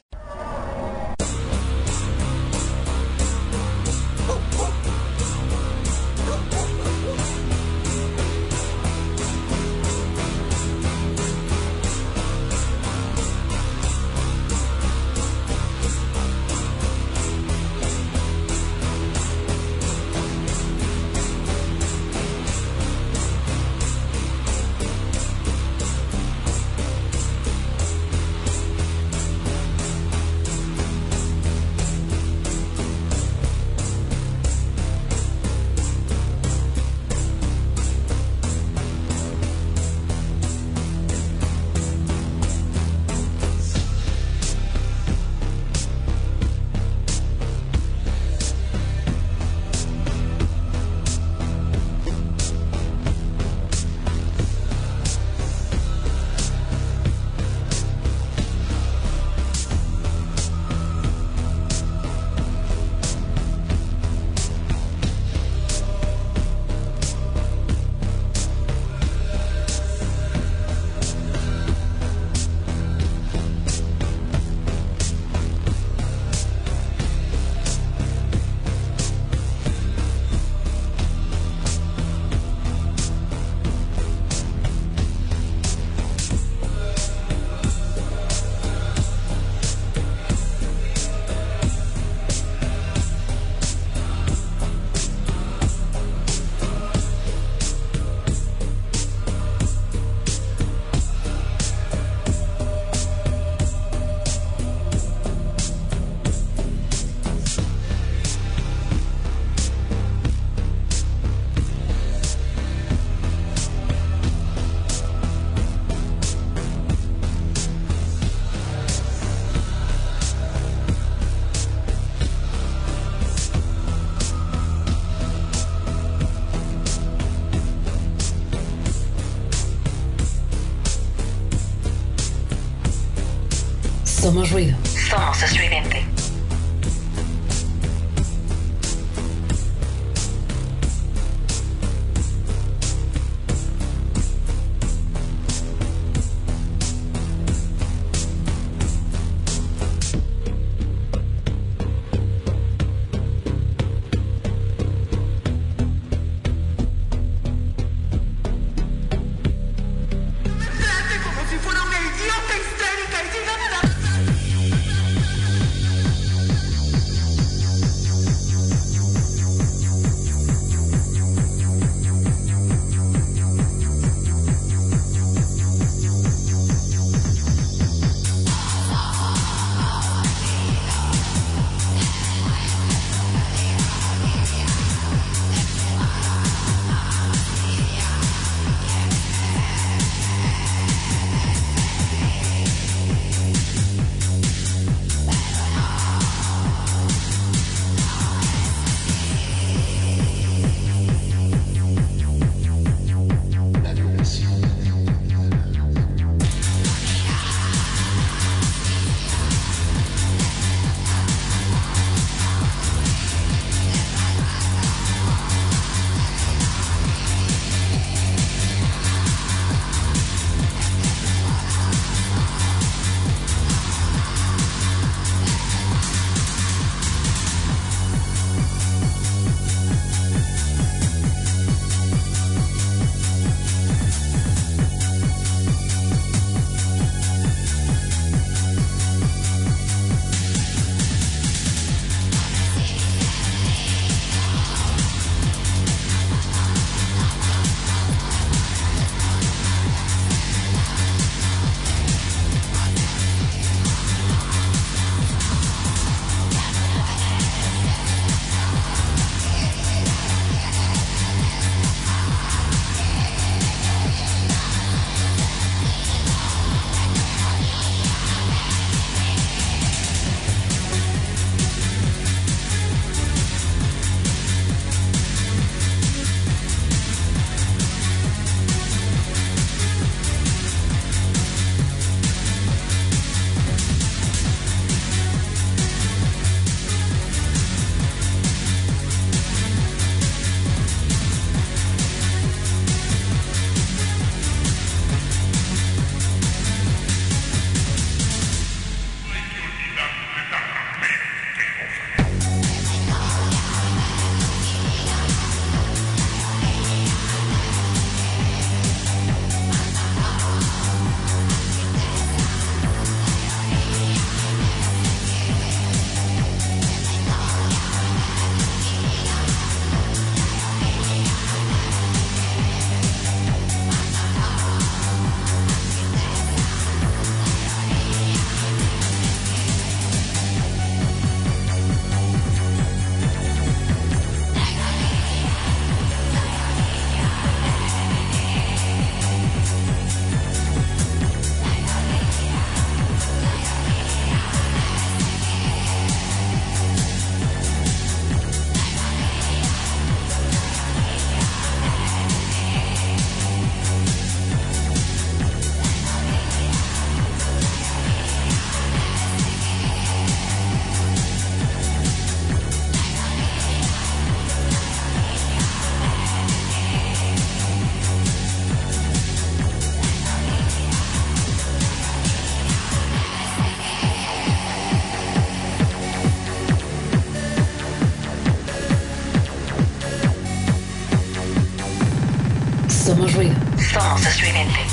Somos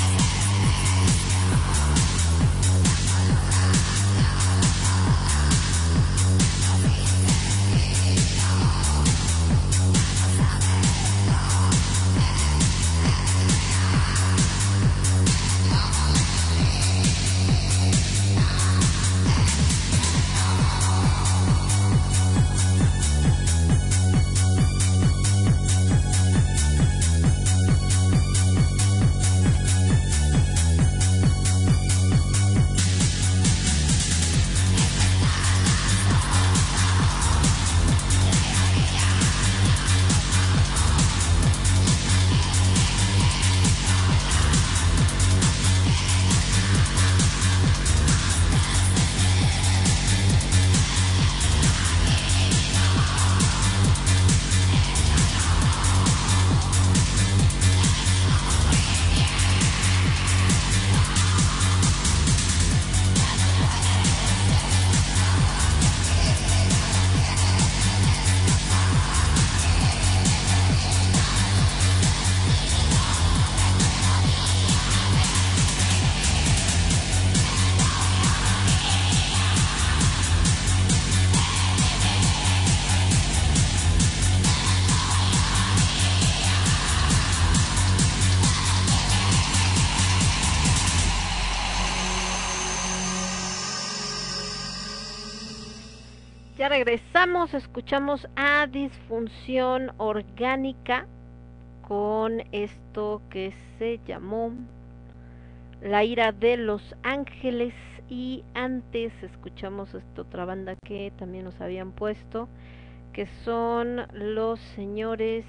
escuchamos a Disfunción Orgánica con esto que se llamó La ira de los ángeles. Y antes escuchamos esta otra banda que también nos habían puesto que son los señores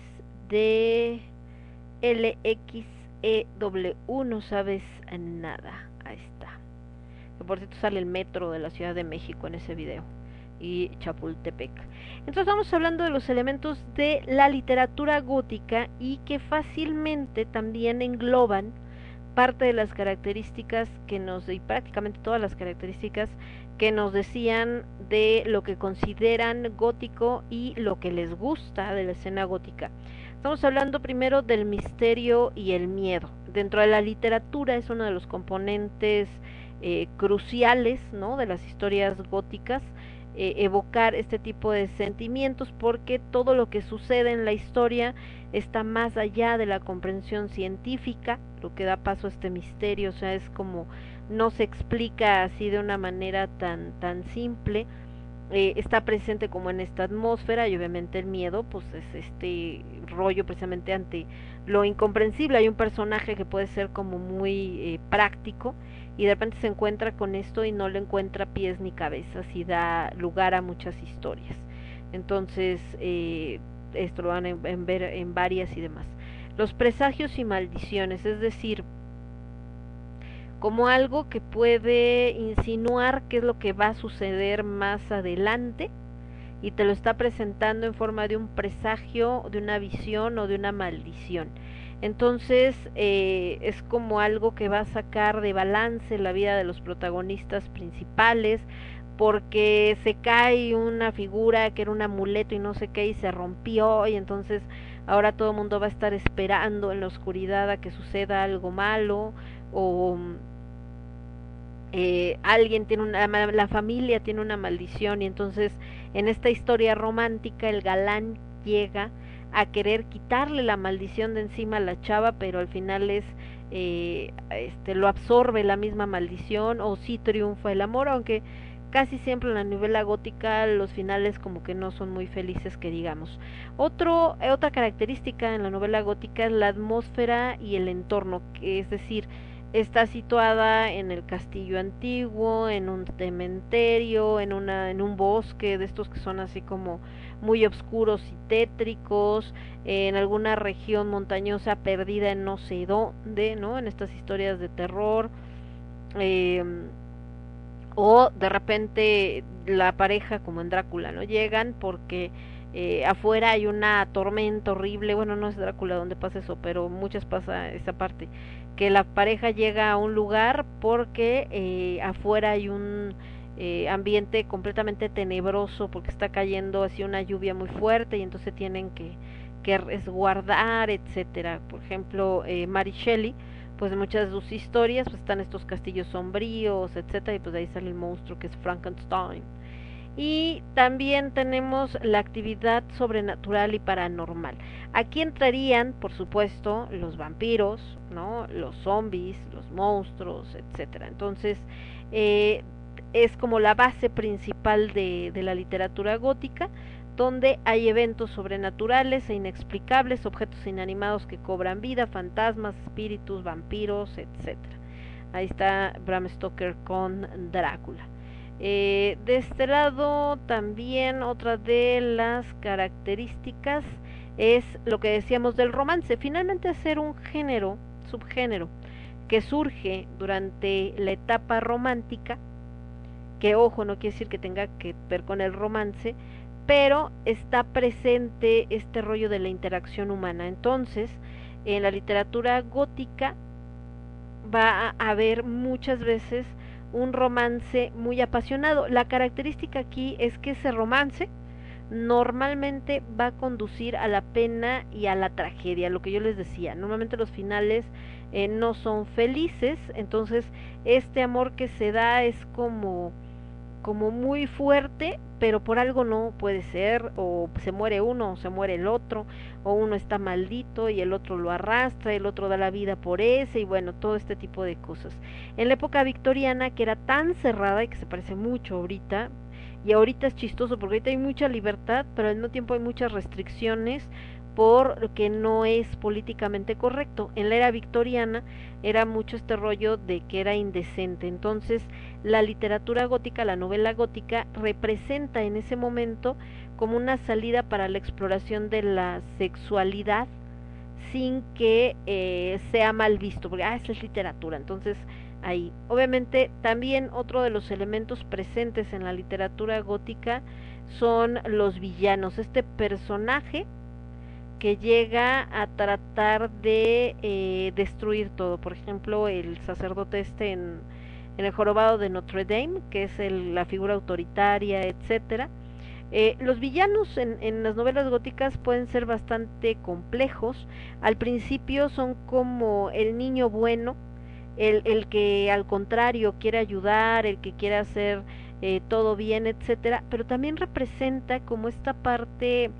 de LXEW, no sabes nada, ahí está. Que por cierto sale el metro de la Ciudad de México en ese video y Chapultepec. Entonces estamos hablando de los elementos de la literatura gótica y que fácilmente también engloban parte de las características que nos y prácticamente todas las características que nos decían de lo que consideran gótico y lo que les gusta de la escena gótica. Estamos hablando primero del misterio y el miedo. Dentro de la literatura es uno de los componentes eh, cruciales ¿no? de las historias góticas eh, evocar este tipo de sentimientos porque todo lo que sucede en la historia está más allá de la comprensión científica, lo que da paso a este misterio, o sea, es como no se explica así de una manera tan tan simple, eh, está presente como en esta atmósfera y obviamente el miedo pues es este rollo precisamente ante lo incomprensible, hay un personaje que puede ser como muy eh, práctico y de repente se encuentra con esto y no le encuentra pies ni cabezas y da lugar a muchas historias. Entonces, eh, esto lo van a ver en varias y demás. Los presagios y maldiciones, es decir, como algo que puede insinuar qué es lo que va a suceder más adelante y te lo está presentando en forma de un presagio, de una visión o de una maldición. Entonces eh, es como algo que va a sacar de balance la vida de los protagonistas principales porque se cae una figura que era un amuleto y no sé qué y se rompió y entonces ahora todo el mundo va a estar esperando en la oscuridad a que suceda algo malo o eh, alguien tiene una la familia tiene una maldición y entonces en esta historia romántica el galán llega a querer quitarle la maldición de encima a la chava, pero al final es eh, este lo absorbe la misma maldición o sí triunfa el amor, aunque casi siempre en la novela gótica los finales como que no son muy felices que digamos. Otro, otra característica en la novela gótica es la atmósfera y el entorno, que es decir, está situada en el castillo antiguo, en un cementerio, en una en un bosque de estos que son así como muy oscuros y tétricos, en alguna región montañosa perdida en no sé dónde, ¿no? En estas historias de terror. Eh, o de repente la pareja como en Drácula, ¿no? Llegan porque eh, afuera hay una tormenta horrible, bueno, no es Drácula donde pasa eso, pero muchas pasa esa parte, que la pareja llega a un lugar porque eh, afuera hay un eh, ambiente completamente tenebroso porque está cayendo así una lluvia muy fuerte y entonces tienen que, que resguardar, etcétera. Por ejemplo, eh, Mary Shelley, pues en muchas de sus historias pues están estos castillos sombríos, etcétera, y pues de ahí sale el monstruo que es Frankenstein. Y también tenemos la actividad sobrenatural y paranormal. Aquí entrarían, por supuesto, los vampiros, ¿no? Los zombies, los monstruos, etcétera. Entonces, eh, es como la base principal de, de la literatura gótica, donde hay eventos sobrenaturales e inexplicables, objetos inanimados que cobran vida, fantasmas, espíritus, vampiros, etcétera. Ahí está Bram Stoker con Drácula. Eh, de este lado también otra de las características es lo que decíamos del romance. Finalmente ser un género, subgénero, que surge durante la etapa romántica, que ojo, no quiere decir que tenga que ver con el romance, pero está presente este rollo de la interacción humana. Entonces, en la literatura gótica va a haber muchas veces un romance muy apasionado. La característica aquí es que ese romance normalmente va a conducir a la pena y a la tragedia, lo que yo les decía. Normalmente los finales eh, no son felices, entonces este amor que se da es como como muy fuerte, pero por algo no puede ser, o se muere uno, o se muere el otro, o uno está maldito y el otro lo arrastra, el otro da la vida por ese, y bueno, todo este tipo de cosas. En la época victoriana, que era tan cerrada y que se parece mucho ahorita, y ahorita es chistoso porque ahorita hay mucha libertad, pero al mismo tiempo hay muchas restricciones por que no es políticamente correcto. En la era victoriana era mucho este rollo de que era indecente. Entonces, la literatura gótica, la novela gótica, representa en ese momento como una salida para la exploración de la sexualidad sin que eh, sea mal visto, porque ah, esa es literatura. Entonces, ahí. Obviamente, también otro de los elementos presentes en la literatura gótica son los villanos. Este personaje que llega a tratar de eh, destruir todo. Por ejemplo, el sacerdote este en, el jorobado de Notre Dame, que es el, la figura autoritaria, etcétera. Eh, los villanos en, en, las novelas góticas pueden ser bastante complejos. Al principio son como el niño bueno, el, el que al contrario quiere ayudar, el que quiere hacer eh, todo bien, etcétera, pero también representa como esta parte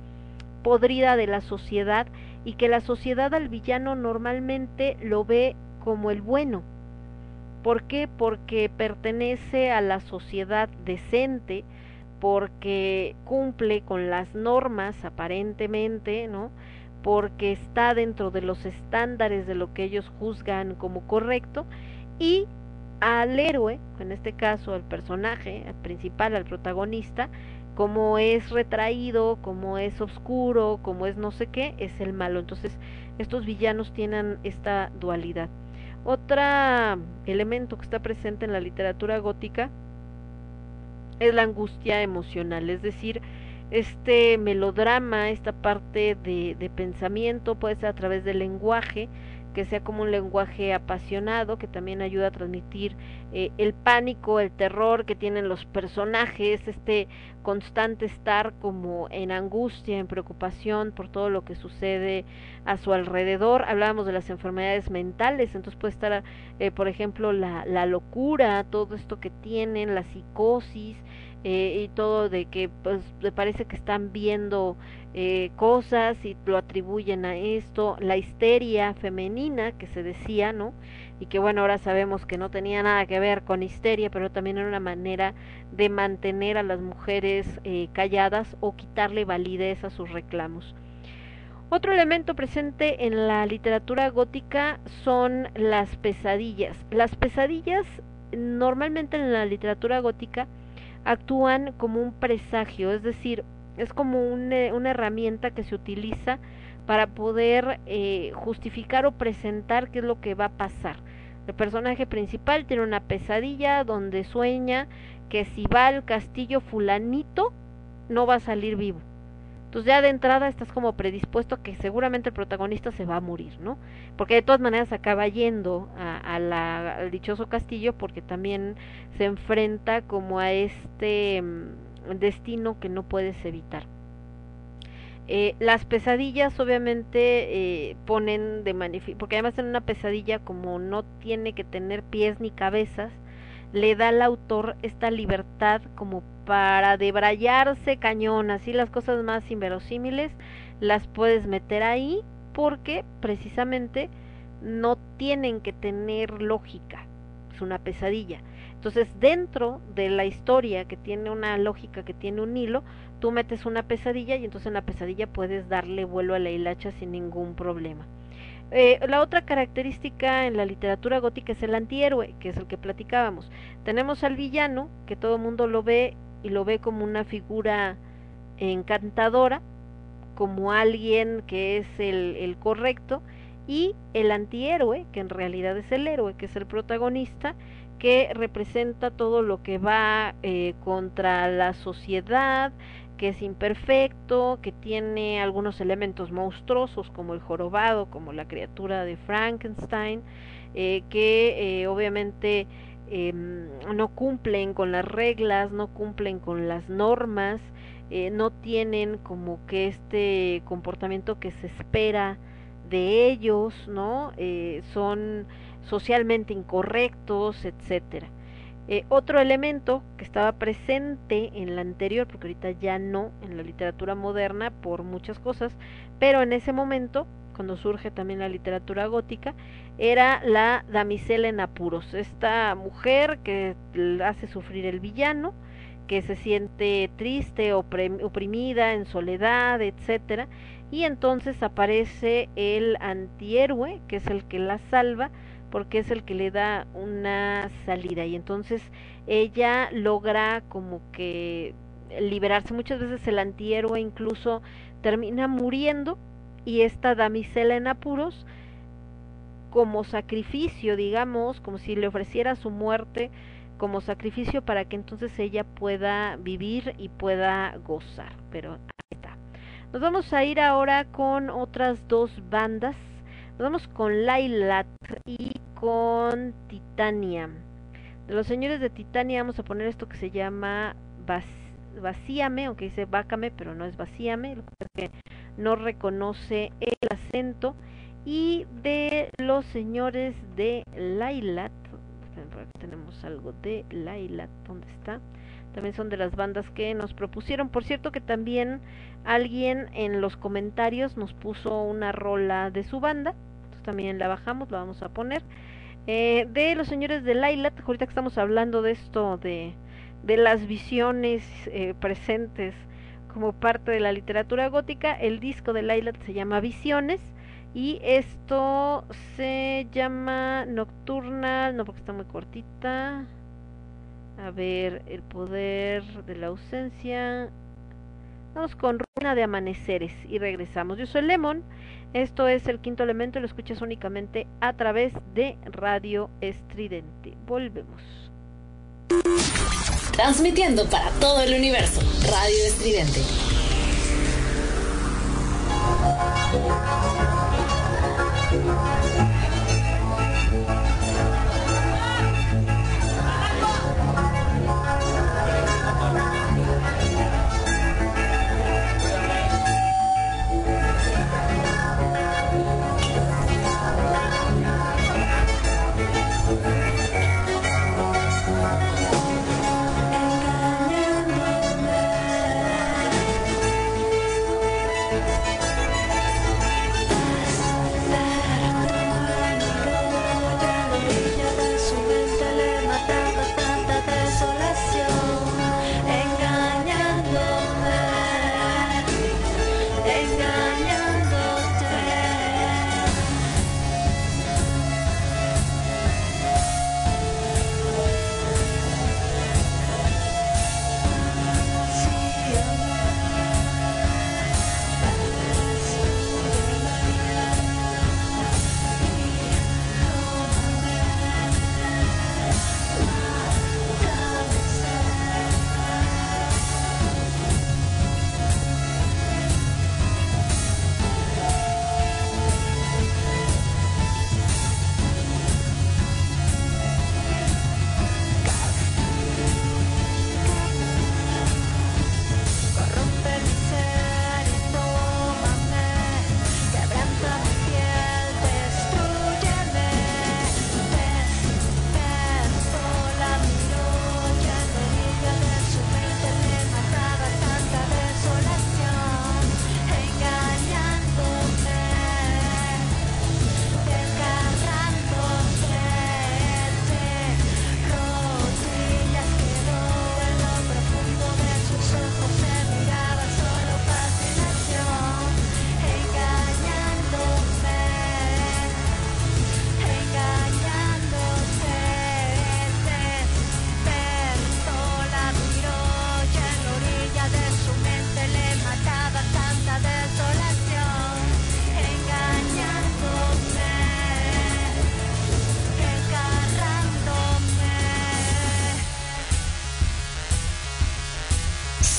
podrida de la sociedad y que la sociedad al villano normalmente lo ve como el bueno. ¿Por qué? Porque pertenece a la sociedad decente, porque cumple con las normas aparentemente, ¿no? Porque está dentro de los estándares de lo que ellos juzgan como correcto y al héroe, en este caso al personaje, al principal, al protagonista, como es retraído, como es oscuro, como es no sé qué, es el malo. Entonces, estos villanos tienen esta dualidad. Otro elemento que está presente en la literatura gótica es la angustia emocional, es decir, este melodrama, esta parte de, de pensamiento puede ser a través del lenguaje, que sea como un lenguaje apasionado, que también ayuda a transmitir eh, el pánico, el terror que tienen los personajes, este constante estar como en angustia, en preocupación por todo lo que sucede a su alrededor. Hablábamos de las enfermedades mentales, entonces puede estar, eh, por ejemplo, la, la locura, todo esto que tienen, la psicosis, eh, y todo de que pues parece que están viendo eh, cosas y lo atribuyen a esto, la histeria femenina que se decía, ¿no? Y que bueno, ahora sabemos que no tenía nada que ver con histeria, pero también era una manera de mantener a las mujeres eh, calladas o quitarle validez a sus reclamos. Otro elemento presente en la literatura gótica son las pesadillas. Las pesadillas normalmente en la literatura gótica actúan como un presagio, es decir, es como un, una herramienta que se utiliza para poder eh, justificar o presentar qué es lo que va a pasar. El personaje principal tiene una pesadilla donde sueña que si va al castillo fulanito no va a salir vivo. Entonces ya de entrada estás como predispuesto a que seguramente el protagonista se va a morir, ¿no? Porque de todas maneras acaba yendo a, al dichoso castillo porque también se enfrenta como a este mm, destino que no puedes evitar. Eh, las pesadillas obviamente eh, ponen de manifiesto, porque además en una pesadilla como no tiene que tener pies ni cabezas, le da al autor esta libertad como para debrayarse cañón, así las cosas más inverosímiles las puedes meter ahí porque precisamente no tienen que tener lógica, es una pesadilla. Entonces, dentro de la historia que tiene una lógica, que tiene un hilo, tú metes una pesadilla y entonces en la pesadilla puedes darle vuelo a la hilacha sin ningún problema. Eh, la otra característica en la literatura gótica es el antihéroe, que es el que platicábamos. Tenemos al villano, que todo el mundo lo ve y lo ve como una figura encantadora, como alguien que es el, el correcto, y el antihéroe, que en realidad es el héroe, que es el protagonista, que representa todo lo que va eh, contra la sociedad, que es imperfecto, que tiene algunos elementos monstruosos como el jorobado, como la criatura de Frankenstein, eh, que eh, obviamente eh, no cumplen con las reglas, no cumplen con las normas, eh, no tienen como que este comportamiento que se espera de ellos, ¿no? Son socialmente incorrectos, etcétera. Eh, otro elemento que estaba presente en la anterior, porque ahorita ya no en la literatura moderna por muchas cosas, pero en ese momento, cuando surge también la literatura gótica, era la damisela en apuros, esta mujer que hace sufrir el villano, que se siente triste, oprimida, en soledad, etcétera, y entonces aparece el antihéroe, que es el que la salva, porque es el que le da una salida. Y entonces ella logra como que liberarse muchas veces el antihéroe incluso termina muriendo y esta damisela en apuros como sacrificio digamos como si le ofreciera su muerte como sacrificio para que entonces ella pueda vivir y pueda gozar. Pero ahí está. Nos vamos a ir ahora con otras dos bandas nos vamos con Lailat y con Titania. De los señores de Titania vamos a poner esto que se llama Vacíame, aunque dice Bácame, pero no es Vacíame, que no reconoce el acento. Y de los señores de Lailat, tenemos algo de Lailat, ¿dónde está? También son de las bandas que nos propusieron. Por cierto que también alguien en los comentarios nos puso una rola de su banda también la bajamos, la vamos a poner. Eh, de los señores de Lailat, ahorita que estamos hablando de esto, de, de las visiones eh, presentes como parte de la literatura gótica, el disco de Lailat se llama Visiones y esto se llama Nocturnal, no porque está muy cortita. A ver, el poder de la ausencia. Vamos con Runa de Amaneceres y regresamos. Yo soy Lemon. Esto es el quinto elemento y lo escuchas únicamente a través de Radio Estridente. Volvemos. Transmitiendo para todo el universo, Radio Estridente.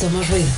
Somos ruido.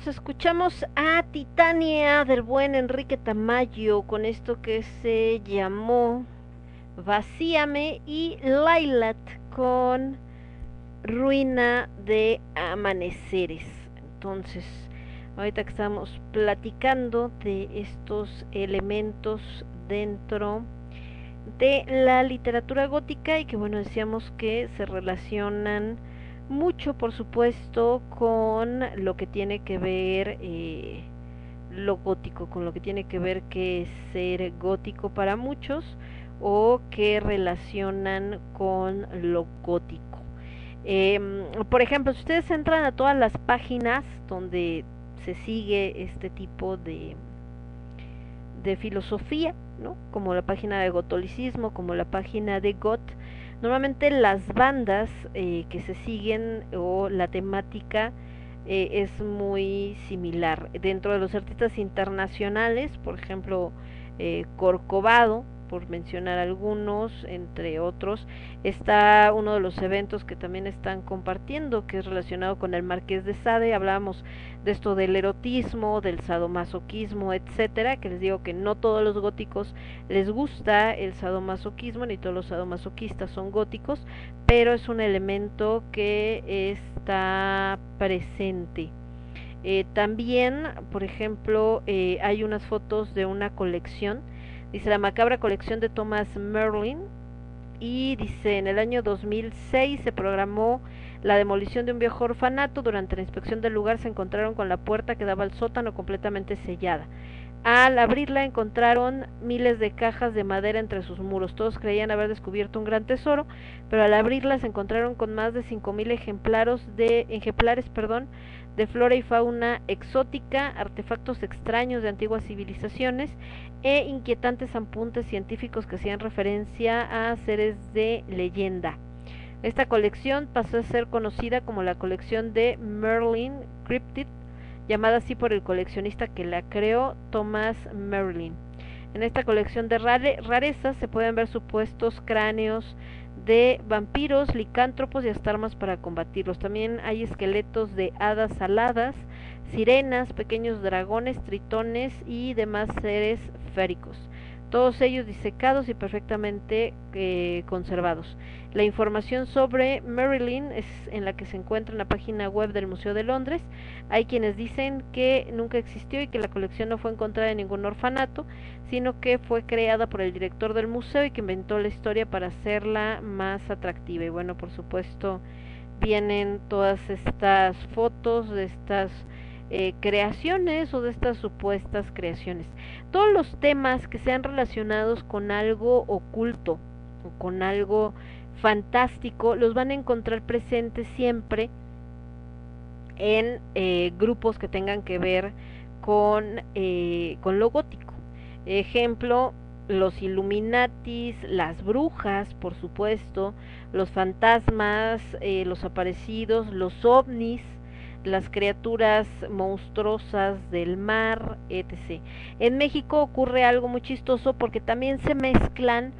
Escuchamos a Titania del buen Enrique Tamayo con esto que se llamó Vacíame y Lailat con Ruina de Amaneceres. Entonces, ahorita que estamos platicando de estos elementos dentro de la literatura gótica y que bueno, decíamos que se relacionan mucho, por supuesto, con lo que tiene que ver eh, lo gótico, con lo que tiene que ver que es ser gótico para muchos o que relacionan con lo gótico. Em, por ejemplo, si ustedes entran a todas las páginas donde se sigue este tipo de, de filosofía, ¿no? como la página de gotolicismo, como la página de Got, Normalmente las bandas eh, que se siguen o la temática eh, es muy similar. Dentro de los artistas internacionales, por ejemplo, eh, Corcovado, por mencionar algunos, entre otros. Está uno de los eventos que también están compartiendo, que es relacionado con el Marqués de Sade. Hablábamos de esto del erotismo, del sadomasoquismo, etcétera, que les digo que no todos los góticos les gusta el sadomasoquismo, ni todos los sadomasoquistas son góticos, pero es un elemento que está presente. Eh, también, por ejemplo, eh, hay unas fotos de una colección Dice la macabra colección de Thomas Merlin. Y dice, en el año 2006 se programó la demolición de un viejo orfanato. Durante la inspección del lugar se encontraron con la puerta que daba al sótano completamente sellada. Al abrirla encontraron miles de cajas de madera entre sus muros. Todos creían haber descubierto un gran tesoro, pero al abrirla se encontraron con más de 5000 ejemplares de ejemplares, perdón, de flora y fauna exótica, artefactos extraños de antiguas civilizaciones e inquietantes apuntes científicos que hacían referencia a seres de leyenda. Esta colección pasó a ser conocida como la colección de Merlin Cryptid, llamada así por el coleccionista que la creó, Thomas Merlin. En esta colección de rarezas se pueden ver supuestos cráneos de vampiros, licántropos y hasta armas para combatirlos. También hay esqueletos de hadas aladas, sirenas, pequeños dragones, tritones y demás seres féricos. Todos ellos disecados y perfectamente eh, conservados. La información sobre Marilyn es en la que se encuentra en la página web del Museo de Londres. Hay quienes dicen que nunca existió y que la colección no fue encontrada en ningún orfanato, sino que fue creada por el director del museo y que inventó la historia para hacerla más atractiva. Y bueno, por supuesto, vienen todas estas fotos de estas eh, creaciones o de estas supuestas creaciones. Todos los temas que sean relacionados con algo oculto o con algo fantástico los van a encontrar presentes siempre en eh, grupos que tengan que ver con, eh, con lo gótico. Ejemplo, los Illuminatis, las brujas, por supuesto, los fantasmas, los aparecidos, los ovnis, las criaturas monstruosas del mar, etc. En México ocurre algo muy chistoso porque también se mezclan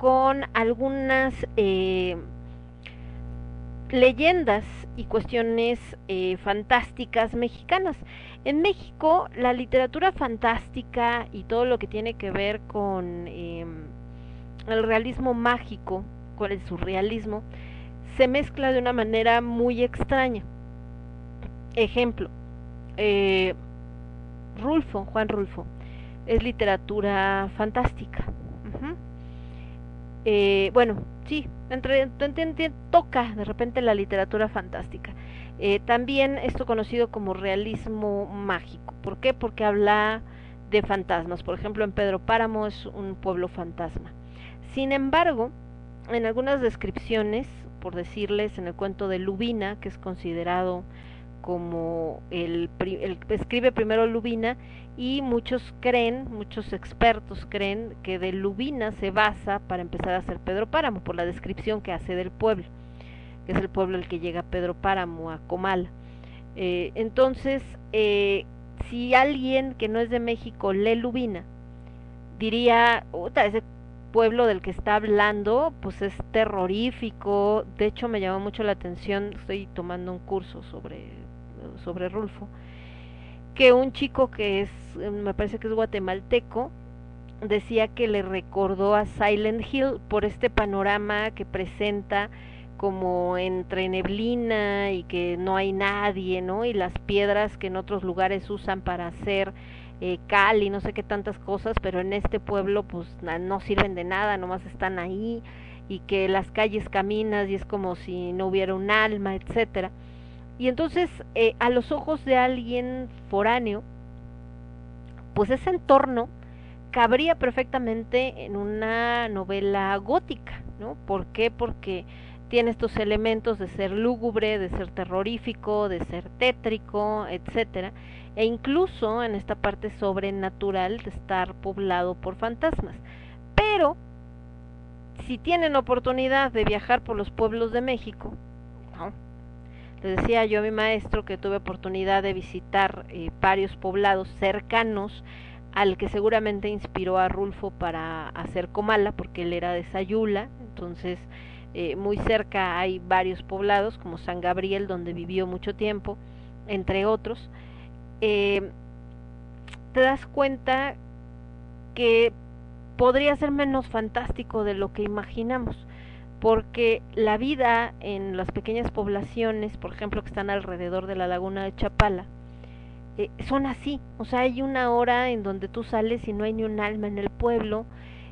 con algunas eh, leyendas y cuestiones eh, fantásticas mexicanas. En México la literatura fantástica y todo lo que tiene que ver con em, el realismo mágico, con el surrealismo, se mezcla de una manera muy extraña. Ejemplo, eh, Rulfo, Juan Rulfo, es literatura fantástica. eh, bueno, sí, entre, toca de repente la literatura fantástica. Eh, también esto conocido como realismo mágico. ¿Por qué? Porque habla de fantasmas. Por ejemplo, en Pedro Páramo es un pueblo fantasma. Sin embargo, en algunas descripciones, por decirles, en el cuento de Lubina, que es considerado como el, escribe primero Lubina y muchos creen, muchos expertos creen que de Lubina se basa para empezar a hacer Pedro Páramo por la descripción que hace del pueblo, que es el pueblo al que llega Pedro Páramo a Comal. Eh, entonces, eh, si alguien que no es de México lee Lubina, diría, ese pueblo del que está hablando, pues es terrorífico. De hecho, me llamó mucho la atención, estoy tomando un curso sobre sobre Rulfo, que un chico que es, eh, me parece que es guatemalteco, decía que le recordó a Silent Hill por este panorama que presenta como entre neblina y que no hay nadie, ¿no? Y las piedras que en otros lugares usan para hacer eh, cal y no sé qué tantas cosas, pero en este pueblo pues no sirven de nada, nomás están ahí y que las calles caminas y es como si no hubiera un alma, etcétera. Y entonces eh, a los ojos de alguien foráneo, pues ese entorno cabría perfectamente en una novela gótica, ¿no? ¿Por qué? Porque tiene estos elementos de ser lúgubre, de ser terrorífico, de ser tétrico, etcétera, e incluso en esta parte sobrenatural de estar poblado por fantasmas. Pero si tienen oportunidad de viajar por los pueblos de México, ¿no? Le decía yo a mi maestro que tuve oportunidad de visitar eh, varios poblados cercanos al que seguramente inspiró a Rulfo para hacer Comala, porque él era de Sayula, entonces eh, muy cerca hay varios poblados, como San Gabriel, donde vivió mucho tiempo, entre otros. Eh, te das cuenta que podría ser menos fantástico de lo que imaginamos, porque la vida en las pequeñas poblaciones, por ejemplo, que están alrededor de la laguna de Chapala, eh, son así, o sea, hay una hora en donde tú sales y no hay ni un alma en el pueblo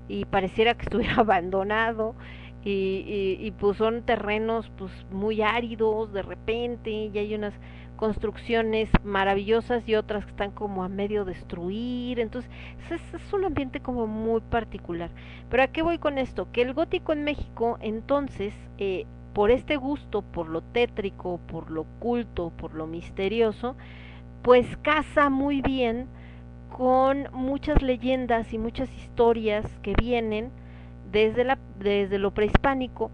y pareciera que [laughs] estuviera abandonado y, y, y pues son terrenos pues muy áridos de repente y hay unas construcciones maravillosas y otras que están como a medio destruir, entonces es, es un ambiente como muy particular. Pero a qué voy con esto? Que el gótico en México entonces, eh, por este gusto, por lo tétrico, por lo oculto, por lo misterioso, pues casa muy bien con muchas leyendas y muchas historias que vienen desde, la, desde lo prehispánico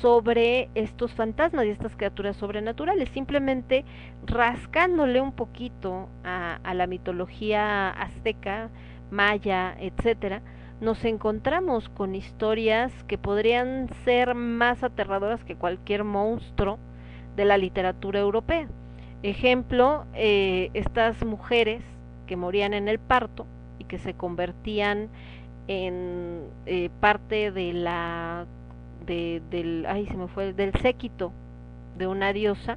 sobre estos fantasmas y estas criaturas sobrenaturales, simplemente rascándole un poquito a, la mitología azteca, maya, etcétera, nos encontramos con historias que podrían ser más aterradoras que cualquier monstruo de la literatura europea. Ejemplo, eh, estas mujeres que morían en el parto y que se convertían en eh, parte de la de, del ay se me fue del séquito de una diosa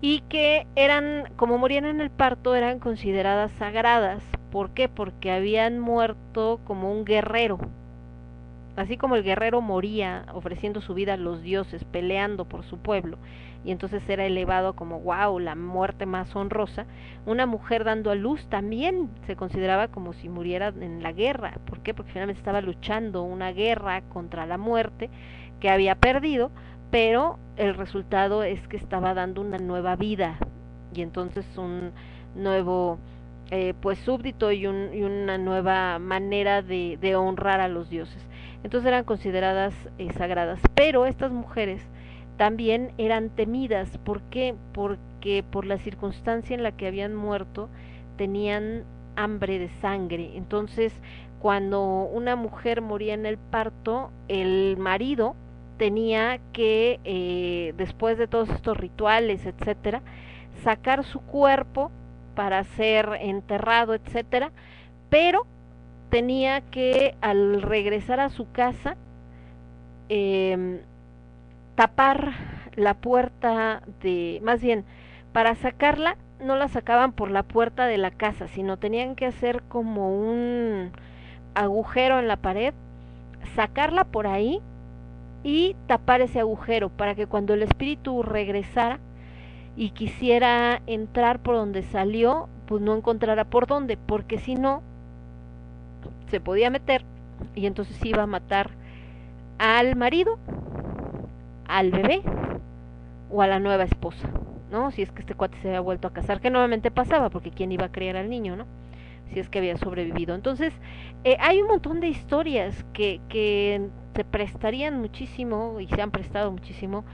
y que eran como morían en el parto eran consideradas sagradas ¿por qué? porque habían muerto como un guerrero así como el guerrero moría ofreciendo su vida a los dioses peleando por su pueblo y entonces era elevado como wow, la muerte más honrosa, una mujer dando a luz también se consideraba como si muriera en la guerra. ¿Por qué? Porque finalmente estaba luchando una guerra contra la muerte que había perdido, pero el resultado es que estaba dando una nueva vida y entonces un nuevo eh, pues súbdito y, un, una nueva manera de, de, honrar a los dioses. Entonces eran consideradas eh, sagradas, pero estas mujeres también eran temidas. ¿Por qué? Porque por la circunstancia en la que habían muerto tenían hambre de sangre. Entonces, cuando una mujer moría en el parto, el marido tenía que, eh, después de todos estos rituales, etcétera, sacar su cuerpo para ser enterrado, etcétera, pero tenía que, al regresar a su casa, eh, tapar la puerta de, más bien, para sacarla no la sacaban por la puerta de la casa, sino tenían que hacer como un agujero en la pared, sacarla por ahí y tapar ese agujero para que cuando el espíritu regresara y quisiera entrar por donde salió, pues no encontrara por dónde, porque si no, se podía meter y entonces iba a matar al marido al bebé o a la nueva esposa, ¿no? Si es que este cuate se había vuelto a casar, que nuevamente pasaba, porque quién iba a criar al niño, ¿no? Si es que había sobrevivido. Entonces, eh, hay un montón de historias que, que se prestarían muchísimo y se han prestado muchísimo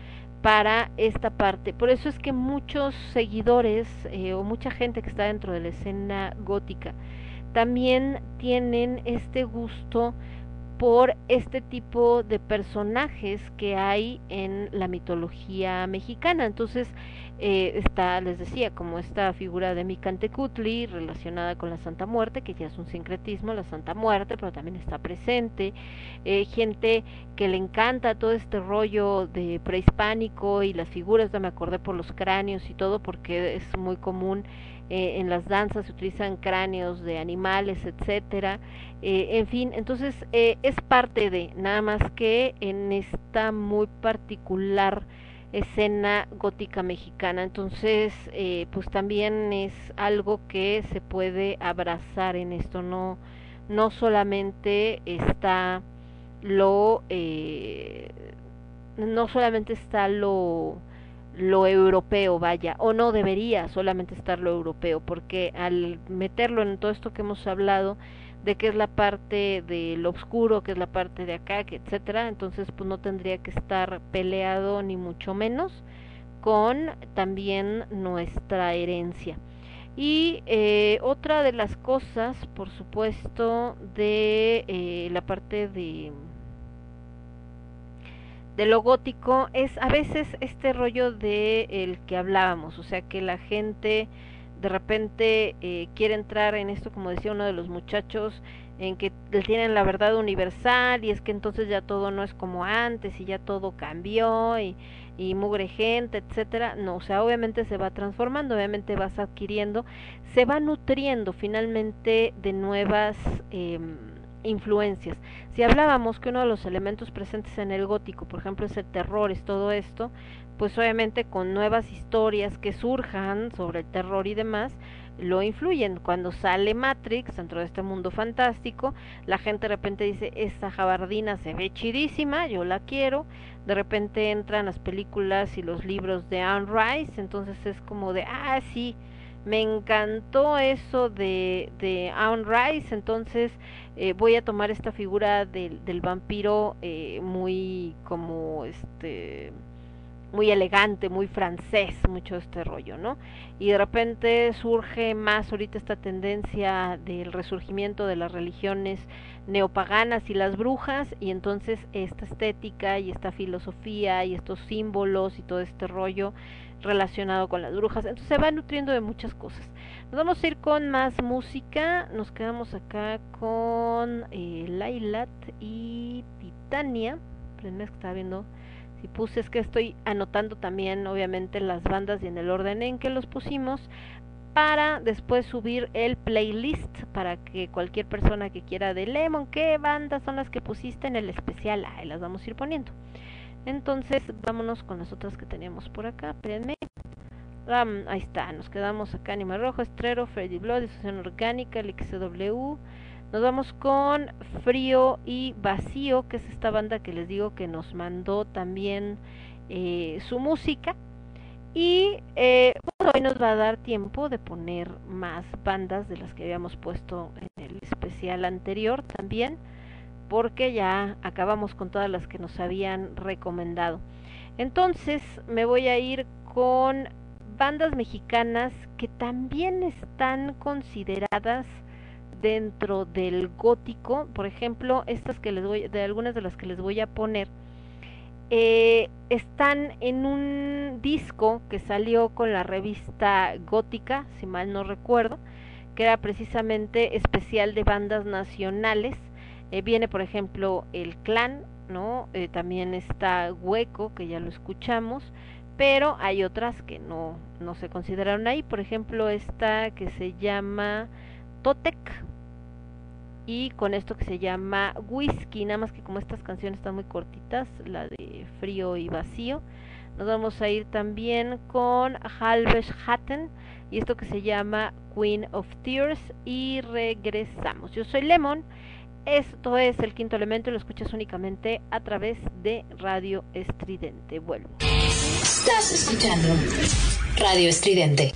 para esta parte. Por eso es que muchos seguidores eh, o mucha gente que está dentro de la escena gótica también tienen este gusto por este tipo de personajes que hay en la mitología mexicana. Entonces, eh, está, les decía, como esta figura de Micantecutli relacionada con la Santa Muerte, que ya es un sincretismo, la Santa Muerte, pero también está presente. Eh, gente que le encanta todo este rollo de prehispánico y las figuras, me acordé por los cráneos y todo, porque es muy común eh, en las danzas se utilizan cráneos de animales, etcétera, eh, en fin, entonces eh, es parte de, nada más que en esta muy particular escena gótica mexicana, entonces pues también es algo que se puede abrazar en esto, no, no solamente está lo, no solamente está lo, lo europeo, vaya, o no debería solamente estar lo europeo, porque al meterlo en todo esto que hemos hablado, de que es la parte de lo oscuro, que es la parte de acá, que etcétera, entonces pues no tendría que estar peleado ni mucho menos con también nuestra herencia. Y eh, otra de las cosas, por supuesto, de eh, la parte de de lo gótico es a veces este rollo de el que hablábamos, o sea que la gente de repente eh, quiere entrar en esto, como decía uno de los muchachos, en que tienen la verdad universal y es que entonces ya todo no es como antes y ya todo cambió y, y mugre gente, etcétera. No, o sea, obviamente se va transformando, obviamente vas adquiriendo, se va nutriendo finalmente de nuevas eh, influencias. Si hablábamos que uno de los elementos presentes en el gótico, por ejemplo, es el terror, es todo esto, pues obviamente con nuevas historias que surjan sobre el terror y demás, lo influyen. Cuando sale Matrix dentro de este mundo fantástico, la gente de repente dice, esta jabardina se ve chidísima, yo la quiero. De repente entran las películas y los libros de Anne Rice, entonces es como de, ah, sí, me encantó eso de, de Anne Rice, entonces eh, voy a tomar esta figura del, del vampiro eh, muy como este muy elegante, muy francés, mucho este rollo, ¿no? Y de repente surge más ahorita esta tendencia del resurgimiento de las religiones neopaganas y las brujas, y entonces esta estética y esta filosofía y estos símbolos y todo este rollo relacionado con las brujas, entonces se va nutriendo de muchas cosas. Nos vamos a ir con más música, nos quedamos acá con eh, y Titania, estaba viendo si puse es que estoy anotando también obviamente las bandas y en el orden en que los pusimos para después subir el playlist para que cualquier persona que quiera de Lemon, qué bandas son las que pusiste en el especial, ahí las vamos a ir poniendo. Entonces, vámonos con las otras que teníamos por acá, espérenme. Ahí está, nos quedamos acá, Anima Rojo, Estrero, Freddy Blood, Disociación Orgánica, el nos vamos con Frío y Vacío, que es esta banda que les digo que nos mandó también eh, su música. Y eh, hoy nos va a dar tiempo de poner más bandas de las que habíamos puesto en el especial anterior también, porque ya acabamos con todas las que nos habían recomendado. Entonces me voy a ir con bandas mexicanas que también están consideradas dentro del gótico, por ejemplo, estas que les voy, de algunas de las que les voy a poner, eh, están en un disco que salió con la revista Gótica, si mal no recuerdo, que era precisamente especial de bandas nacionales. Eh, viene, por ejemplo, el Clan, ¿no? Eh, también está Hueco, que ya lo escuchamos, pero hay otras que no, no se consideraron ahí. Por ejemplo, esta que se llama Totec y con esto que se llama Whisky, nada más que como estas canciones están muy cortitas, la de Frío y Vacío, nos vamos a ir también con Halves Hatten y esto que se llama Queen of Tears y regresamos. Yo soy Lemon, esto es el quinto elemento y lo escuchas únicamente a través de Radio Estridente. Vuelvo. Estás escuchando Radio Estridente.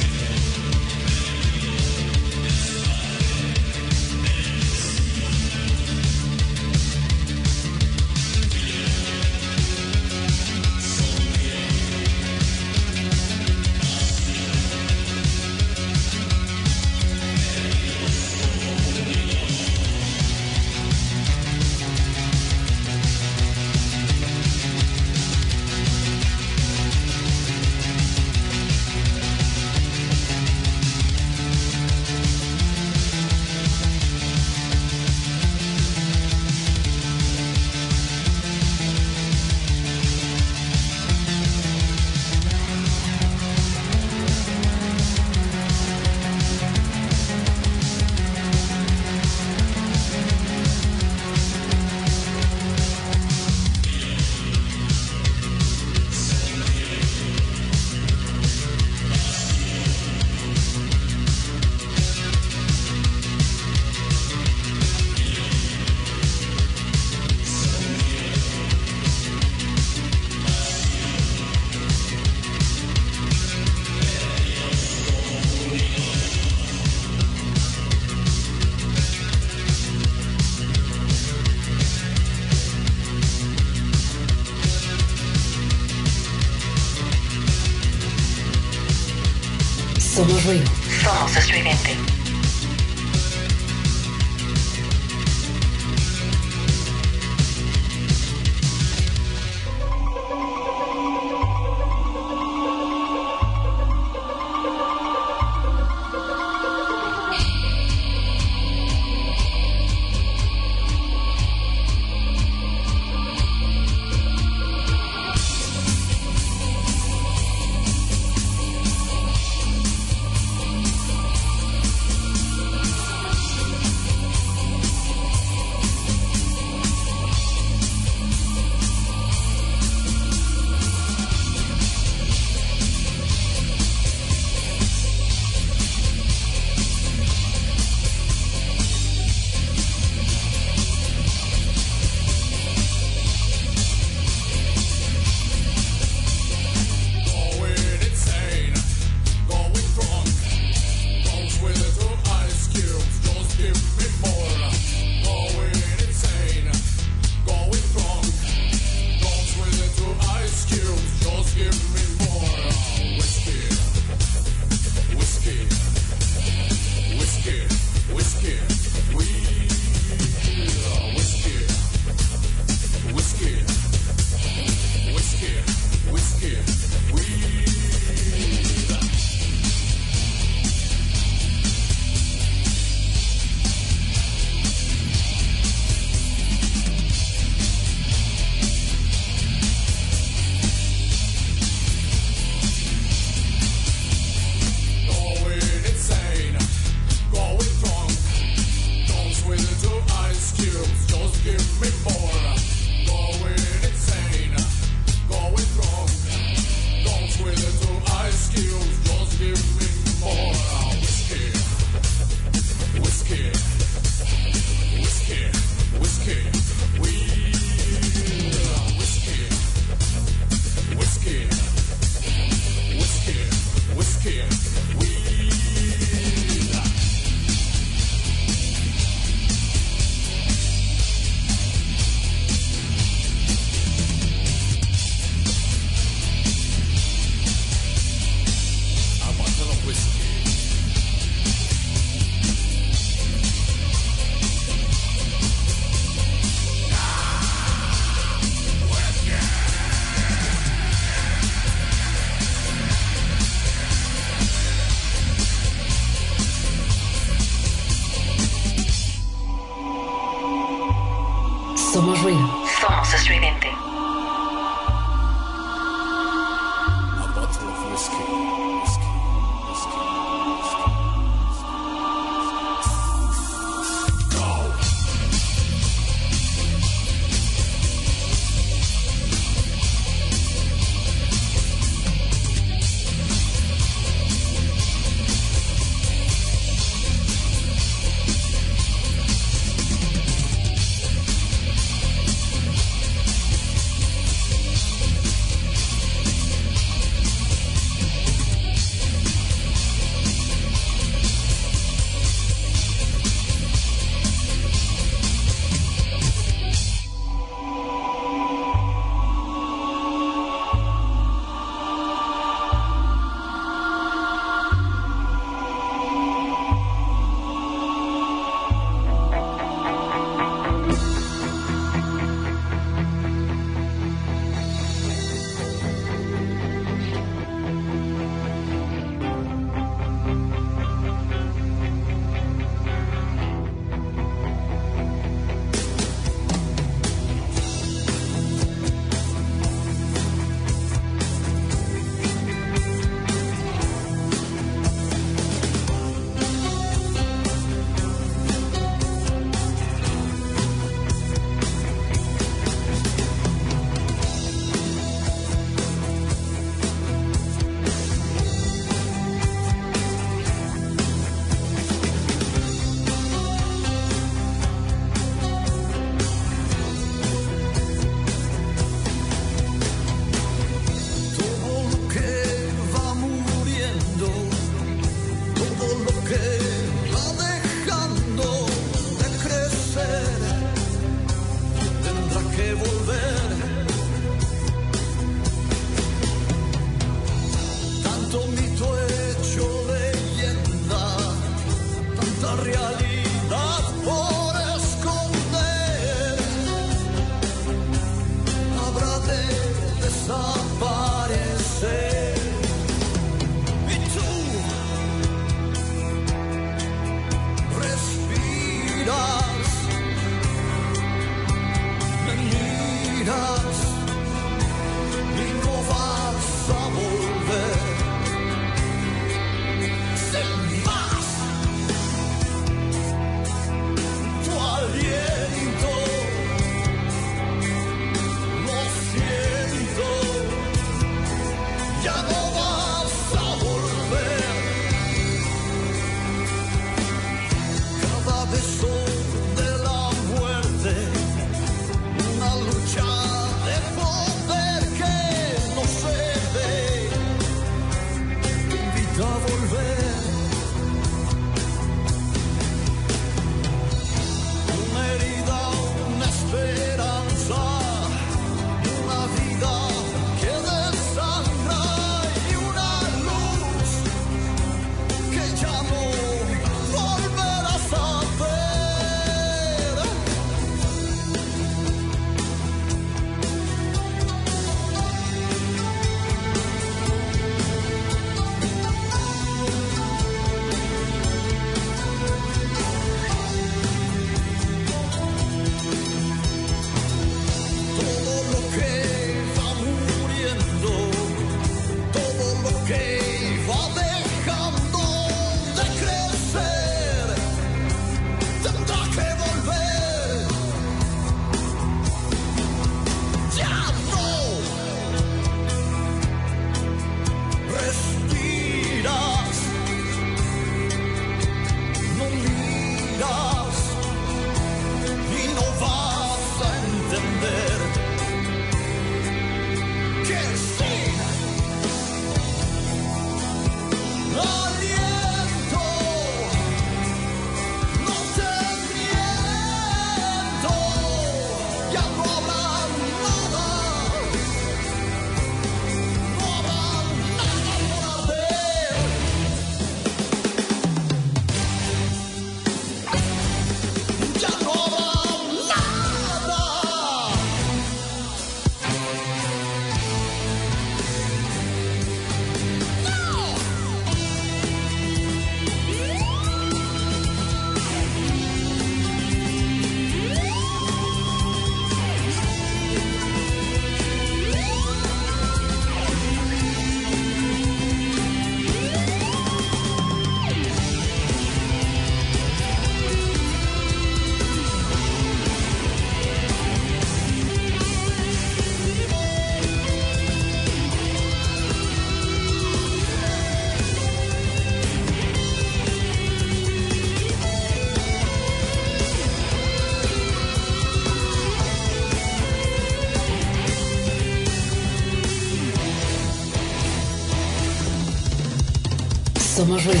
Somos ruido.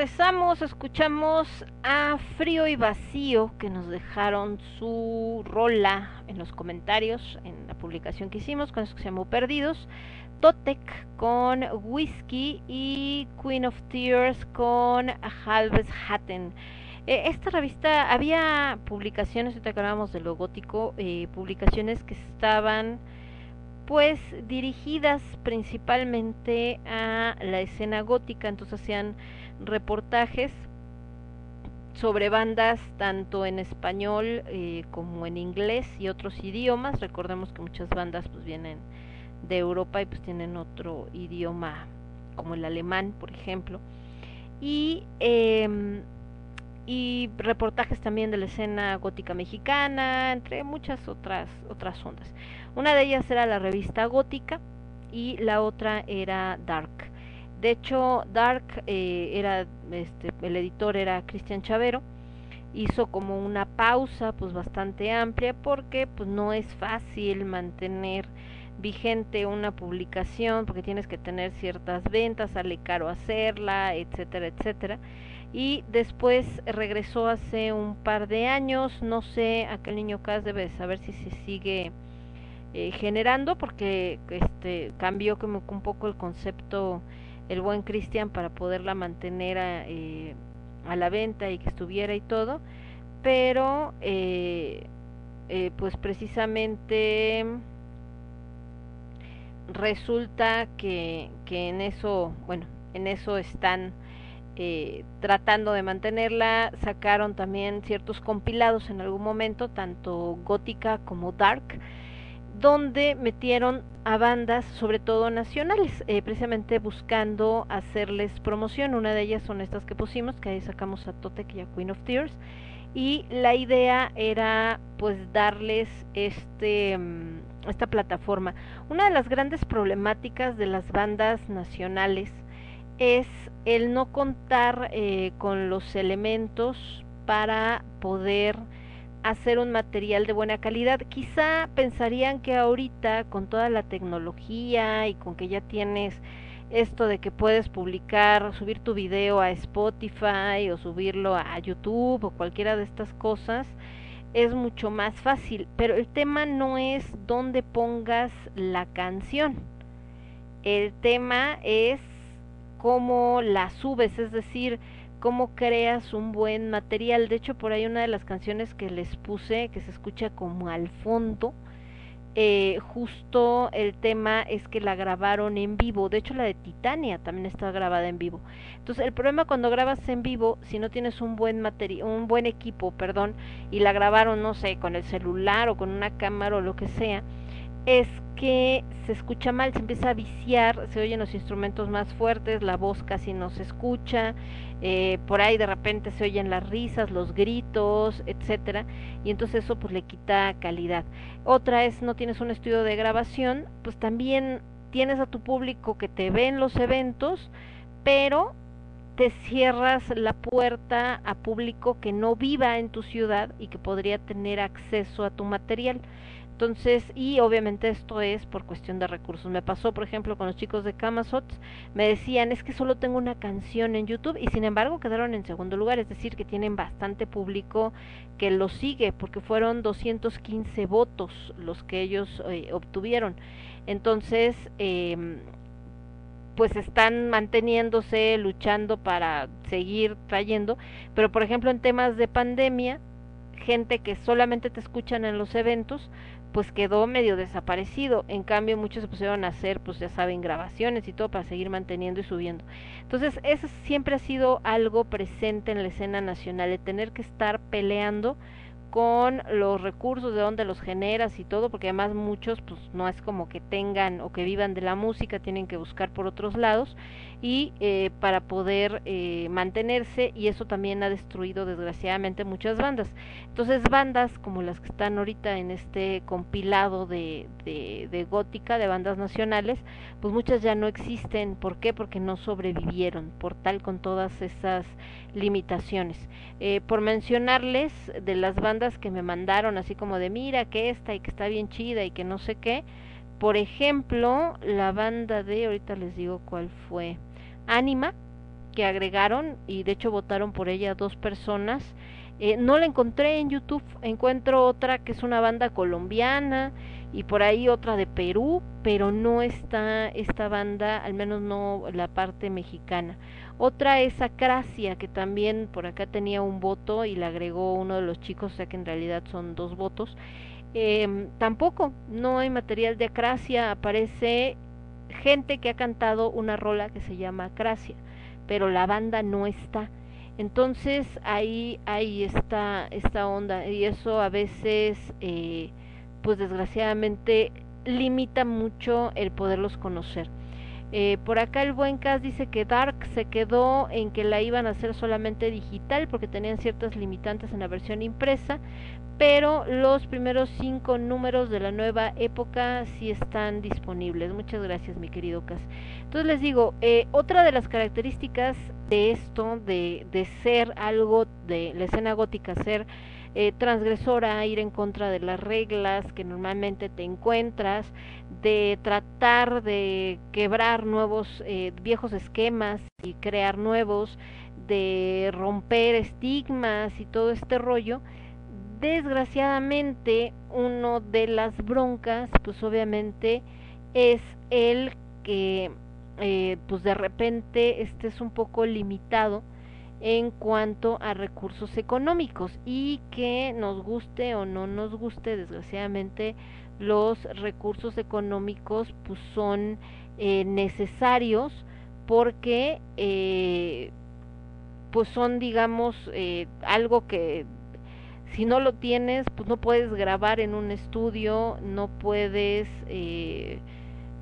Regresamos, escuchamos a Frío y Vacío que nos dejaron su rola en los comentarios en la publicación que hicimos con eso que se llamó Perdidos. Totec con Whiskey y Queen of Tears con Halves Hatten. Eh, esta revista había publicaciones, ahorita que hablábamos de lo gótico, eh, publicaciones que estaban pues dirigidas principalmente a la escena gótica, entonces hacían reportajes sobre bandas tanto en español eh, como en inglés y otros idiomas. Recordemos que muchas bandas pues vienen de Europa y pues tienen otro idioma como el alemán, por ejemplo. Y em, y reportajes también de la escena gótica mexicana, entre muchas otras otras ondas. Una de ellas era la revista Gótica y la otra era Dark. De hecho, Dark eh, era, este, el editor era Cristian Chavero hizo como una pausa pues bastante amplia porque pues no es fácil mantener vigente una publicación porque tienes que tener ciertas ventas, sale caro hacerla, etcétera, etcétera. Y después regresó hace un par de años, no sé, aquel niño Cas debe saber si se sigue eh, generando porque este cambió como un poco el concepto el buen Cristian para poderla mantener a, eh, a, la venta y que estuviera y todo, pero eh, eh, pues precisamente resulta que, que en eso, bueno, en eso están eh, tratando de mantenerla, sacaron también ciertos compilados en algún momento, tanto gótica como dark, donde metieron a bandas, sobre todo nacionales, eh, precisamente buscando hacerles promoción. Una de ellas son estas que pusimos, que ahí sacamos a Totek y a Queen of Tears. Y la idea era pues darles este esta plataforma. Una de las grandes problemáticas de las bandas nacionales es el no contar eh, con los elementos para poder hacer un material de buena calidad. Quizá pensarían que ahorita con toda la tecnología y con que ya tienes esto de que puedes publicar, subir tu video a Spotify o subirlo a YouTube o cualquiera de estas cosas, es mucho más fácil. Pero el tema no es dónde pongas la canción. El tema es cómo la subes, es decir, cómo creas un buen material. De hecho, por ahí una de las canciones que les puse, que se escucha como al fondo, eh, justo el tema es que la grabaron en vivo. De hecho, la de Titania también está grabada en vivo. Entonces, el problema cuando grabas en vivo, si no tienes un buen material, un buen equipo, perdón, y la grabaron, no sé, con el celular o con una cámara o lo que sea, es que se escucha mal, se empieza a viciar, se oyen los instrumentos más fuertes, la voz casi no se escucha, eh, por ahí de repente se oyen las risas, los gritos, etcétera, y entonces eso pues le quita calidad. Otra es no tienes un estudio de grabación, pues también tienes a tu público que te ve en los eventos, pero te cierras la puerta a público que no viva en tu ciudad y que podría tener acceso a tu material. Entonces, y obviamente esto es por cuestión de recursos. Me pasó, por ejemplo, con los chicos de Camasots, me decían, es que solo tengo una canción en YouTube y sin embargo quedaron en segundo lugar, es decir, que tienen bastante público que lo sigue, porque fueron 215 votos los que ellos eh, obtuvieron. Entonces, eh, pues están manteniéndose, luchando para seguir trayendo, pero por ejemplo en temas de pandemia, gente que solamente te escuchan en los eventos, pues quedó medio desaparecido. En cambio, muchos se pusieron a hacer, pues ya saben, grabaciones y todo para seguir manteniendo y subiendo. Entonces, eso siempre ha sido algo presente en la escena nacional, de tener que estar peleando con los recursos de donde los generas y todo, porque además muchos pues no es como que tengan o que vivan de la música, tienen que buscar por otros lados y eh, para poder eh, mantenerse y eso también ha destruido desgraciadamente muchas bandas. Entonces bandas como las que están ahorita en este compilado de, de, de gótica, de bandas nacionales, pues muchas ya no existen. ¿Por qué? Porque no sobrevivieron por tal con todas esas limitaciones. Eh, por mencionarles de las bandas que me mandaron, así como de mira que esta y que está bien chida y que no sé qué, por ejemplo, la banda de, ahorita les digo cuál fue, Anima, que agregaron y de hecho votaron por ella dos personas. Eh, no la encontré en YouTube, encuentro otra que es una banda colombiana y por ahí otra de Perú, pero no está esta banda, al menos no la parte mexicana. Otra es Acracia, que también por acá tenía un voto y la agregó uno de los chicos, o sea que en realidad son dos votos. Eh, tampoco, no hay material de Acracia, aparece gente que ha cantado una rola que se llama Acracia, pero la banda no está. Entonces ahí, ahí está esta onda y eso a veces, eh, pues desgraciadamente, limita mucho el poderlos conocer. Eh, por acá el buen Cas dice que Darks se quedó en que la iban a hacer solamente digital porque tenían ciertas limitantes en la versión impresa, pero los primeros cinco números de la nueva época sí están disponibles. Muchas gracias, mi querido Cas. Entonces les digo, eh, otra de las características de esto, de, de ser algo de la escena gótica, ser eh, transgresora, ir en contra de las reglas que normalmente te encuentras, de tratar de quebrar nuevos, eh, viejos esquemas y crear nuevos, de romper estigmas y todo este rollo, desgraciadamente uno de las broncas pues obviamente es el que eh, pues de repente estés un poco limitado en cuanto a recursos económicos y que nos guste o no nos guste desgraciadamente los recursos económicos pues son eh, necesarios porque eh, pues son digamos eh, algo que si no lo tienes, pues no puedes grabar en un estudio, no puedes, eh,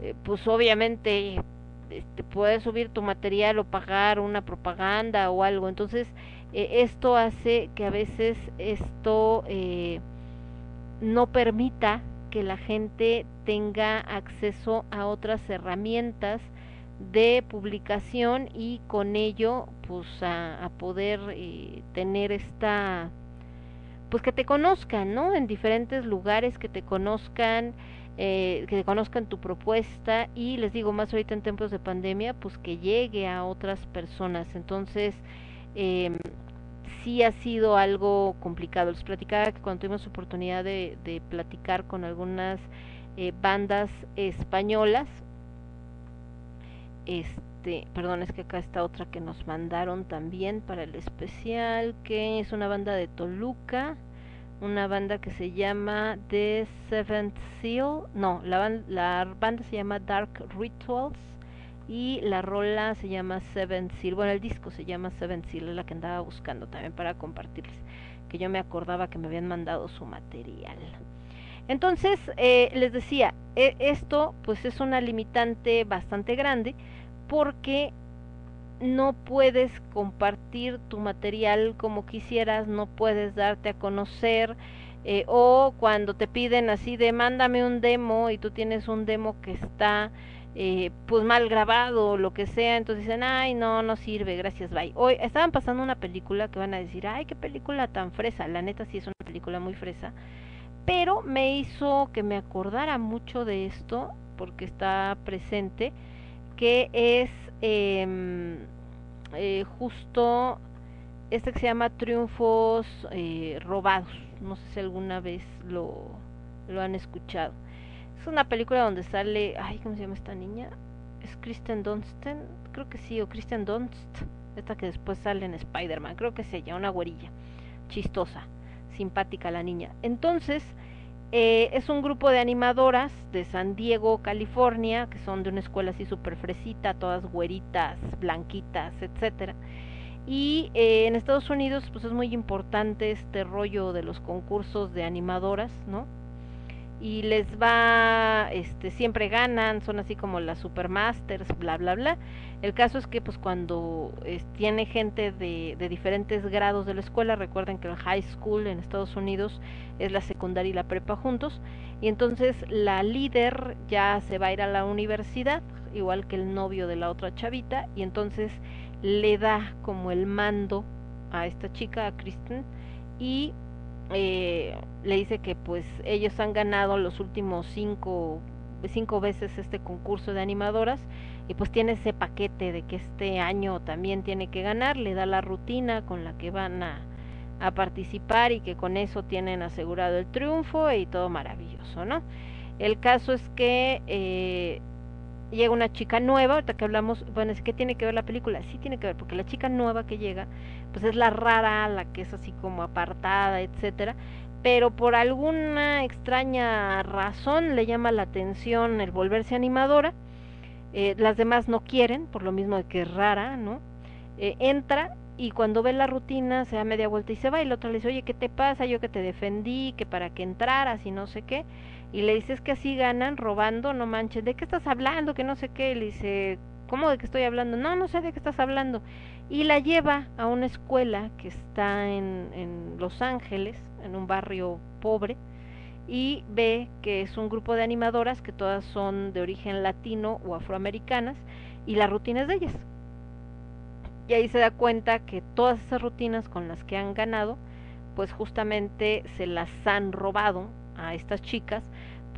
eh, pues obviamente, este, puedes subir tu material o pagar una propaganda o algo. Entonces, eh, esto hace que a veces esto eh, no permita que la gente tenga acceso a otras herramientas de publicación y con ello pues a, a poder eh, tener esta pues que te conozcan, ¿no? En diferentes lugares, que te conozcan, eh, que conozcan tu propuesta y les digo más ahorita en tiempos de pandemia, pues que llegue a otras personas. Entonces, eh, sí ha sido algo complicado. Les platicaba que cuando tuvimos oportunidad de, de platicar con algunas eh, bandas españolas, este, perdón, es que acá está otra que nos mandaron también para el especial, que es una banda de Toluca, una banda que se llama The Seventh Seal, no, la, la banda se llama Dark Rituals y la rola se llama Seven Seal, bueno, el disco se llama Seven Seal, es la que andaba buscando también para compartirles, que yo me acordaba que me habían mandado su material. Entonces, eh, les decía, eh, esto pues es una limitante bastante grande porque no puedes compartir tu material como quisieras, no puedes darte a conocer eh, o cuando te piden así de mándame un demo y tú tienes un demo que está eh, pues mal grabado o lo que sea, entonces dicen, ay no, no sirve, gracias, bye. Hoy estaban pasando una película que van a decir, ay qué película tan fresa, la neta sí es una película muy fresa, pero me hizo que me acordara mucho de esto porque está presente que es eh, eh, justo este que se llama Triunfos eh, Robados. No sé si alguna vez lo, lo han escuchado. Es una película donde sale, ay, ¿cómo se llama esta niña? Es Kristen Dunst, creo que sí, o Kristen Dunst, esta que después sale en Spider-Man, creo que es ella, una güerilla, chistosa, simpática la niña. Entonces, eh, es un grupo de animadoras de San Diego, California, que son de una escuela así súper fresita, todas güeritas, blanquitas, etcétera. Y eh, en Estados Unidos, pues es muy importante este rollo de los concursos de animadoras, ¿no? Y les va, este, siempre ganan, son así como las supermasters, bla, bla, bla. El caso es que, pues, cuando tiene gente de, de diferentes grados de la escuela, recuerden que el high school en Estados Unidos es la secundaria y la prepa juntos, y entonces la líder ya se va a ir a la universidad, igual que el novio de la otra chavita, y entonces le da como el mando a esta chica, a Kristen, y eh, le dice que pues ellos han ganado los últimos cinco, cinco veces este concurso de animadoras y pues tiene ese paquete de que este año también tiene que ganar, le da la rutina con la que van a, a participar y que con eso tienen asegurado el triunfo y todo maravilloso, ¿no? El caso es que eh, llega una chica nueva, ahorita que hablamos, bueno, es que tiene que ver la película, sí tiene que ver, porque la chica nueva que llega, pues es la rara, la que es así como apartada, etcétera, pero por alguna extraña razón le llama la atención el volverse animadora, eh, las demás no quieren, por lo mismo de que es rara, ¿no? Eh, entra y cuando ve la rutina se da media vuelta y se va y la otra le dice, oye, ¿qué te pasa? Yo que te defendí, que para que entraras y no sé qué y le dices que así ganan robando, no manches, ¿de qué estás hablando? Que no sé qué, le dice, ¿cómo de qué estoy hablando? No, no sé de qué estás hablando. Y la lleva a una escuela que está en, en Los Ángeles, en un barrio pobre, y ve que es un grupo de animadoras que todas son de origen latino o afroamericanas, y la rutina es de ellas. Y ahí se da cuenta que todas esas rutinas con las que han ganado, pues justamente se las han robado a estas chicas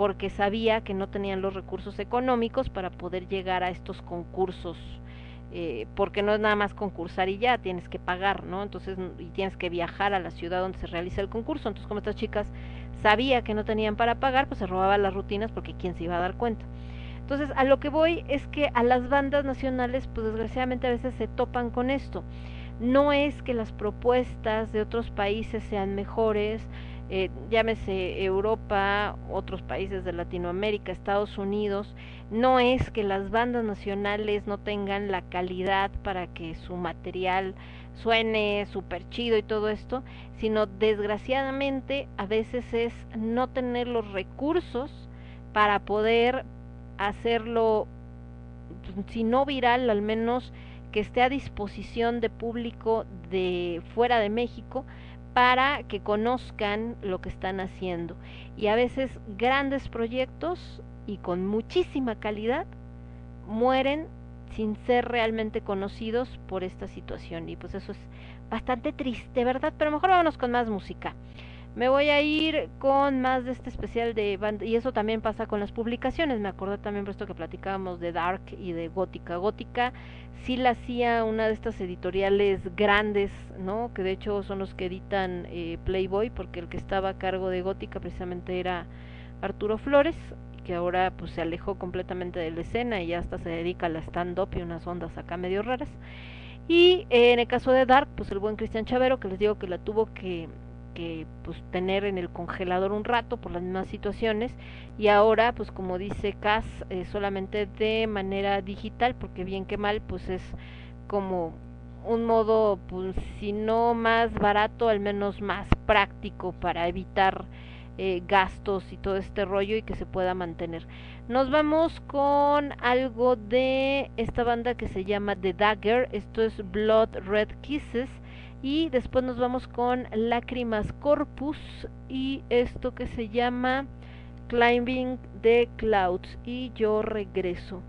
porque sabía que no tenían los recursos económicos para poder llegar a estos concursos, eh, porque no es nada más concursar y ya, tienes que pagar, ¿no? Entonces, y tienes que viajar a la ciudad donde se realiza el concurso. Entonces, como estas chicas sabía que no tenían para pagar, pues se robaban las rutinas porque quién se iba a dar cuenta. Entonces, a lo que voy es que a las bandas nacionales, pues desgraciadamente a veces se topan con esto. No es que las propuestas de otros países sean mejores, eh, llámese Europa, otros países de Latinoamérica, Estados Unidos, no es que las bandas nacionales no tengan la calidad para que su material suene súper chido y todo esto, sino desgraciadamente a veces es no tener los recursos para poder hacerlo, si no viral, al menos que esté a disposición de público de fuera de México para que conozcan lo que están haciendo. Y a veces grandes proyectos y con muchísima calidad mueren sin ser realmente conocidos por esta situación. Y pues eso es bastante triste, ¿verdad? Pero mejor vámonos con más música. Me voy a ir con más de este especial de banda, y eso también pasa con las publicaciones. Me acordé también por esto que platicábamos de Dark y de Gótica. Gótica sí la hacía una de estas editoriales grandes, ¿no? Que de hecho son los que editan eh, Playboy, porque el que estaba a cargo de Gótica precisamente era Arturo Flores, que ahora pues se alejó completamente de la escena y ya hasta se dedica a la stand-up y unas ondas acá medio raras. Y eh, en el caso de Dark, pues el buen Cristian Chavero, que les digo que la tuvo que pues tener en el congelador un rato por las mismas situaciones. Y ahora pues como dice Cas eh, solamente de manera digital porque bien que mal pues es como un modo pues si no más barato al menos más práctico para evitar eh, gastos y todo este rollo y que se pueda mantener. Nos vamos con algo de esta banda que se llama The Dagger. Esto es Blood Red Kisses y después nos vamos con Lágrimas Corpus y esto que se llama Climbing the Clouds y yo regreso.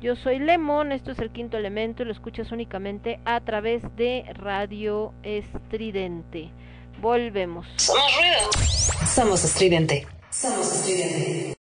Yo soy Lemon, esto es el quinto elemento y lo escuchas únicamente a través de Radio Estridente. Volvemos. Somos ruido. Somos estridente. Somos estridente.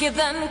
you then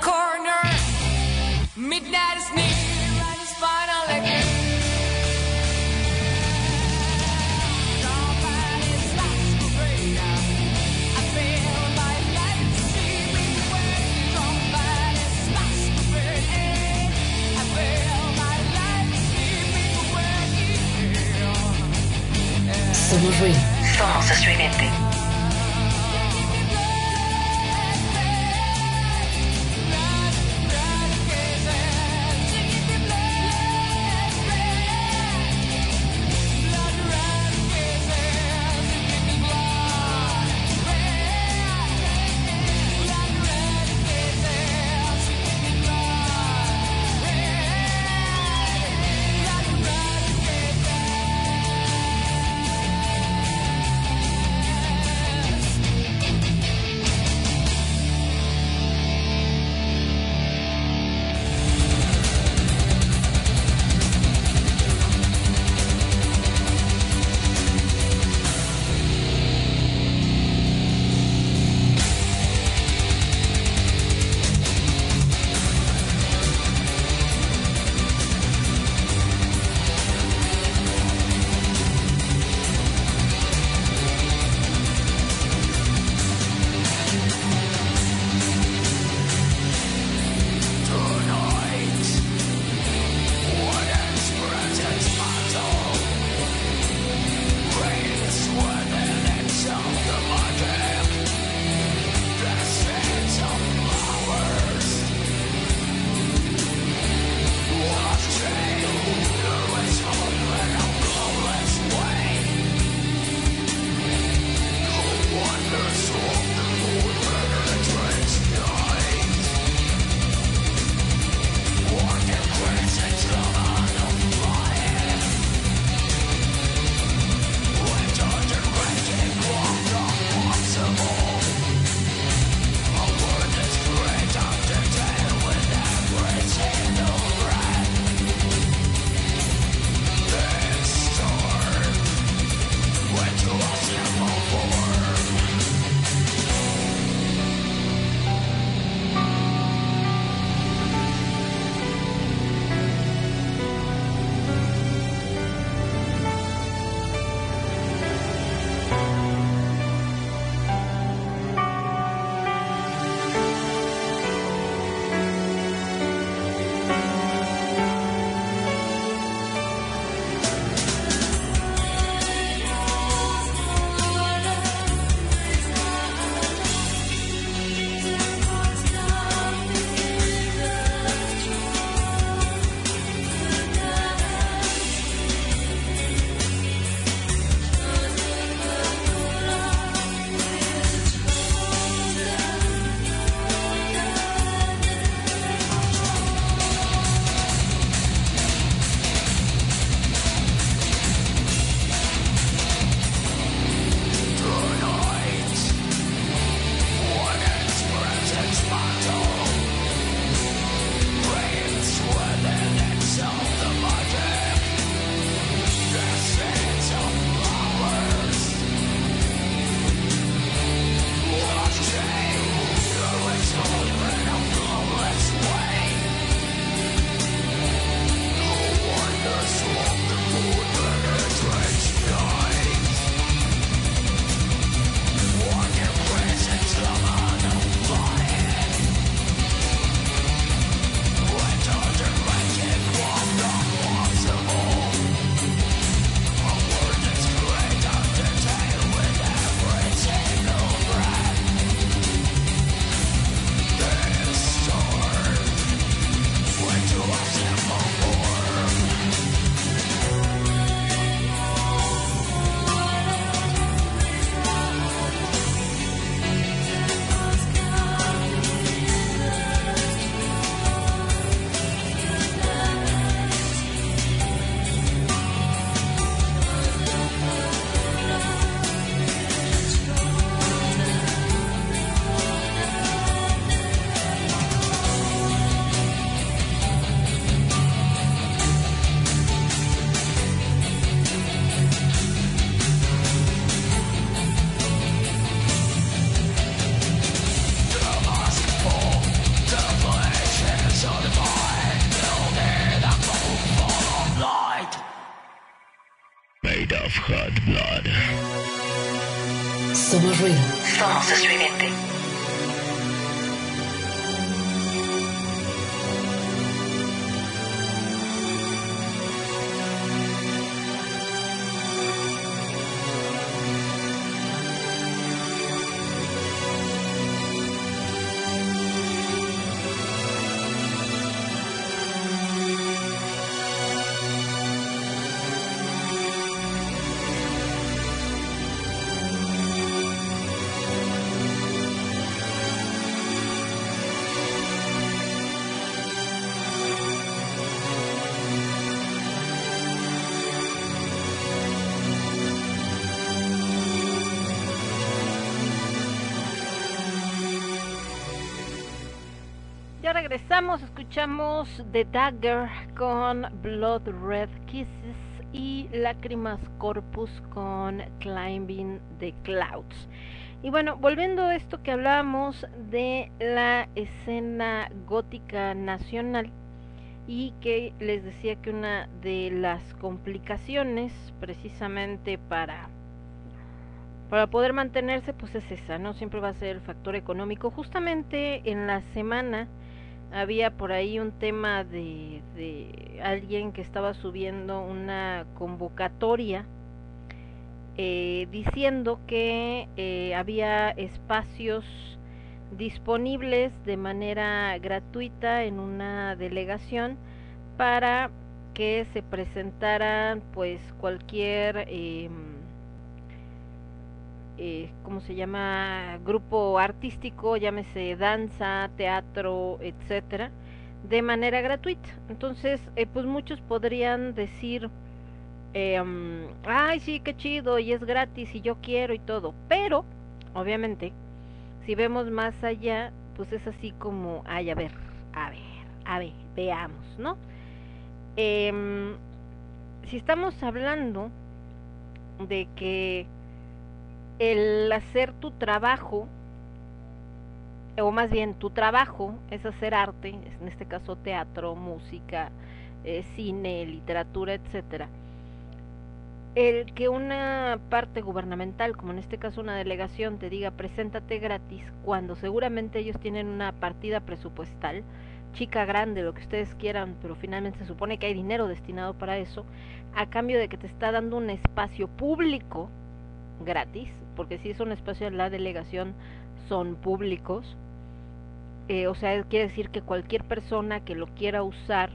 escuchamos The Dagger con Blood Red Kisses y Lágrimas Corpus con Climbing the Clouds. Y bueno, volviendo a esto que hablábamos de la escena gótica nacional y que les decía que una de las complicaciones precisamente para para poder mantenerse pues es esa, ¿no? Siempre va a ser el factor económico. Justamente en la semana había por ahí un tema de, de alguien que estaba subiendo una convocatoria eh, diciendo que eh, había espacios disponibles de manera gratuita en una delegación para que se presentaran pues cualquier eh, eh, ¿cómo se llama? Grupo artístico, llámese danza, teatro, etcétera, de manera gratuita. Entonces, eh, pues muchos podrían decir, um, ay, sí, qué chido, y es gratis, y yo quiero y todo. Pero, obviamente, si vemos más allá, pues es así como, ay, a ver, a ver, a ver, veamos, ¿no? Em, si estamos hablando de que el hacer tu trabajo, o más bien tu trabajo es hacer arte, en este caso teatro, música, eh, cine, literatura, etcétera. El que una parte gubernamental, como en este caso una delegación, te diga preséntate gratis, cuando seguramente ellos tienen una partida presupuestal, chica grande, lo que ustedes quieran, pero finalmente se supone que hay dinero destinado para eso, a cambio de que te está dando un espacio público gratis, porque si es un espacio de la delegación son públicos, eh, o sea, quiere decir que cualquier persona que lo quiera usar,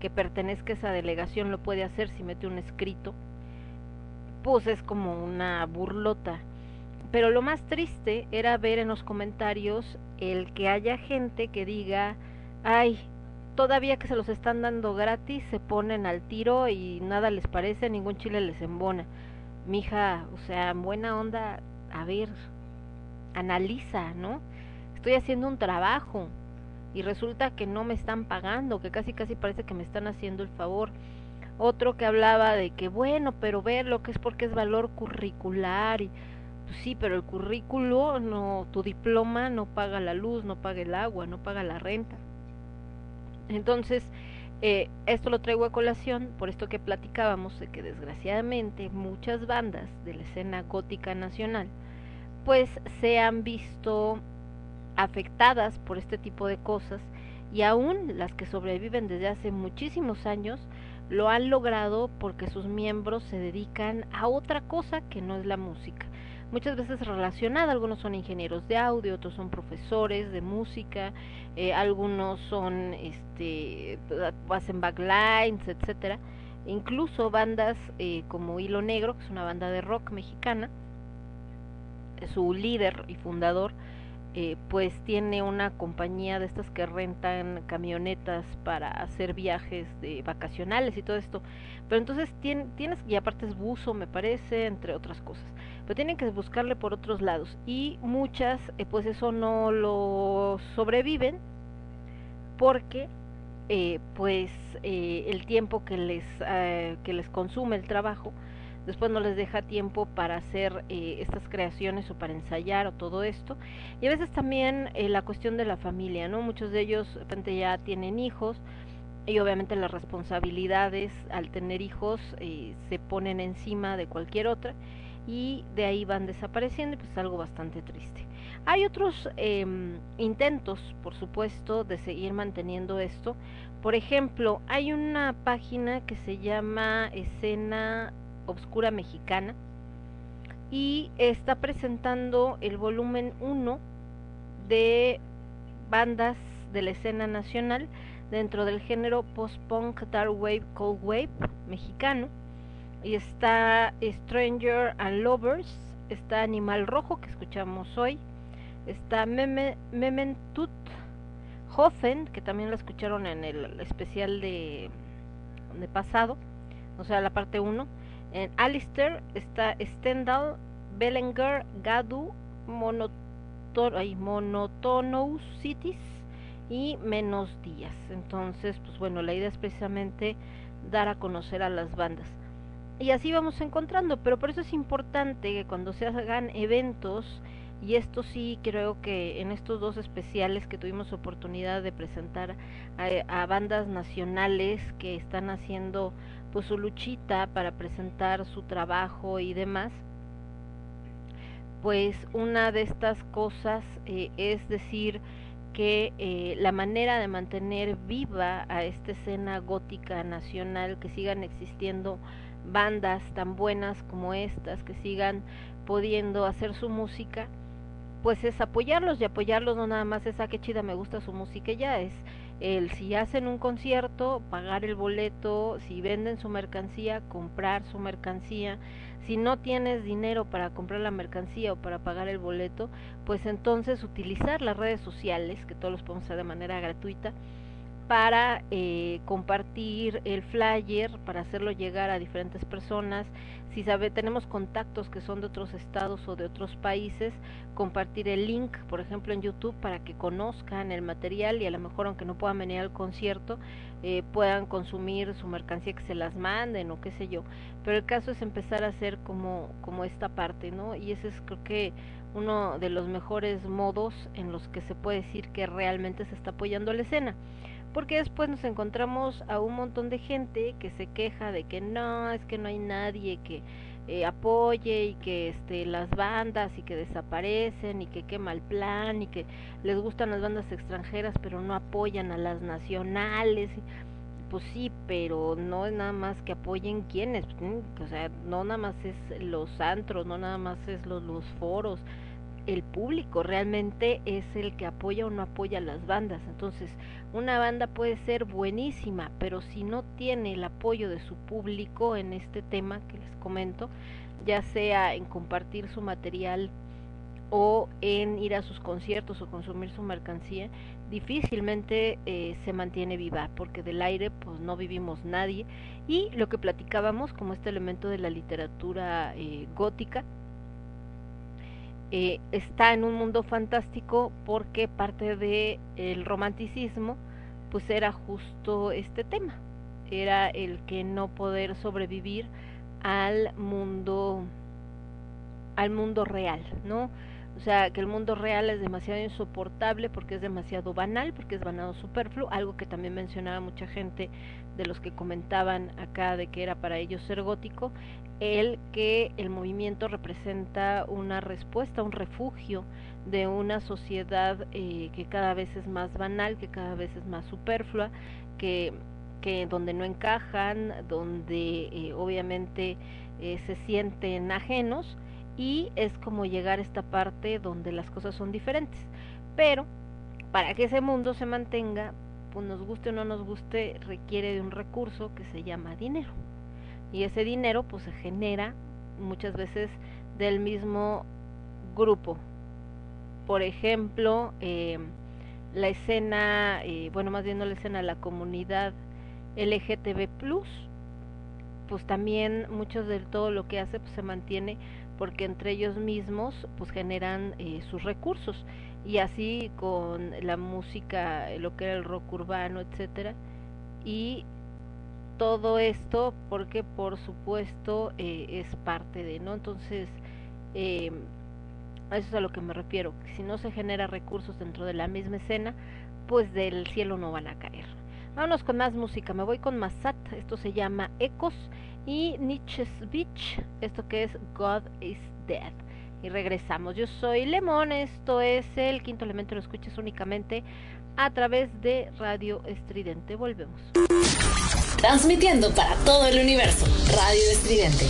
que pertenezca a esa delegación, lo puede hacer si mete un escrito, pues es como una burlota. Pero lo más triste era ver en los comentarios el que haya gente que diga, ay, todavía que se los están dando gratis, se ponen al tiro y nada les parece, ningún chile les embona. Mija, o sea, buena onda, a ver, analiza, ¿no? Estoy haciendo un trabajo y resulta que no me están pagando, que casi casi parece que me están haciendo el favor. Otro que hablaba de que bueno, pero ver lo que es porque es valor curricular y pues sí, pero el currículo no, tu diploma no paga la luz, no paga el agua, no paga la renta. Entonces, eh, esto lo traigo a colación por esto que platicábamos de que desgraciadamente muchas bandas de la escena gótica nacional pues se han visto afectadas por este tipo de cosas y aún las que sobreviven desde hace muchísimos años lo han logrado porque sus miembros se dedican a otra cosa que no es la música. Muchas veces relacionada, algunos son ingenieros de audio, otros son profesores de música, eh, algunos son, este, hacen backlines, etcétera. Incluso bandas eh, como Hilo Negro, que es una banda de rock mexicana, su líder y fundador, eh, pues tiene una compañía de estas que rentan camionetas para hacer viajes de vacacionales y todo esto. Pero entonces tien, tienes, y aparte es buzo, me parece, entre otras cosas. Pero tienen que buscarle por otros lados. Y muchas, eh, pues eso no lo sobreviven porque eh, pues eh, el tiempo que les, eh, que les consume el trabajo después no les deja tiempo para hacer eh, estas creaciones o para ensayar o todo esto. Y a veces también eh, la cuestión de la familia, ¿no? Muchos de ellos de repente ya tienen hijos y obviamente las responsabilidades al tener hijos eh, se ponen encima de cualquier otra y de ahí van desapareciendo y pues es algo bastante triste. Hay otros eh, intentos, por supuesto, de seguir manteniendo esto. Por ejemplo, hay una página que se llama Escena Obscura Mexicana y está presentando el volumen 1 de bandas de la escena nacional dentro del género post-punk, dark wave, cold wave mexicano. Y está Stranger and Lovers, está Animal Rojo que escuchamos hoy, está Meme, Mementut Hoffen, que también la escucharon en el especial de, de pasado, o sea, la parte 1. En Alistair está Stendhal, Bellinger, Gadu, Monotonous Cities y Menos Días. Entonces, pues bueno, la idea es precisamente dar a conocer a las bandas. Y así vamos encontrando, pero por eso es importante que cuando se hagan eventos, y esto sí creo que en estos dos especiales que tuvimos oportunidad de presentar a, bandas nacionales que están haciendo pues su luchita para presentar su trabajo y demás pues una de estas cosas eh, es decir que eh, la manera de mantener viva a esta escena gótica nacional que sigan existiendo bandas tan buenas como estas que sigan pudiendo hacer su música pues es apoyarlos y apoyarlos no nada más es a ah, qué chida me gusta su música ya es el si hacen un concierto pagar el boleto si venden su mercancía comprar su mercancía si no tienes dinero para comprar la mercancía o para pagar el boleto pues entonces utilizar las redes sociales que todos los podemos hacer de manera gratuita para eh, compartir el flyer, para hacerlo llegar a diferentes personas. Si sabe, tenemos contactos que son de otros estados o de otros países, compartir el link, por ejemplo, en YouTube para que conozcan el material y a lo mejor aunque no puedan venir al concierto, eh, puedan consumir su mercancía que se las manden o qué sé yo. Pero el caso es empezar a hacer como, como esta parte, ¿no? Y ese es creo que uno de los mejores modos en los que se puede decir que realmente se está apoyando la escena porque después nos encontramos a un montón de gente que se queja de que no, es que no hay nadie que eh, apoye y que este las bandas y que desaparecen y que quema el plan y que les gustan las bandas extranjeras pero no apoyan a las nacionales. Pues sí pero no es nada más que apoyen quienes o sea no nada más es los antros no nada más es los, los foros el público realmente es el que apoya o no apoya a las bandas. Entonces, una banda puede ser buenísima, pero si no tiene el apoyo de su público en este tema que les comento, ya sea en compartir su material o en ir a sus conciertos o consumir su mercancía, difícilmente eh, se mantiene viva, porque del aire pues no vivimos nadie. Y lo que platicábamos como este elemento de la literatura eh, gótica, eh, está en un mundo fantástico porque parte de el romanticismo pues era justo este tema. Era el que no poder sobrevivir al mundo al mundo real no o sea que el mundo real es demasiado insoportable porque es demasiado banal porque es banado superfluo algo que también mencionaba mucha gente de los que comentaban acá de que era para ellos ser gótico el que el movimiento representa una respuesta, un refugio de una sociedad eh, que cada vez es más banal, que cada vez es más superflua, que, que donde no encajan, donde eh, obviamente eh, se sienten ajenos y es como llegar a esta parte donde las cosas son diferentes. Pero para que ese mundo se mantenga, pues nos guste o no nos guste, requiere de un recurso que se llama dinero y ese dinero pues se genera muchas veces del mismo grupo. Por ejemplo, eh, la escena, eh, bueno, más bien no la escena, la comunidad LGTB+, pues también muchos de todo lo que hace pues se mantiene porque entre ellos mismos pues generan eh, sus recursos y así con la música, lo que era el rock urbano, etcétera, y todo esto porque por supuesto eh, es parte de, ¿no? Entonces, eh, a eso es a lo que me refiero, si no se genera recursos dentro de la misma escena, pues del cielo no van a caer. Vámonos con más música. Me voy con Masat. Esto se llama Ecos. Y Nietzsche's Beach. Esto que es God is Dead. Y regresamos. Yo soy Lemón. Esto es el quinto elemento. Lo escuchas únicamente a través de Radio Estridente. Volvemos. Transmitiendo para todo el universo. Radio Estridente.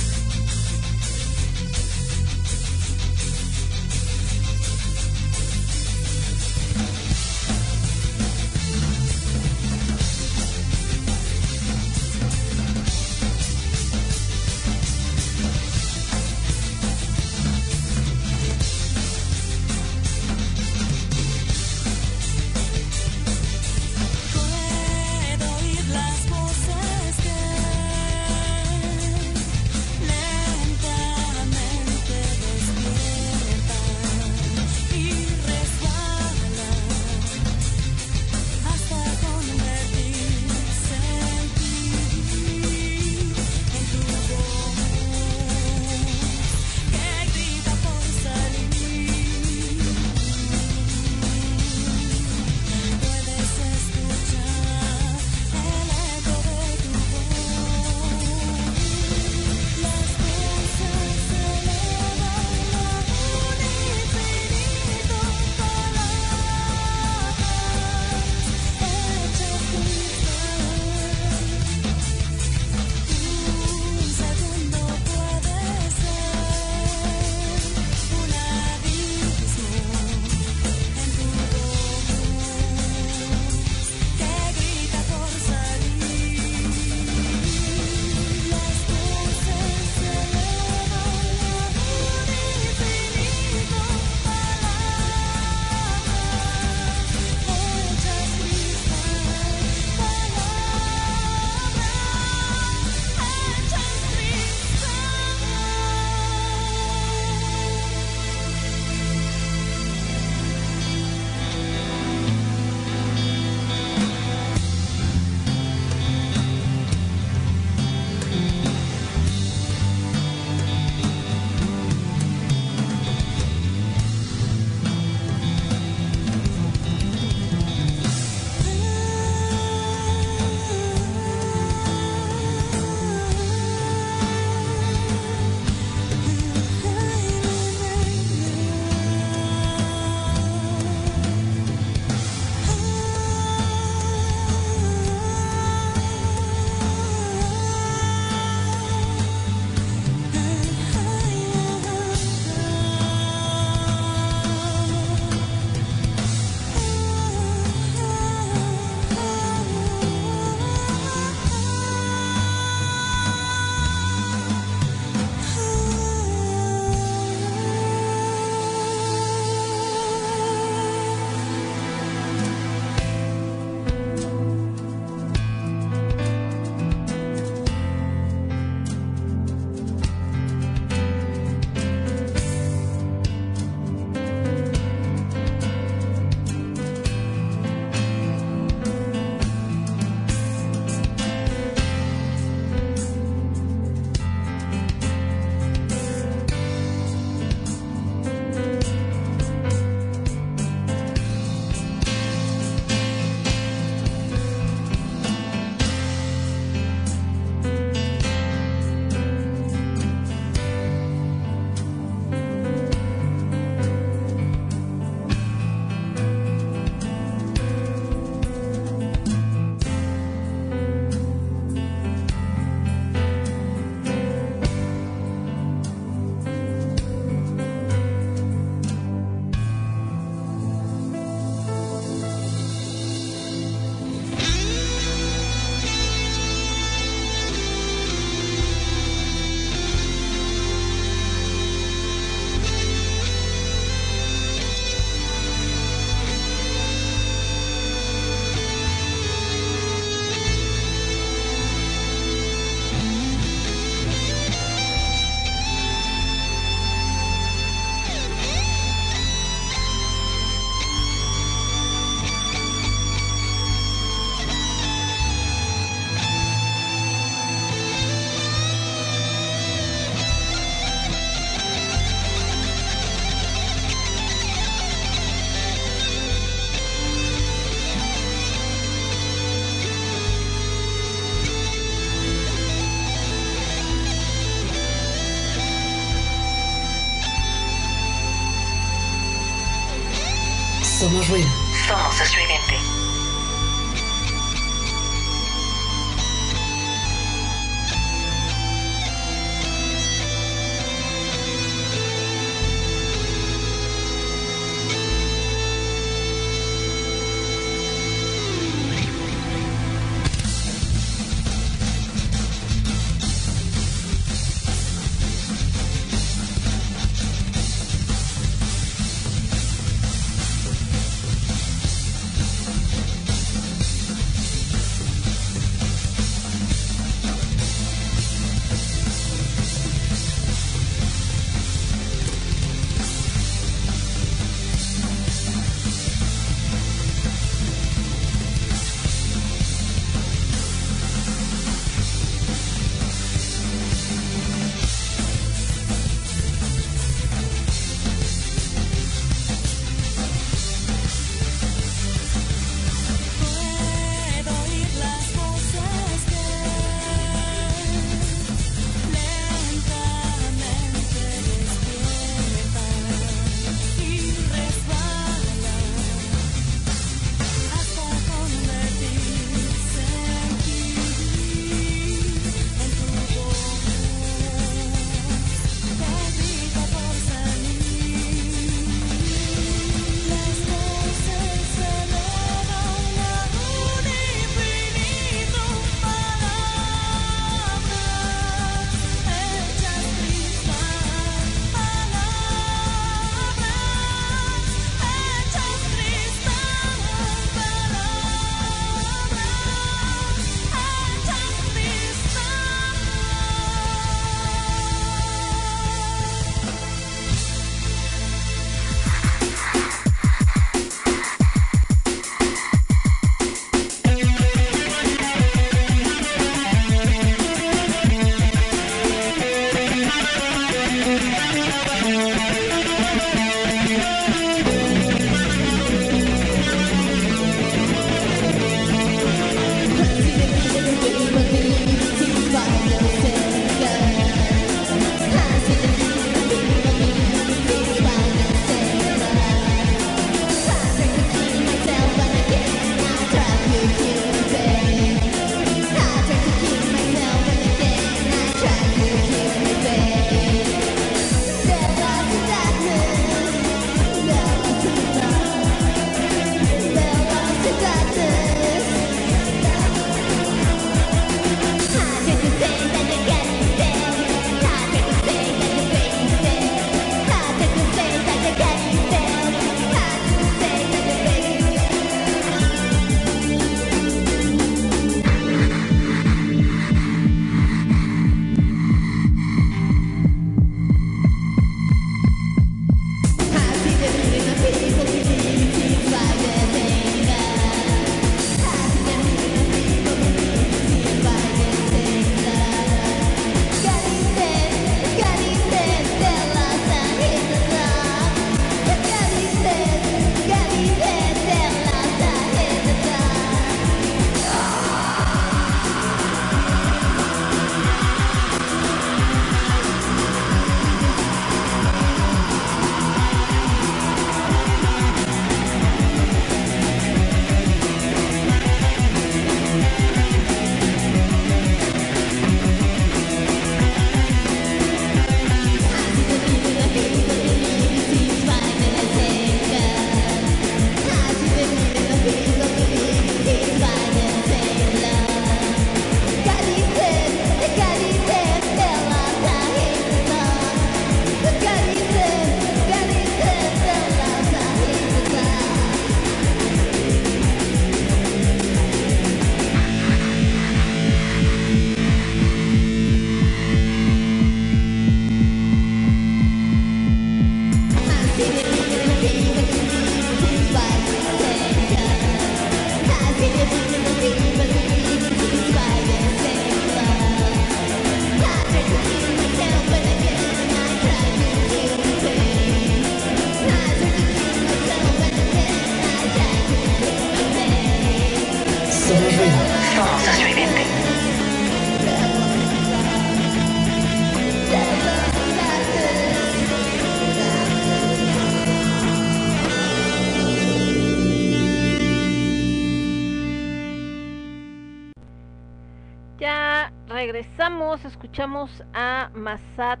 Escuchamos a Masat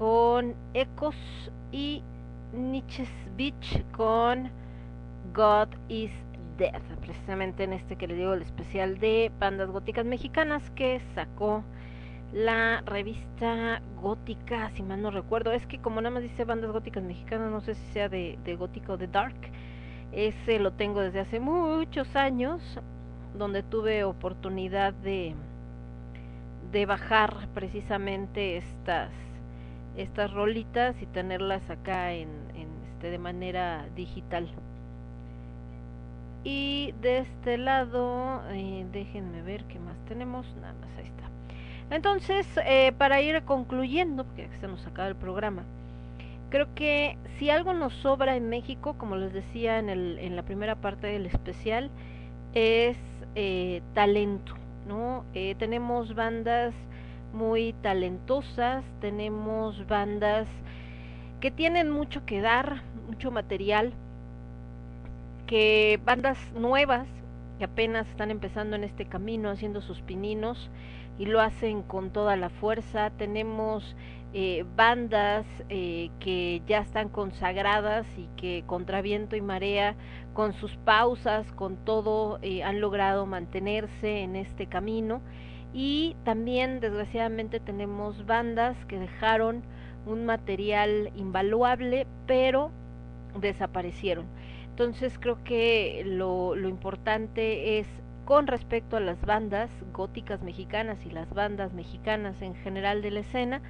con Ecos y Nietzsche's Beach con God is Dead, precisamente en este que le digo el especial de bandas góticas mexicanas que sacó la revista gótica, si mal no recuerdo, es que como nada más dice bandas góticas mexicanas, no sé si sea de, de gótico o de dark, ese lo tengo desde hace muchos años, donde tuve oportunidad de, de bajar precisamente estas estas rolitas y tenerlas acá en, en este de manera digital. Y de este lado eh, déjenme ver qué más tenemos. Nada más ahí está. Entonces eh, para ir concluyendo porque se nos acaba el programa creo que si algo nos sobra en México como les decía en, el, en la primera parte del especial es eh, talento no eh, tenemos bandas muy talentosas, tenemos bandas que tienen mucho que dar, mucho material, que bandas nuevas que apenas están empezando en este camino, haciendo sus pininos y lo hacen con toda la fuerza. Tenemos eh, bandas eh, que ya están consagradas y que contra viento y marea, con sus pausas, con todo, eh, han logrado mantenerse en este camino y también desgraciadamente tenemos bandas que dejaron un material invaluable pero desaparecieron. Entonces creo que lo, lo importante es con respecto a las bandas góticas mexicanas y las bandas mexicanas en general de la escena,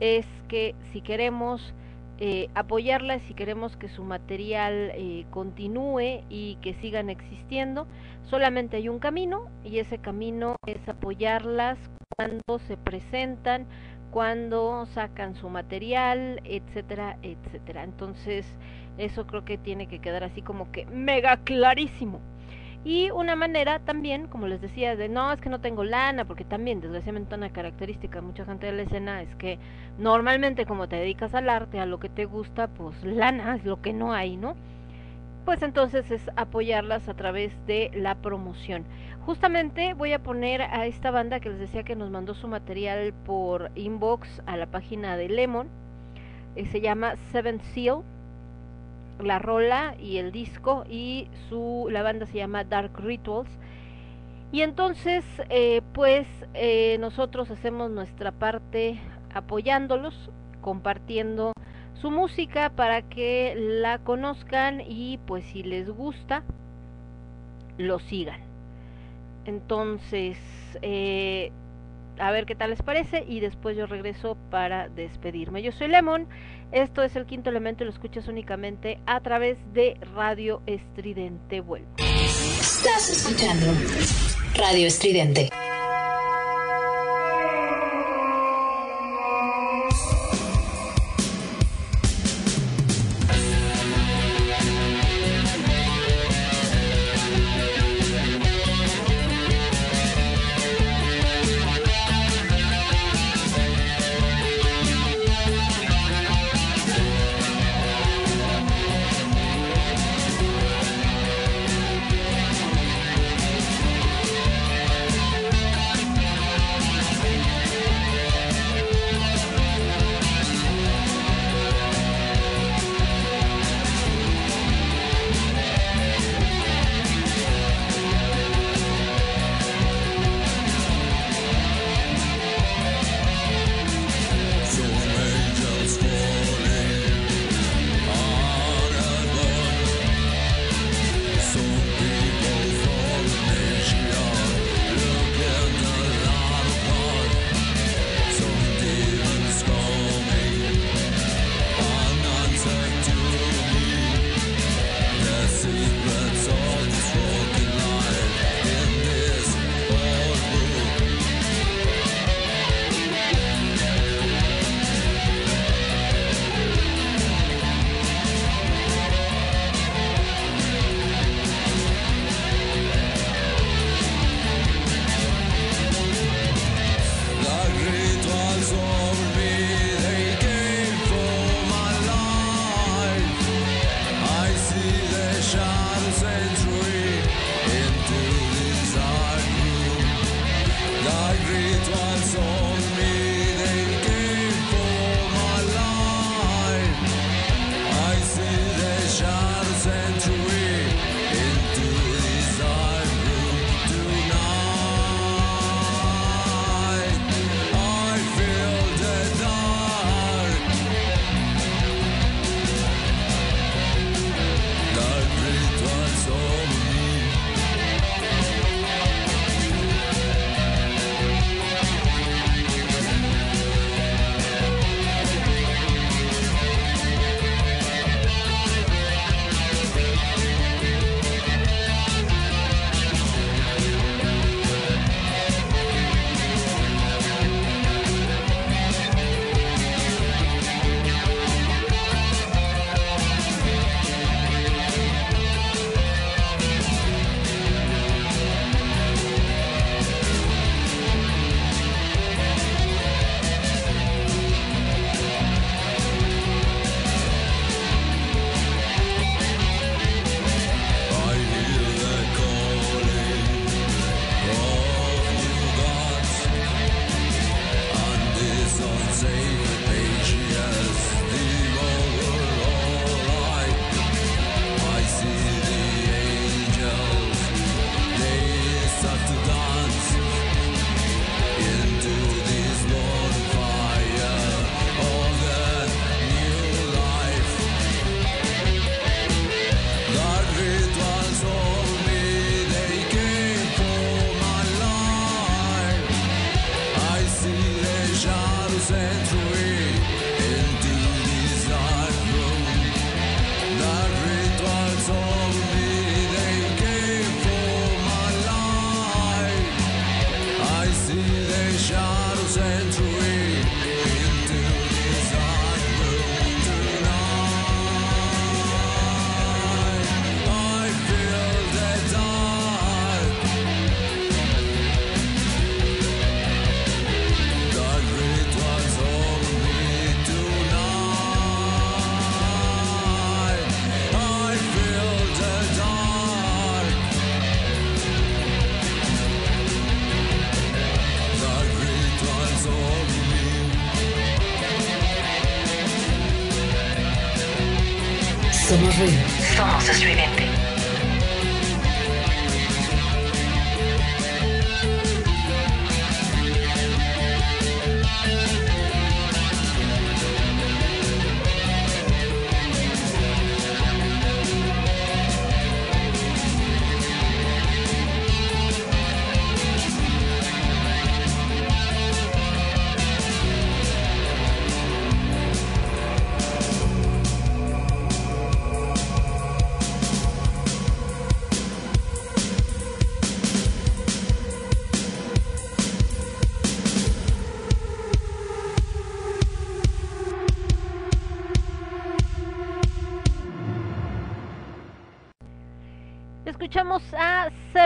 es que si queremos eh, apoyarlas, si queremos que su material eh, continúe y que sigan existiendo, solamente hay un camino y ese camino es apoyarlas cuando se presentan, cuando sacan su material, etcétera, etcétera. Entonces, eso creo que tiene que quedar así como que mega clarísimo. Y una manera también, como les decía, de no, es que no tengo lana, porque también, desgraciadamente, una característica de mucha gente de la escena es que normalmente como te dedicas al arte, a lo que te gusta, pues lana es lo que no hay, ¿no? Pues entonces es apoyarlas a través de la promoción. Justamente voy a poner a esta banda que les decía que nos mandó su material por inbox a la página de Lemon. Eh, se llama Seven Seal la rola y el disco y su la banda se llama Dark Rituals. Y entonces eh, pues eh, nosotros hacemos nuestra parte apoyándolos compartiendo su música para que la conozcan y pues si les gusta lo sigan. Entonces eh, a ver qué tal les parece y después yo regreso para despedirme. Yo soy Lemon, esto es el quinto elemento y lo escuchas únicamente a través de Radio Estridente. Vuelvo. Estás escuchando Radio Estridente.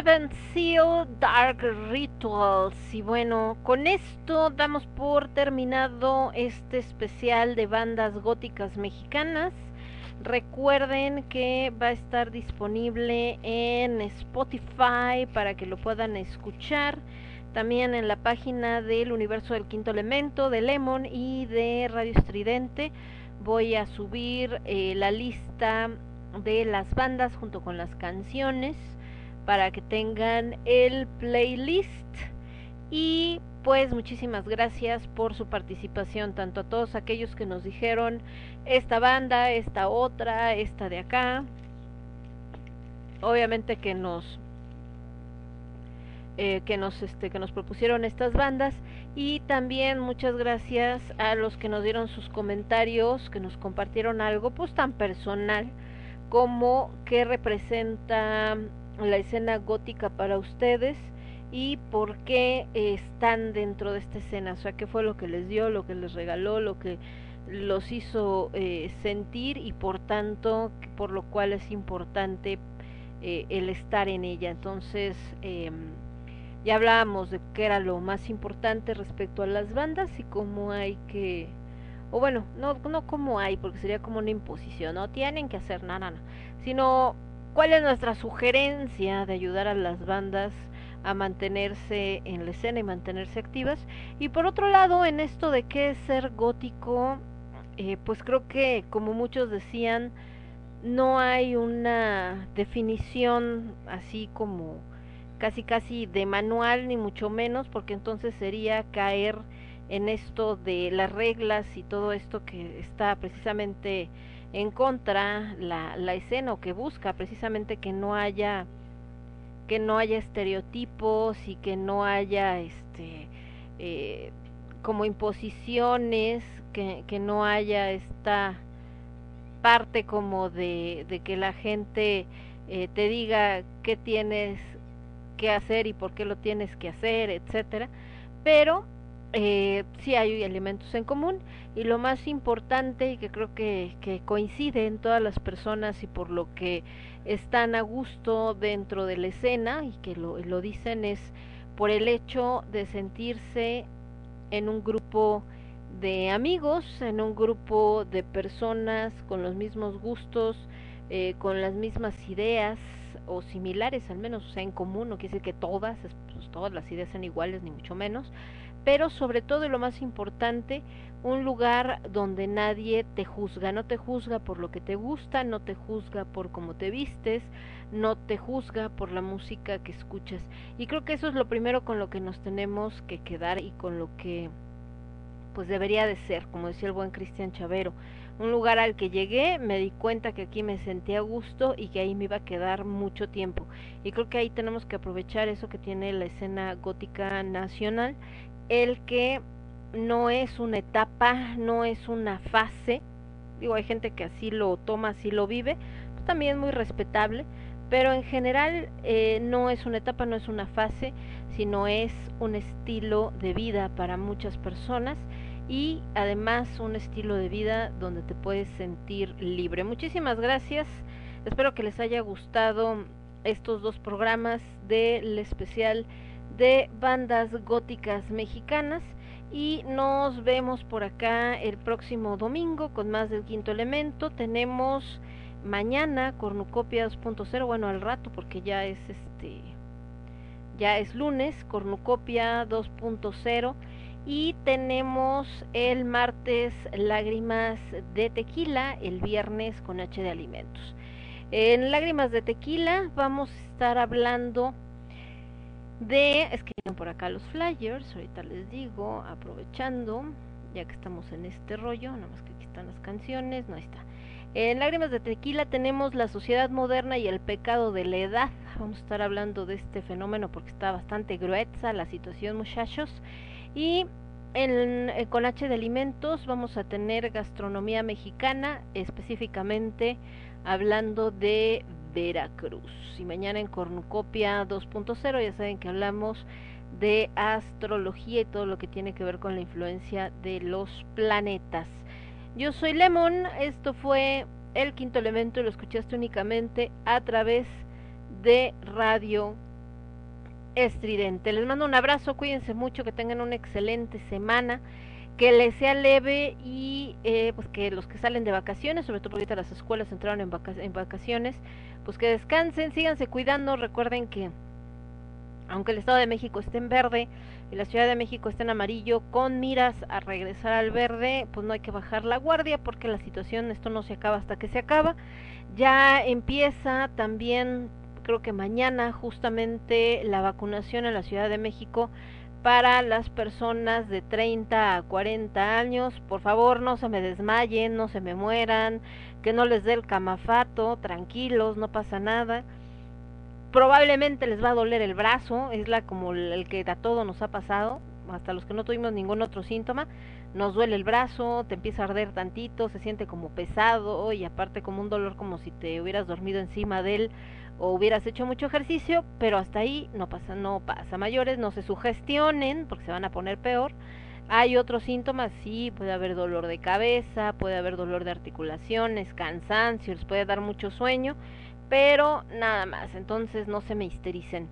Seven Seal Dark Rituals y bueno, con esto damos por terminado este especial de bandas góticas mexicanas. Recuerden que va a estar disponible en Spotify para que lo puedan escuchar. También en la página del Universo del Quinto Elemento, de Lemon y de Radio Estridente. Voy a subir eh, la lista de las bandas junto con las canciones para que tengan el playlist. Y pues muchísimas gracias por su participación tanto a todos aquellos que nos dijeron esta banda, esta otra, esta de acá obviamente que nos eh, que nos este que nos propusieron estas bandas. Y también muchas gracias a los que nos dieron sus comentarios que nos compartieron algo pues tan personal como qué representa la escena gótica para ustedes y por qué están dentro de esta escena, o sea, qué fue lo que les dio, lo que les regaló, lo que los hizo eh, sentir y por tanto, por lo cual es importante eh, el estar en ella. Entonces, eh, ya hablábamos de qué era lo más importante respecto a las bandas y cómo hay que o bueno, no, no como hay, porque sería como una imposición, no tienen que hacer nada, no, sino cuál es nuestra sugerencia de ayudar a las bandas a mantenerse en la escena y mantenerse activas. Y por otro lado, en esto de qué es ser gótico, eh, pues creo que como muchos decían, no hay una definición así como casi casi de manual ni mucho menos porque entonces sería caer en esto de las reglas y todo esto que está precisamente en contra la, la escena o que busca precisamente que no haya que no haya estereotipos y que no haya este eh, como imposiciones que, que no haya esta parte como de, de que la gente eh, te diga qué tienes que hacer y por qué lo tienes que hacer, etcétera. Pero eh, sí hay elementos en común y lo más importante y que creo que, coincide en todas las personas y por lo que están a gusto dentro de la escena y que lo, lo dicen es por el hecho de sentirse en un grupo de amigos, en un grupo de personas con los mismos gustos, eh, con las mismas ideas o similares, al menos, o sea, en común, no quiere decir que todas, pues, todas las ideas sean iguales, ni mucho menos, pero sobre todo y lo más importante, un lugar donde nadie te juzga, no te juzga por lo que te gusta, no te juzga por cómo te vistes, no te juzga por la música que escuchas. Y creo que eso es lo primero con lo que nos tenemos que quedar y con lo que pues debería de ser, como decía el buen Cristian Chavero. Un lugar al que llegué, me di cuenta que aquí me sentía a gusto y que ahí me iba a quedar mucho tiempo. Y creo que ahí tenemos que aprovechar eso que tiene la escena gótica nacional, el que no es una etapa, no es una fase. Digo, hay gente que así lo toma, así lo vive, también muy respetable, pero en general eh, no es una etapa, no es una fase, sino es un estilo de vida para muchas personas y además un estilo de vida donde te puedes sentir libre. Muchísimas gracias, espero que les haya gustado estos dos programas del especial de bandas góticas mexicanas y nos vemos por acá el próximo domingo con más del quinto elemento. Tenemos mañana Cornucopia 2.0, bueno al rato porque ya es este ya es lunes, Cornucopia 2.0 y tenemos el martes Lágrimas de Tequila, el viernes con H de Alimentos. En Lágrimas de Tequila vamos a estar hablando de, es que por acá los flyers, ahorita les digo, aprovechando, ya que estamos en este rollo, nada más que aquí están las canciones, no está. En Lágrimas de Tequila tenemos la sociedad moderna y el pecado de la edad. Vamos a estar hablando de este fenómeno porque está bastante gruesa la situación, muchachos. Y en, eh, con H de alimentos vamos a tener gastronomía mexicana, específicamente hablando de Veracruz. Y mañana en Cornucopia 2.0 ya saben que hablamos de astrología y todo lo que tiene que ver con la influencia de los planetas. Yo soy Lemon, esto fue el quinto elemento y lo escuchaste únicamente a través de Radio Estridente. Les mando un abrazo, cuídense mucho, que tengan una excelente semana, que les sea leve y eh, pues que los que salen de vacaciones, sobre todo porque ahorita las escuelas entraron en, en vacaciones, pues que descansen, síganse cuidando, recuerden que aunque el Estado de México esté en verde y la Ciudad de México esté en amarillo, con miras a regresar al verde, pues no hay que bajar la guardia porque la situación, esto no se acaba hasta que se acaba. Ya empieza también, creo que mañana, justamente la vacunación en la Ciudad de México para las personas de 30 a 40 años. Por favor, no se me desmayen, no se me mueran, que no les dé el camafato, tranquilos, no pasa nada. Probablemente les va a doler el brazo, es la como el que a todo nos ha pasado, hasta los que no tuvimos ningún otro síntoma, nos duele el brazo, te empieza a arder tantito, se siente como pesado y aparte como un dolor como si te hubieras dormido encima de él o hubieras hecho mucho ejercicio, pero hasta ahí no pasa, no pasa mayores, no se sugestionen porque se van a poner peor. Hay otros síntomas, sí, puede haber dolor de cabeza, puede haber dolor de articulaciones, cansancio, les puede dar mucho sueño pero nada más, entonces no se me histericen.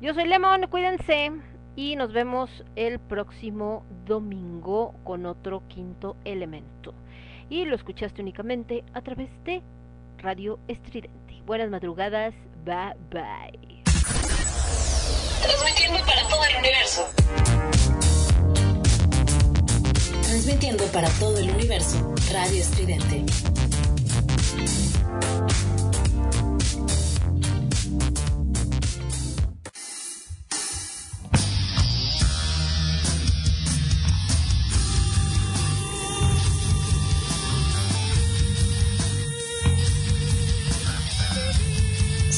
Yo soy Lemon, cuídense y nos vemos el próximo domingo con otro quinto elemento. Y lo escuchaste únicamente a través de Radio Estridente. Buenas madrugadas, bye bye. Transmitiendo para todo el universo. Transmitiendo para todo el universo. Radio Estridente.